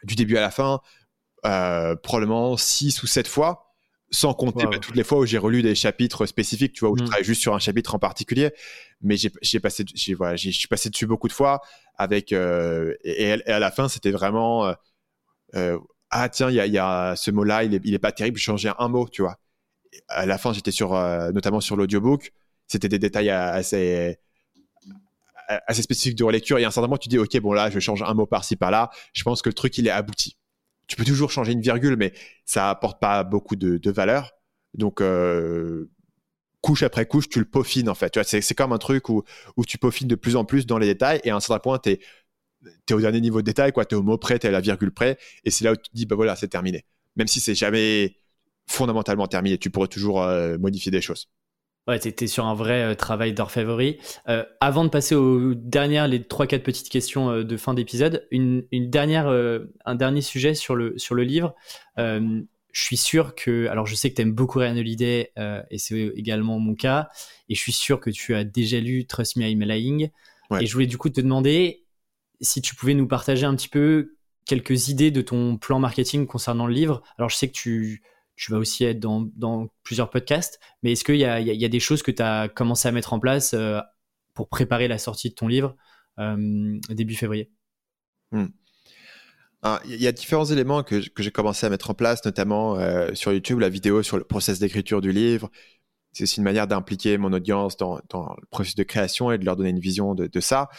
du début à la fin, euh, probablement six ou sept fois sans compter bah, toutes les fois où j'ai relu des chapitres spécifiques, tu vois, où je mm. travaille juste sur un chapitre en particulier. Mais j'ai passé, voilà, je suis passé dessus beaucoup de fois avec euh, et, à la fin, c'était vraiment euh, euh, ah tiens, il y a, ce mot-là, il est, il est pas terrible, je changeais un mot, tu vois. À la fin, j'étais sur notamment sur l'audiobook, c'était des détails assez assez spécifiques de relecture. Et à un certain moment, tu dis ok, bon là, je change un mot par-ci par-là. Je pense que le truc il est abouti tu peux toujours changer une virgule, mais ça apporte pas beaucoup de, valeur. Donc, euh, couche après couche, tu le peaufines en fait. Tu vois, c'est, comme un truc où, où tu peaufines de plus en plus dans les détails et à un certain point, tu es, au dernier niveau de détail, tu es au mot près, tu es à la virgule près et c'est là où tu te dis, bah voilà, c'est terminé. Même si c'est jamais fondamentalement terminé, tu pourrais toujours euh, modifier des choses. Ouais, tu sur un vrai euh, travail d'orfèvrerie. Euh, avant de passer aux dernières, les trois quatre petites questions euh, de fin d'épisode, une, une, dernière, un dernier sujet sur le sur le livre. je suis sûr que, alors je sais que tu aimes beaucoup Ryan Holiday et c'est également mon cas, et je suis sûr que tu as déjà lu Trust Me I'm Lying. Et je voulais du coup te demander si tu pouvais nous partager un petit peu quelques idées de ton plan marketing concernant le livre. Alors je sais que tu tu vas aussi être dans, plusieurs podcasts, mais est-ce qu'il y a, y a, des choses que tu as commencé à mettre en place euh, pour préparer la sortie de ton livre début février? Hmm. ah, Il y a différents éléments que, j'ai commencé à mettre en place, notamment sur YouTube, la vidéo sur le process d'écriture du livre. C'est aussi une manière d'impliquer mon audience dans, le processus de création et de leur donner une vision de, ça.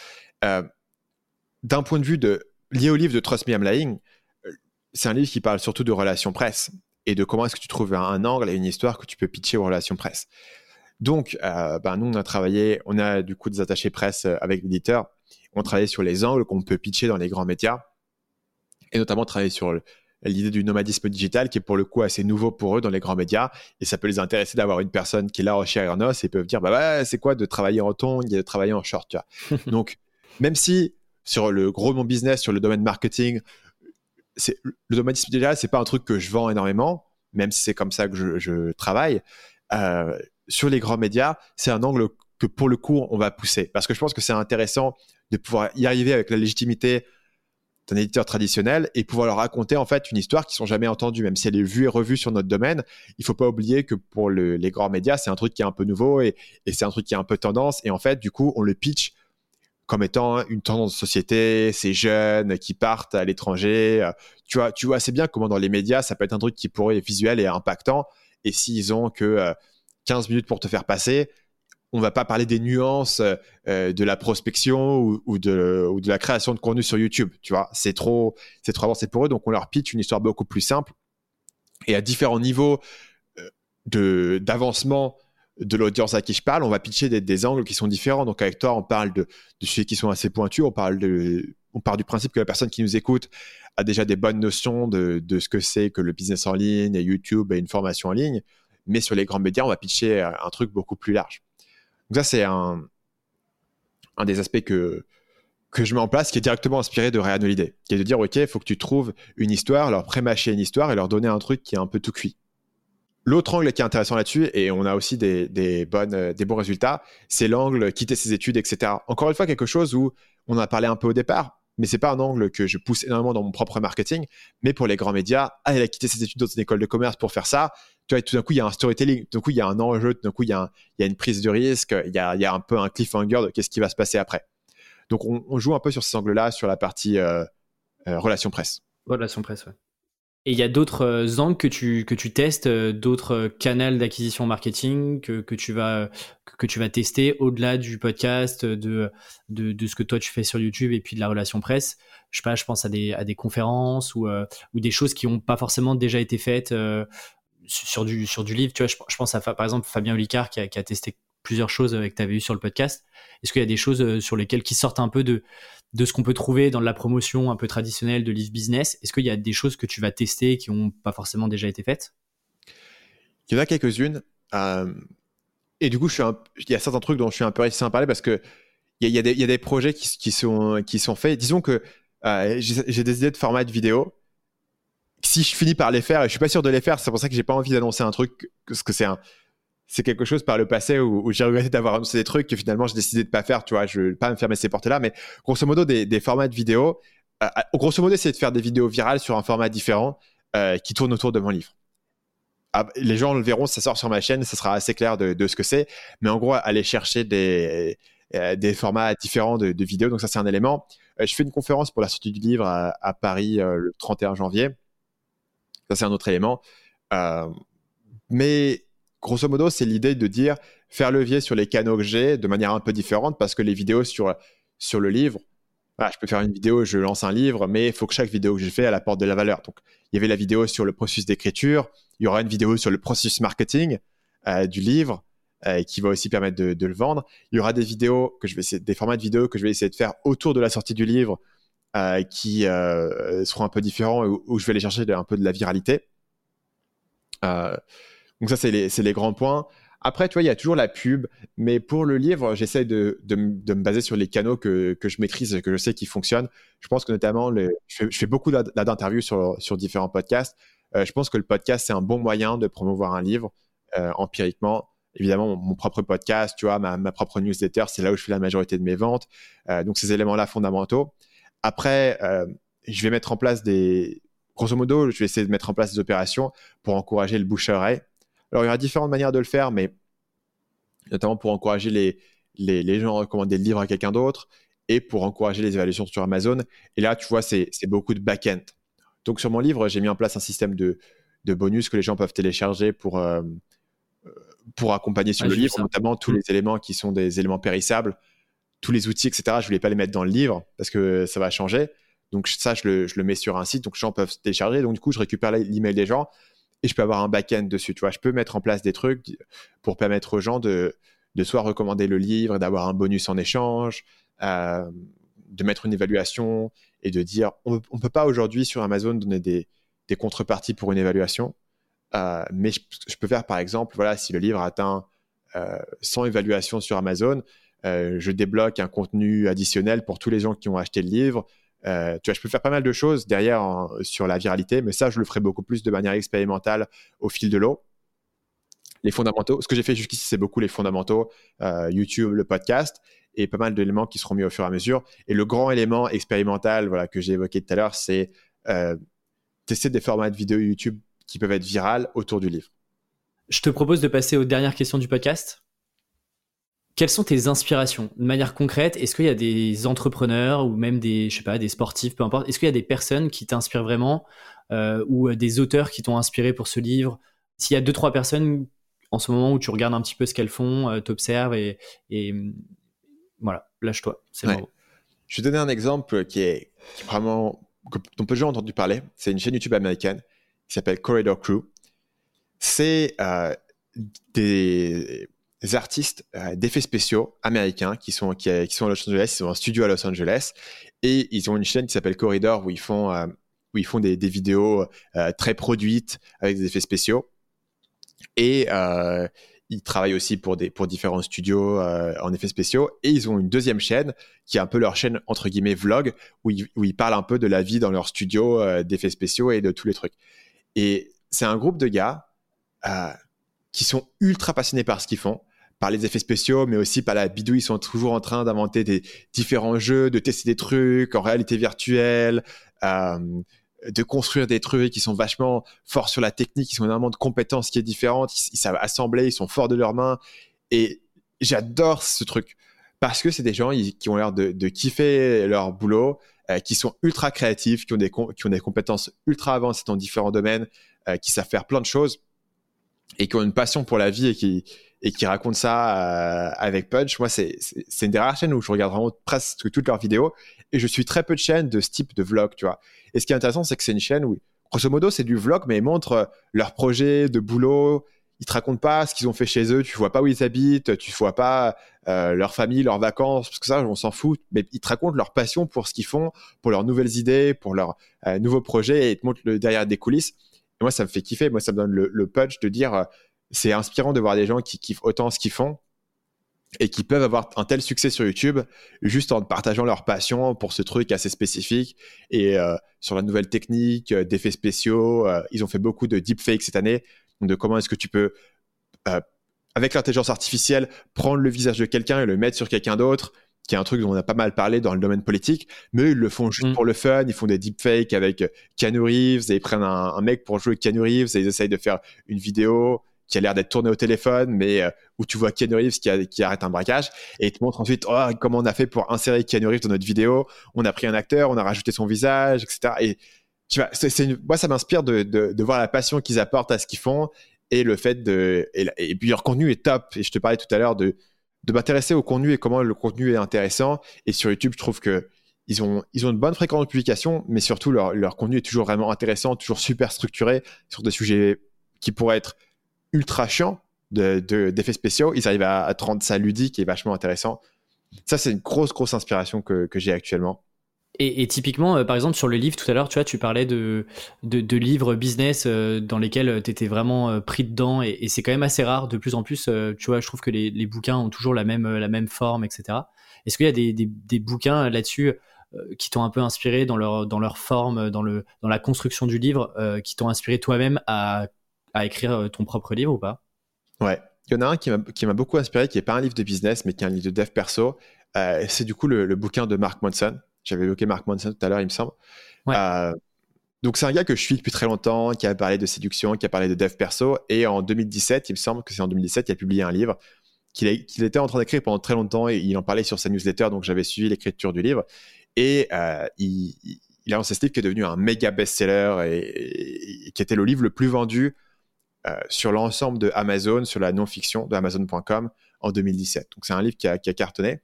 D'un point de vue lié au livre de Trust Me I'm Lying, c'est un livre qui parle surtout de relations presse et de comment est-ce que tu trouves un, angle et une histoire que tu peux pitcher aux relations presse. Donc, euh, ben, nous, on a travaillé, on a du coup des attachés presse euh, avec l'éditeur. On travaillé sur les angles qu'on peut pitcher dans les grands médias et notamment travailler sur l'idée du nomadisme digital qui est pour le coup assez nouveau pour eux dans les grands médias et ça peut les intéresser d'avoir une personne qui est là au chair et os et peuvent dire bah c'est quoi de travailler en tongs et de travailler en short tu vois. [laughs] donc même si sur le gros de mon business sur le domaine marketing le domatisme digital, c'est pas un truc que je vends énormément, même si c'est comme ça que je, travaille. Euh, sur les grands médias, c'est un angle que pour le coup, on va pousser. Parce que je pense que c'est intéressant de pouvoir y arriver avec la légitimité d'un éditeur traditionnel et pouvoir leur raconter en fait une histoire qu'ils sont jamais entendue, même si elle est vue et revue sur notre domaine. Il faut pas oublier que pour les grands médias, c'est un truc qui est un peu nouveau et, et c'est un truc qui est un peu tendance. Et en fait, du coup, on le pitch comme étant une tendance de société, ces jeunes qui partent à l'étranger. Euh, tu vois, tu vois assez bien comment dans les médias, ça peut être un truc qui pourrait être visuel et impactant. Et s'ils ont que 15 euh, minutes pour te faire passer, on va pas parler des nuances euh, de la prospection ou, de, la création de contenu sur YouTube. Tu vois, c'est trop, c'est trop avancé pour eux. Donc on leur pitch une histoire beaucoup plus simple et à différents niveaux de d'avancement de l'audience à qui je parle, on va pitcher des, angles qui sont différents. Donc avec toi, on parle de, sujets qui sont assez pointus, on parle de, on part du principe que la personne qui nous écoute a déjà des bonnes notions de, ce que c'est que le business en ligne, et YouTube et une formation en ligne. Mais sur les grands médias, on va pitcher un truc beaucoup plus large. Donc ça, c'est un, un des aspects que, que je mets en place qui est directement inspiré de Ryan Holiday, qui est de dire, OK, il faut que tu trouves une histoire, leur pré-mâcher une histoire et leur donner un truc qui est un peu tout cuit. L'autre angle qui est intéressant là-dessus, et on a aussi des, euh, bons résultats, c'est l'angle quitter ses études, etc. Encore une fois, quelque chose où on a parlé un peu au départ, mais c'est pas un angle que je pousse énormément dans mon propre marketing. Mais pour les grands médias, ah, elle a quitté ses études dans une école de commerce pour faire ça. Tu vois, tout d'un coup, il y a un storytelling, tout d'un coup, il y a un enjeu, tout d'un coup, il y, a une prise de risque, il y a, un peu un cliffhanger de qu'est-ce qui va se passer après. Donc, on, joue un peu sur ces angles-là, sur la partie euh, euh, relation presse. Relation presse, ouais. Et il y a d'autres euh, angles que tu, que tu testes, euh, d'autres euh, canaux d'acquisition marketing que, que, tu vas, que tu vas tester au-delà du podcast, de, de, de, ce que toi tu fais sur YouTube et puis de la relation presse. Je pas, je pense à des, à des conférences ou, ou des choses qui n'ont pas forcément déjà été faites sur, du, sur du livre. Tu vois, je, pense à par exemple Fabien Olicard qui a testé plusieurs choses que tu avais eu sur le podcast. Est-ce qu'il y a des choses sur lesquelles qui sortent un peu de, de ce qu'on peut trouver dans la promotion un peu traditionnelle de Live Business? Est-ce qu'il y a des choses que tu vas tester qui n'ont pas forcément déjà été faites? Il y en a quelques-unes. Euh, et du coup, je suis il y a certains trucs dont je suis un peu réticent à parler parce que il y, a, des, projets qui, sont, qui sont faits. Disons que euh, j'ai des idées de format de vidéo. Si je finis par les faire, et je suis pas sûr de les faire, c'est pour ça que j'ai pas envie d'annoncer un truc, parce que c'est un, c'est quelque chose par le passé où, j'ai regretté d'avoir annoncé des trucs que finalement j'ai décidé de pas faire, tu vois, je vais pas me fermer ces portes-là, mais grosso modo des, formats de vidéo, euh, euh, grosso modo c'est de faire des vidéos virales sur un format différent euh, qui tourne autour de mon livre. Ah, les gens le verront, ça sort sur ma chaîne, ça sera assez clair de, ce que c'est, mais en gros aller chercher des, des formats différents de, vidéos, donc ça c'est un élément. je fais une conférence pour la sortie du livre à, à Paris le 31 janvier, ça c'est un autre élément. mais grosso modo, c'est l'idée de dire faire levier sur les canaux que j'ai de manière un peu différente parce que les vidéos sur, sur le livre, je peux faire une vidéo, je lance un livre, mais il faut que chaque vidéo que j'ai fait, elle apporte de la valeur. Donc, il y avait la vidéo sur le processus d'écriture, il y aura une vidéo sur le processus marketing euh, du livre euh, qui va aussi permettre de, le vendre. Il y aura des vidéos que je vais essayer, des formats de vidéos que je vais essayer de faire autour de la sortie du livre euh, qui seront un peu différents où, où, je vais aller chercher un peu de la viralité. Donc ça, c'est les, grands points. Après, tu vois, il y a toujours la pub, mais pour le livre, j'essaie de, me baser sur les canaux que, je maîtrise et que je sais qui fonctionnent. Je pense que notamment, je, fais, beaucoup d'interviews sur, différents podcasts. Euh, je pense que le podcast, c'est un bon moyen de promouvoir un livre euh, empiriquement. Évidemment, mon, propre podcast, tu vois, ma, propre newsletter, c'est là où je fais la majorité de mes ventes. Euh, donc, ces éléments-là fondamentaux. Après, je vais mettre en place des... Grosso modo, je vais essayer de mettre en place des opérations pour encourager le bouche-oreille. Alors, il y aura différentes manières de le faire, mais notamment pour encourager les, les, les gens recommander le livre à quelqu'un d'autre et pour encourager les évaluations sur Amazon. Et là, tu vois, c'est beaucoup de back-end. Donc sur mon livre, j'ai mis en place un système de, de, bonus que les gens peuvent télécharger pour, euh, pour accompagner sur le livre, notamment tous mm. les éléments qui sont des éléments périssables, tous les outils, etc. Je voulais pas les mettre dans le livre parce que ça va changer. Donc ça, je le, je le mets sur un site, donc les gens peuvent télécharger. Donc du coup, je récupère l'email des gens et je peux avoir un back-end dessus. Tu vois, je peux mettre en place des trucs pour permettre aux gens de, de soit recommander le livre, d'avoir un bonus en échange, euh, de mettre une évaluation et de dire on ne peut pas aujourd'hui sur Amazon donner des, des, contreparties pour une évaluation, euh, mais je, peux faire par exemple, voilà, si le livre atteint euh, 100 évaluations sur Amazon, euh, je débloque un contenu additionnel pour tous les gens qui ont acheté le livre. Euh, tu vois, je peux faire pas mal de choses derrière sur la viralité, mais ça, je le ferai beaucoup plus de manière expérimentale au fil de l'eau. Les fondamentaux, ce que j'ai fait jusqu'ici, c'est beaucoup les fondamentaux, euh, YouTube, le podcast, et pas mal d'éléments qui seront mis au fur et à mesure. Et le grand élément expérimental voilà, que j'ai évoqué tout à l'heure, c'est euh, tester des formats de vidéos YouTube qui peuvent être virales autour du livre. Je te propose de passer aux dernières questions du podcast. Quelles sont tes inspirations De manière concrète, est-ce qu'il y a des entrepreneurs ou même des, je sais pas, des sportifs, peu importe, est-ce qu'il y a des personnes qui t'inspirent vraiment euh, ou euh, des auteurs qui t'ont inspiré pour ce livre? S'il y a deux, trois personnes en ce moment où tu regardes un petit peu ce qu'elles font, euh, t'observes et, et, voilà, lâche-toi. C'est ouais. Je vais donner un exemple qui est, vraiment dont peu de gens ont entendu parler. C'est une chaîne YouTube américaine qui s'appelle Corridor Crew. C'est euh, des artistes euh, d'effets spéciaux américains qui sont, qui, qui, sont à Los Angeles, ils ont un studio à Los Angeles et ils ont une chaîne qui s'appelle Corridor où ils font, euh, où ils font des, vidéos euh, très produites avec des effets spéciaux. Et euh, ils travaillent aussi pour, des, pour différents studios euh, en effets spéciaux. Et ils ont une deuxième chaîne qui est un peu leur chaîne, entre guillemets, vlog, où ils, où ils parlent un peu de la vie dans leur studio euh, d'effets spéciaux et de tous les trucs. Et c'est un groupe de gars euh, qui sont ultra passionnés par ce qu'ils font par les effets spéciaux, mais aussi par la bidouille. Ils sont toujours en train d'inventer des différents jeux, de tester des trucs en réalité virtuelle, euh, de construire des trucs qui sont vachement forts sur la technique, ils ont énormément de compétences qui est différente, ils, savent assembler, ils sont forts de leurs mains. Et j'adore ce truc parce que c'est des gens qui ont l'air de, kiffer leur boulot, euh, qui sont ultra créatifs, qui ont, des, qui ont des compétences ultra avancées dans différents domaines, euh, qui savent faire plein de choses et qui ont une passion pour la vie et qui, et qui racontent ça euh, avec Punch. Moi, c'est une des rares chaînes où je regarde vraiment presque toutes leurs vidéos et je suis très peu de chaînes de ce type de vlog, tu vois. Et ce qui est intéressant, c'est que c'est une chaîne où, grosso modo, c'est du vlog, mais ils montrent euh, leurs projets de boulot. Ils te racontent pas ce qu'ils ont fait chez eux. Tu vois pas où ils habitent. Tu vois pas euh, leur famille, leurs vacances, parce que ça, on s'en fout. Mais ils te racontent leur passion pour ce qu'ils font, pour leurs nouvelles idées, pour leurs nouveaux projets, et ils te montrent derrière des coulisses. Et moi, ça me fait kiffer. Moi, ça me donne le, le punch de dire, c'est inspirant de voir des gens qui kiffent autant ce qu'ils font et qui peuvent avoir un tel succès sur YouTube juste en partageant leur passion pour ce truc assez spécifique et euh, sur la nouvelle technique euh, d'effets spéciaux. Euh, ils ont fait beaucoup de deepfakes cette année, de comment est-ce que tu peux, euh, avec l'intelligence artificielle, prendre le visage de quelqu'un et le mettre sur quelqu'un d'autre, qui est un truc dont on a pas mal parlé dans le domaine politique, mais ils le font juste mm. pour le fun, ils font des deepfakes avec Keanu Reeves et ils prennent un, un mec pour jouer Keanu Reeves et ils essayent de faire une vidéo qui a l'air d'être tourné au téléphone, mais euh, où tu vois Keanu Reeves qui, qui, arrête un braquage et il te montre ensuite oh, comment on a fait pour insérer Keanu Reeves dans notre vidéo. On a pris un acteur, on a rajouté son visage, etc. Et tu vois, moi, ça m'inspire de, de, de, voir la passion qu'ils apportent à ce qu'ils font et le fait de. Et, et, puis leur contenu est top. Et je te parlais tout à l'heure de, de m'intéresser au contenu et comment le contenu est intéressant. Et sur YouTube, je trouve que ils ont, ils ont une bonne fréquence de publication, mais surtout leur, leur contenu est toujours vraiment intéressant, toujours super structuré sur des sujets qui pourraient être ultra chiant d'effets de, spéciaux, ils arrivent à, rendre ça ludique et vachement intéressant. Ça, c'est une grosse, grosse inspiration que, que j'ai actuellement. Et, typiquement, euh, par exemple, sur le livre, tout à l'heure, tu vois, tu parlais de, de, livres business euh, dans lesquels euh, tu étais vraiment pris dedans, et, c'est quand même assez rare. De plus en plus, tu vois, je trouve que les, les, bouquins ont toujours la même, la même forme, etc. Est-ce qu'il y a des, des, des bouquins là-dessus qui t'ont un peu inspiré dans leur, dans leur forme, dans, le, dans la construction du livre, qui t'ont inspiré toi-même à à écrire euh, ton propre livre ou pas? Ouais, il y en a un qui m'a beaucoup inspiré, qui n'est pas un livre de business, mais qui est un livre de dev perso. Euh, c'est du coup le, bouquin de Mark Manson. J'avais évoqué Mark Manson tout à l'heure, il me semble. Euh, donc c'est un gars que je suis depuis très longtemps, qui a parlé de séduction, qui a parlé de dev perso. Et en 2017, il me semble que c'est en 2017, il a publié un livre qu'il était en train d'écrire pendant très longtemps et il en parlait sur sa newsletter, donc j'avais suivi l'écriture du livre. Et euh, il, il, a lancé ce livre qui est devenu un méga best-seller et, qui était le livre le plus vendu sur l'ensemble de Amazon, sur la non-fiction de Amazon.com en 2017. Donc c'est un livre qui a, cartonné.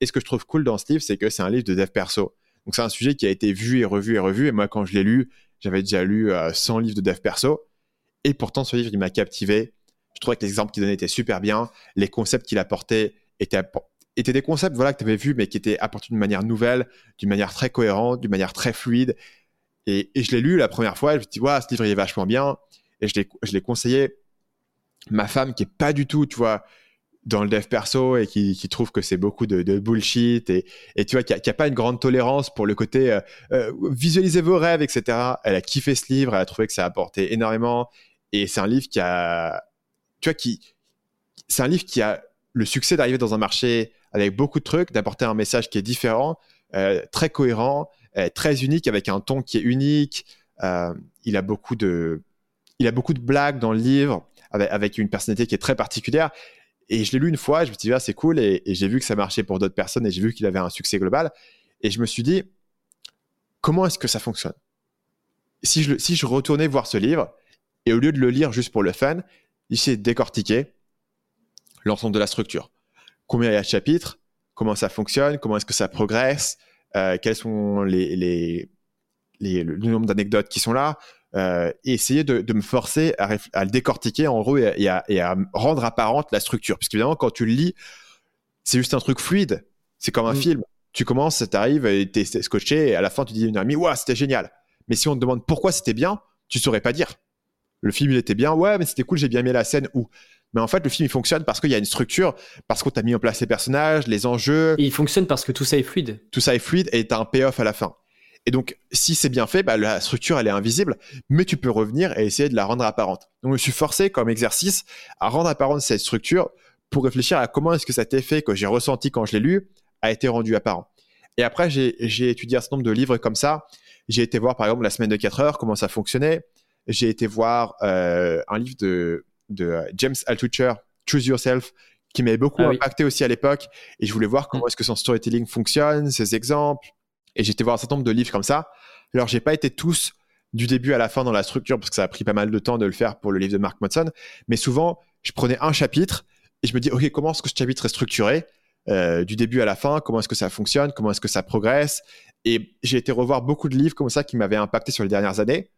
Et ce que je trouve cool dans ce livre, c'est que c'est un livre de dev perso. Donc c'est un sujet qui a été vu et revu et revu. Et moi, quand je l'ai lu, j'avais déjà lu 100 livres de dev perso. Et pourtant, ce livre, il m'a captivé je trouvais que les exemples qu'il donnait étaient super bien. Les concepts qu'il apportait étaient, des concepts voilà, que tu avais vus, mais qui étaient apportés d'une manière nouvelle, d'une manière très cohérente, d'une manière très fluide. Et, je l'ai lu la première fois, je me suis dit, ce livre il est vachement bien. Et je l'ai conseillé. Ma femme, qui est pas du tout, tu vois, dans le dev perso et qui, trouve que c'est beaucoup de, bullshit et, tu vois, qui n'a a pas une grande tolérance pour le côté euh, euh, visualiser vos rêves, etc. Elle a kiffé ce livre, elle a trouvé que ça a apporté énormément. Et c'est un livre qui a, tu vois, qui, c'est un livre qui a le succès d'arriver dans un marché avec beaucoup de trucs, d'apporter un message qui est différent, euh, très cohérent, euh, très unique, avec un ton qui est unique. Il a beaucoup de, il a beaucoup de blagues dans le livre, avec, une personnalité qui est très particulière. Et je l'ai lu une fois, je me suis dit, ah, c'est cool, et, j'ai vu que ça marchait pour d'autres personnes, et j'ai vu qu'il avait un succès global. Et je me suis dit, comment est-ce que ça fonctionne? Si je, retournais voir ce livre, et au lieu de le lire juste pour le fun, Ici, décortiquer l'ensemble de la structure. Combien il y a de chapitres? Comment ça fonctionne? Comment est-ce que ça progresse? Euh, Quels sont les, les, les, le nombre d'anecdotes qui sont là? Euh, et essayer de, de me forcer à, à, le décortiquer en gros et, à, et, à, rendre apparente la structure. Parce qu'évidemment, quand tu le lis, c'est juste un truc fluide. C'est comme un mm. film. Tu commences, tu arrives, et tu es scotché, et à la fin, tu dis une amie, ouais, c'était génial. Mais si on te demande pourquoi c'était bien, tu saurais pas dire le film il était bien, ouais, mais c'était cool, j'ai bien aimé la scène où. Mais en fait, le film il fonctionne parce qu'il y a une structure, parce qu'on t'a mis en place les personnages, les enjeux. il fonctionne parce que tout ça est fluide. Tout ça est fluide et t'as un payoff à la fin. Et donc, si c'est bien fait, bah, la structure elle est invisible, mais tu peux revenir et essayer de la rendre apparente. Donc, je me suis forcé comme exercice à rendre apparente cette structure pour réfléchir à comment est-ce que cet effet que j'ai ressenti quand je l'ai lu a été rendu apparent. Et après, j'ai étudié un certain nombre de livres comme ça. J'ai été voir par exemple la semaine de 4 heures, comment ça fonctionnait j'ai été voir euh, un livre de, de euh, James Altucher, Choose Yourself, qui m'avait beaucoup ah impacté aussi à l'époque. Et je voulais voir comment mm. est-ce que son storytelling fonctionne, ses exemples. Et été voir un certain nombre de livres comme ça. Alors, j'ai pas été tous du début à la fin dans la structure parce que ça a pris pas mal de temps de le faire pour le livre de Mark Manson. Mais souvent, je prenais un chapitre et je me dis, OK, comment est-ce que ce chapitre est structuré euh, du début à la fin? Comment est-ce que ça fonctionne? Comment est-ce que ça progresse? Et j'ai été revoir beaucoup de livres comme ça qui m'avaient impacté sur les dernières années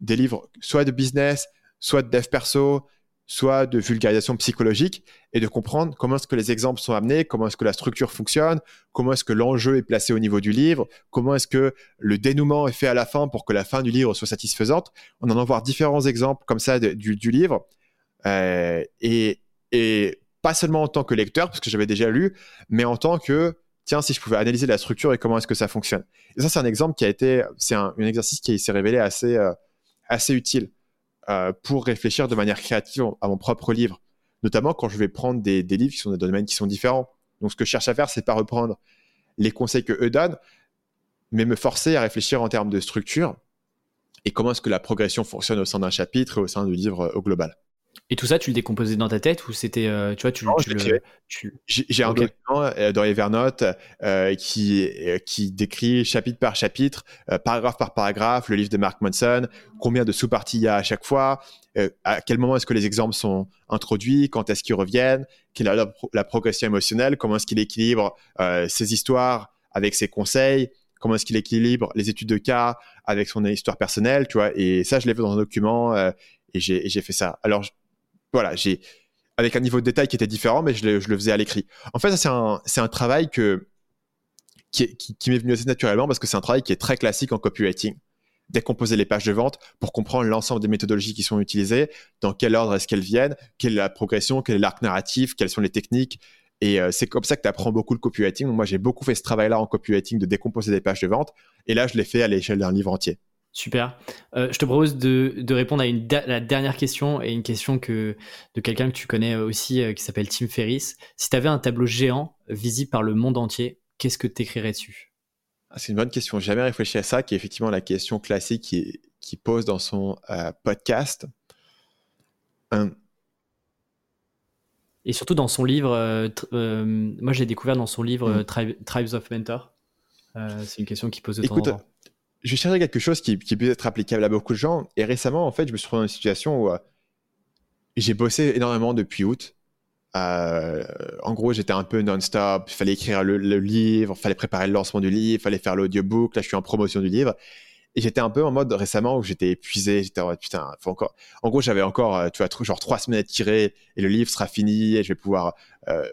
des livres soit de business, soit de dev perso, soit de vulgarisation psychologique et de comprendre comment est-ce que les exemples sont amenés, comment est-ce que la structure fonctionne, comment est-ce que l'enjeu est placé au niveau du livre, comment est-ce que le dénouement est fait à la fin pour que la fin du livre soit satisfaisante. On en a voir différents exemples comme ça du, livre euh, et, et pas seulement en tant que lecteur parce que j'avais déjà lu, mais en tant que tiens, si je pouvais analyser la structure et comment est-ce que ça fonctionne. Et ça, c'est un exemple qui a été, c'est un, exercice qui s'est révélé assez, euh, assez utile euh, pour réfléchir de manière créative à mon propre livre, notamment quand je vais prendre des, livres qui sont des domaines qui sont différents. Donc, ce que je cherche à faire, c'est pas reprendre les conseils que eux donnent, mais me forcer à réfléchir en termes de structure et comment est-ce que la progression fonctionne au sein d'un chapitre et au sein du livre au global. Et tout ça, tu le décomposais dans ta tête ou c'était, euh, tu vois, tu, le. J'ai un document euh, dans Evernote euh, qui, qui décrit chapitre par chapitre, paragraphe par paragraphe, le livre de Mark Manson, combien de sous-parties il y a à chaque fois, à quel moment est-ce que les exemples sont introduits, quand est-ce qu'ils reviennent, quelle est la, progression émotionnelle, comment est-ce qu'il équilibre ses histoires avec ses conseils, comment est-ce qu'il équilibre les études de cas avec son histoire personnelle, tu vois. Et ça, je l'ai fait dans un document et j'ai fait ça. Alors, voilà, j'ai avec un niveau de détail qui était différent, mais je le, faisais à l'écrit. En fait, c'est un, travail que, qui, qui, m'est venu assez naturellement parce que c'est un travail qui est très classique en copywriting. Décomposer les pages de vente pour comprendre l'ensemble des méthodologies qui sont utilisées, dans quel ordre est-ce qu'elles viennent, quelle est la progression, quel est l'arc narratif, quelles sont les techniques. Et euh, c'est comme ça que tu apprends beaucoup le copywriting. Moi, j'ai beaucoup fait ce travail-là en copywriting de décomposer des pages de vente. Et là, je l'ai fait à l'échelle d'un livre entier. Super. Euh, je te propose de, répondre à une la dernière question et une question que, de quelqu'un que tu connais aussi euh, qui s'appelle Tim Ferriss. Si tu avais un tableau géant visible par le monde entier, qu'est-ce que tu écrirais dessus? Ah, C'est une bonne question. J'ai jamais réfléchi à ça, qui est effectivement la question classique qui, qui pose dans son euh, podcast. Et surtout dans son livre, moi j'ai découvert dans son livre. Tribe- Tribes of Mentor. C'est une question qui pose de temps Écoute, en temps. Je cherchais quelque chose qui, qui peut être applicable à beaucoup de gens. Et récemment, en fait, je me suis trouvé dans une situation où euh, j'ai bossé énormément depuis août. Euh, en gros, j'étais un peu non-stop. Il fallait écrire le, livre, il fallait préparer le lancement du livre, il fallait faire l'audiobook. Là, je suis en promotion du livre. Et j'étais un peu en mode récemment où j'étais épuisé. J'étais en mode putain, faut encore. En gros, j'avais encore, euh, tu vois, genre trois semaines à tirer et le livre sera fini et je vais pouvoir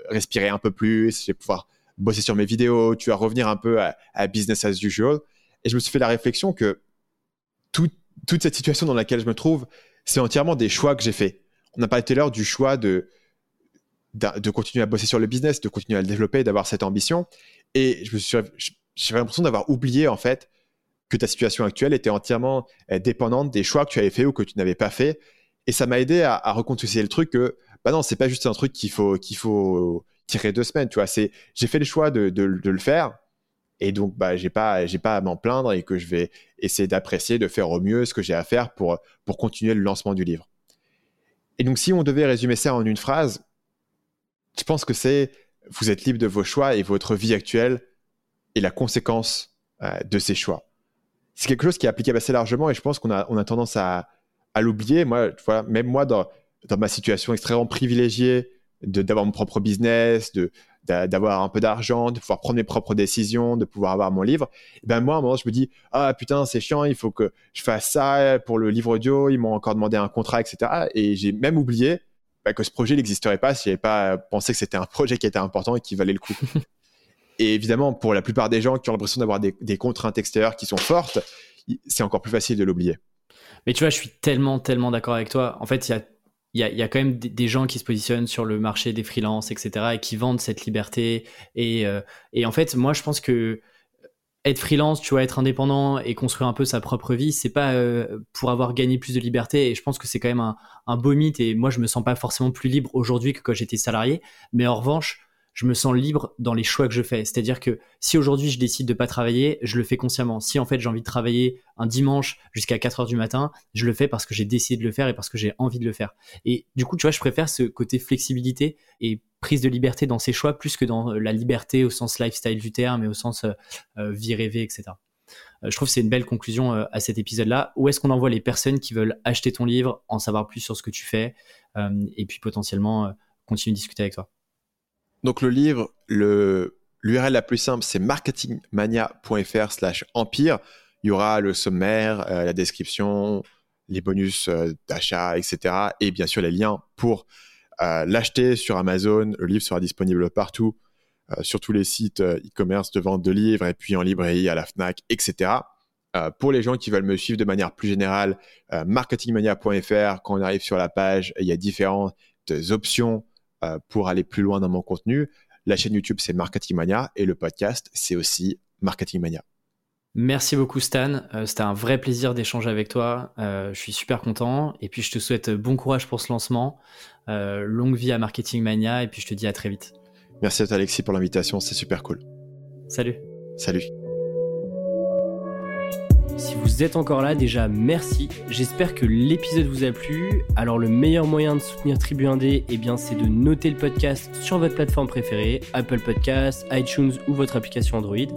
respirer un peu plus. Je vais pouvoir bosser sur mes vidéos. Tu vas revenir un peu à business as usual. Et je me suis fait la réflexion que tout- toute cette situation dans laquelle je me trouve, c'est entièrement des choix que j'ai faits. On n'a pas été l'heure du choix de, de continuer à bosser sur le business, de continuer à le développer, d'avoir cette ambition. Et je me suis, j'ai l'impression d'avoir oublié en fait que ta situation actuelle était entièrement euh, dépendante des choix que tu avais fait ou que tu n'avais pas fait. Et ça m'a aidé à, à le truc que, bah non, c'est pas juste un truc qu'il faut, qu'il faut tirer deux semaines, tu vois. C'est, j'ai fait le choix de, de le faire. Et donc, bah, j'ai pas, j'ai pas à m'en plaindre et que je vais essayer d'apprécier, de faire au mieux ce que j'ai à faire pour, pour continuer le lancement du livre. Et donc, si on devait résumer ça en une phrase, je pense que c'est vous êtes libre de vos choix et votre vie actuelle est la conséquence euh, de ces choix. C'est quelque chose qui est applicable assez largement et je pense qu'on a, on a tendance à, à l'oublier. Moi, voilà, même moi, dans, dans ma situation extrêmement privilégiée, de, d'avoir mon propre business, de, d'avoir un peu d'argent, de pouvoir prendre mes propres décisions, de pouvoir avoir mon livre, et ben moi, à un moment, je me dis, ah putain, c'est chiant, il faut que je fasse ça pour le livre audio, ils m'ont encore demandé un contrat, etc. Et j'ai même oublié bah, que ce projet n'existerait pas si j'avais pas pensé que c'était un projet qui était important et qui valait le coup. [laughs] et évidemment, pour la plupart des gens qui ont l'impression d'avoir des, des contraintes extérieures qui sont fortes, c'est encore plus facile de l'oublier. Mais tu vois, je suis tellement, tellement d'accord avec toi. En fait, il y a, il y, a, y a quand même des, gens qui se positionnent sur le marché des freelances, etc., et qui vendent cette liberté. Et, euh, et en fait, moi, je pense que être freelance, tu vois, être indépendant et construire un peu sa propre vie, c'est pas euh, pour avoir gagné plus de liberté. Et je pense que c'est quand même un, un beau mythe. Et moi, je me sens pas forcément plus libre aujourd'hui que quand j'étais salarié. Mais en revanche, je me sens libre dans les choix que je fais. C'est-à-dire que si aujourd'hui je décide de pas travailler, je le fais consciemment. Si en fait j'ai envie de travailler un dimanche jusqu'à 4 heures du matin, je le fais parce que j'ai décidé de le faire et parce que j'ai envie de le faire. Et du coup, tu vois, je préfère ce côté flexibilité et prise de liberté dans ses choix plus que dans la liberté au sens lifestyle du terme et au sens euh, vie rêvée, etc. Euh, je trouve que c'est une belle conclusion euh, à cet épisode-là. Où est-ce qu'on envoie les personnes qui veulent acheter ton livre, en savoir plus sur ce que tu fais euh, et puis potentiellement euh, continuer de discuter avec toi? Donc le livre, l'URL la plus simple, c'est marketingmania.fr slash empire. Il y aura le sommaire, euh, la description, les bonus euh, d'achat, etc. Et bien sûr les liens pour euh, l'acheter sur Amazon. Le livre sera disponible partout, sur tous les sites e-commerce de vente de livres et puis en librairie, à la FNAC, etc. Pour les gens qui veulent me suivre de manière plus générale, marketingmania.fr, quand on arrive sur la page, il y a différentes options euh, pour aller plus loin dans mon contenu. La chaîne YouTube, c'est Marketing Mania et le podcast, c'est aussi Marketing Mania. Merci beaucoup Stan, euh, c'était un vrai plaisir d'échanger avec toi, euh, je suis super content et puis je te souhaite bon courage pour ce lancement, longue vie à Marketing Mania et puis je te dis à très vite. Merci à toi Alexis pour l'invitation, c'est super cool. Salut. Salut. Si vous êtes encore là, déjà merci. J'espère que l'épisode vous a plu. Alors le meilleur moyen de soutenir Tribu 1D, eh bien c'est de noter le podcast sur votre plateforme préférée, Apple Podcasts, iTunes ou votre application Android.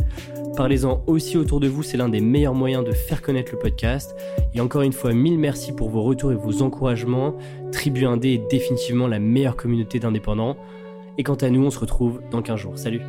Parlez-en aussi autour de vous, c'est l'un des meilleurs moyens de faire connaître le podcast. Et encore une fois, mille merci pour vos retours et vos encouragements. Tribu 1D est définitivement la meilleure communauté d'indépendants. Et quant à nous, on se retrouve dans 15 jours. Salut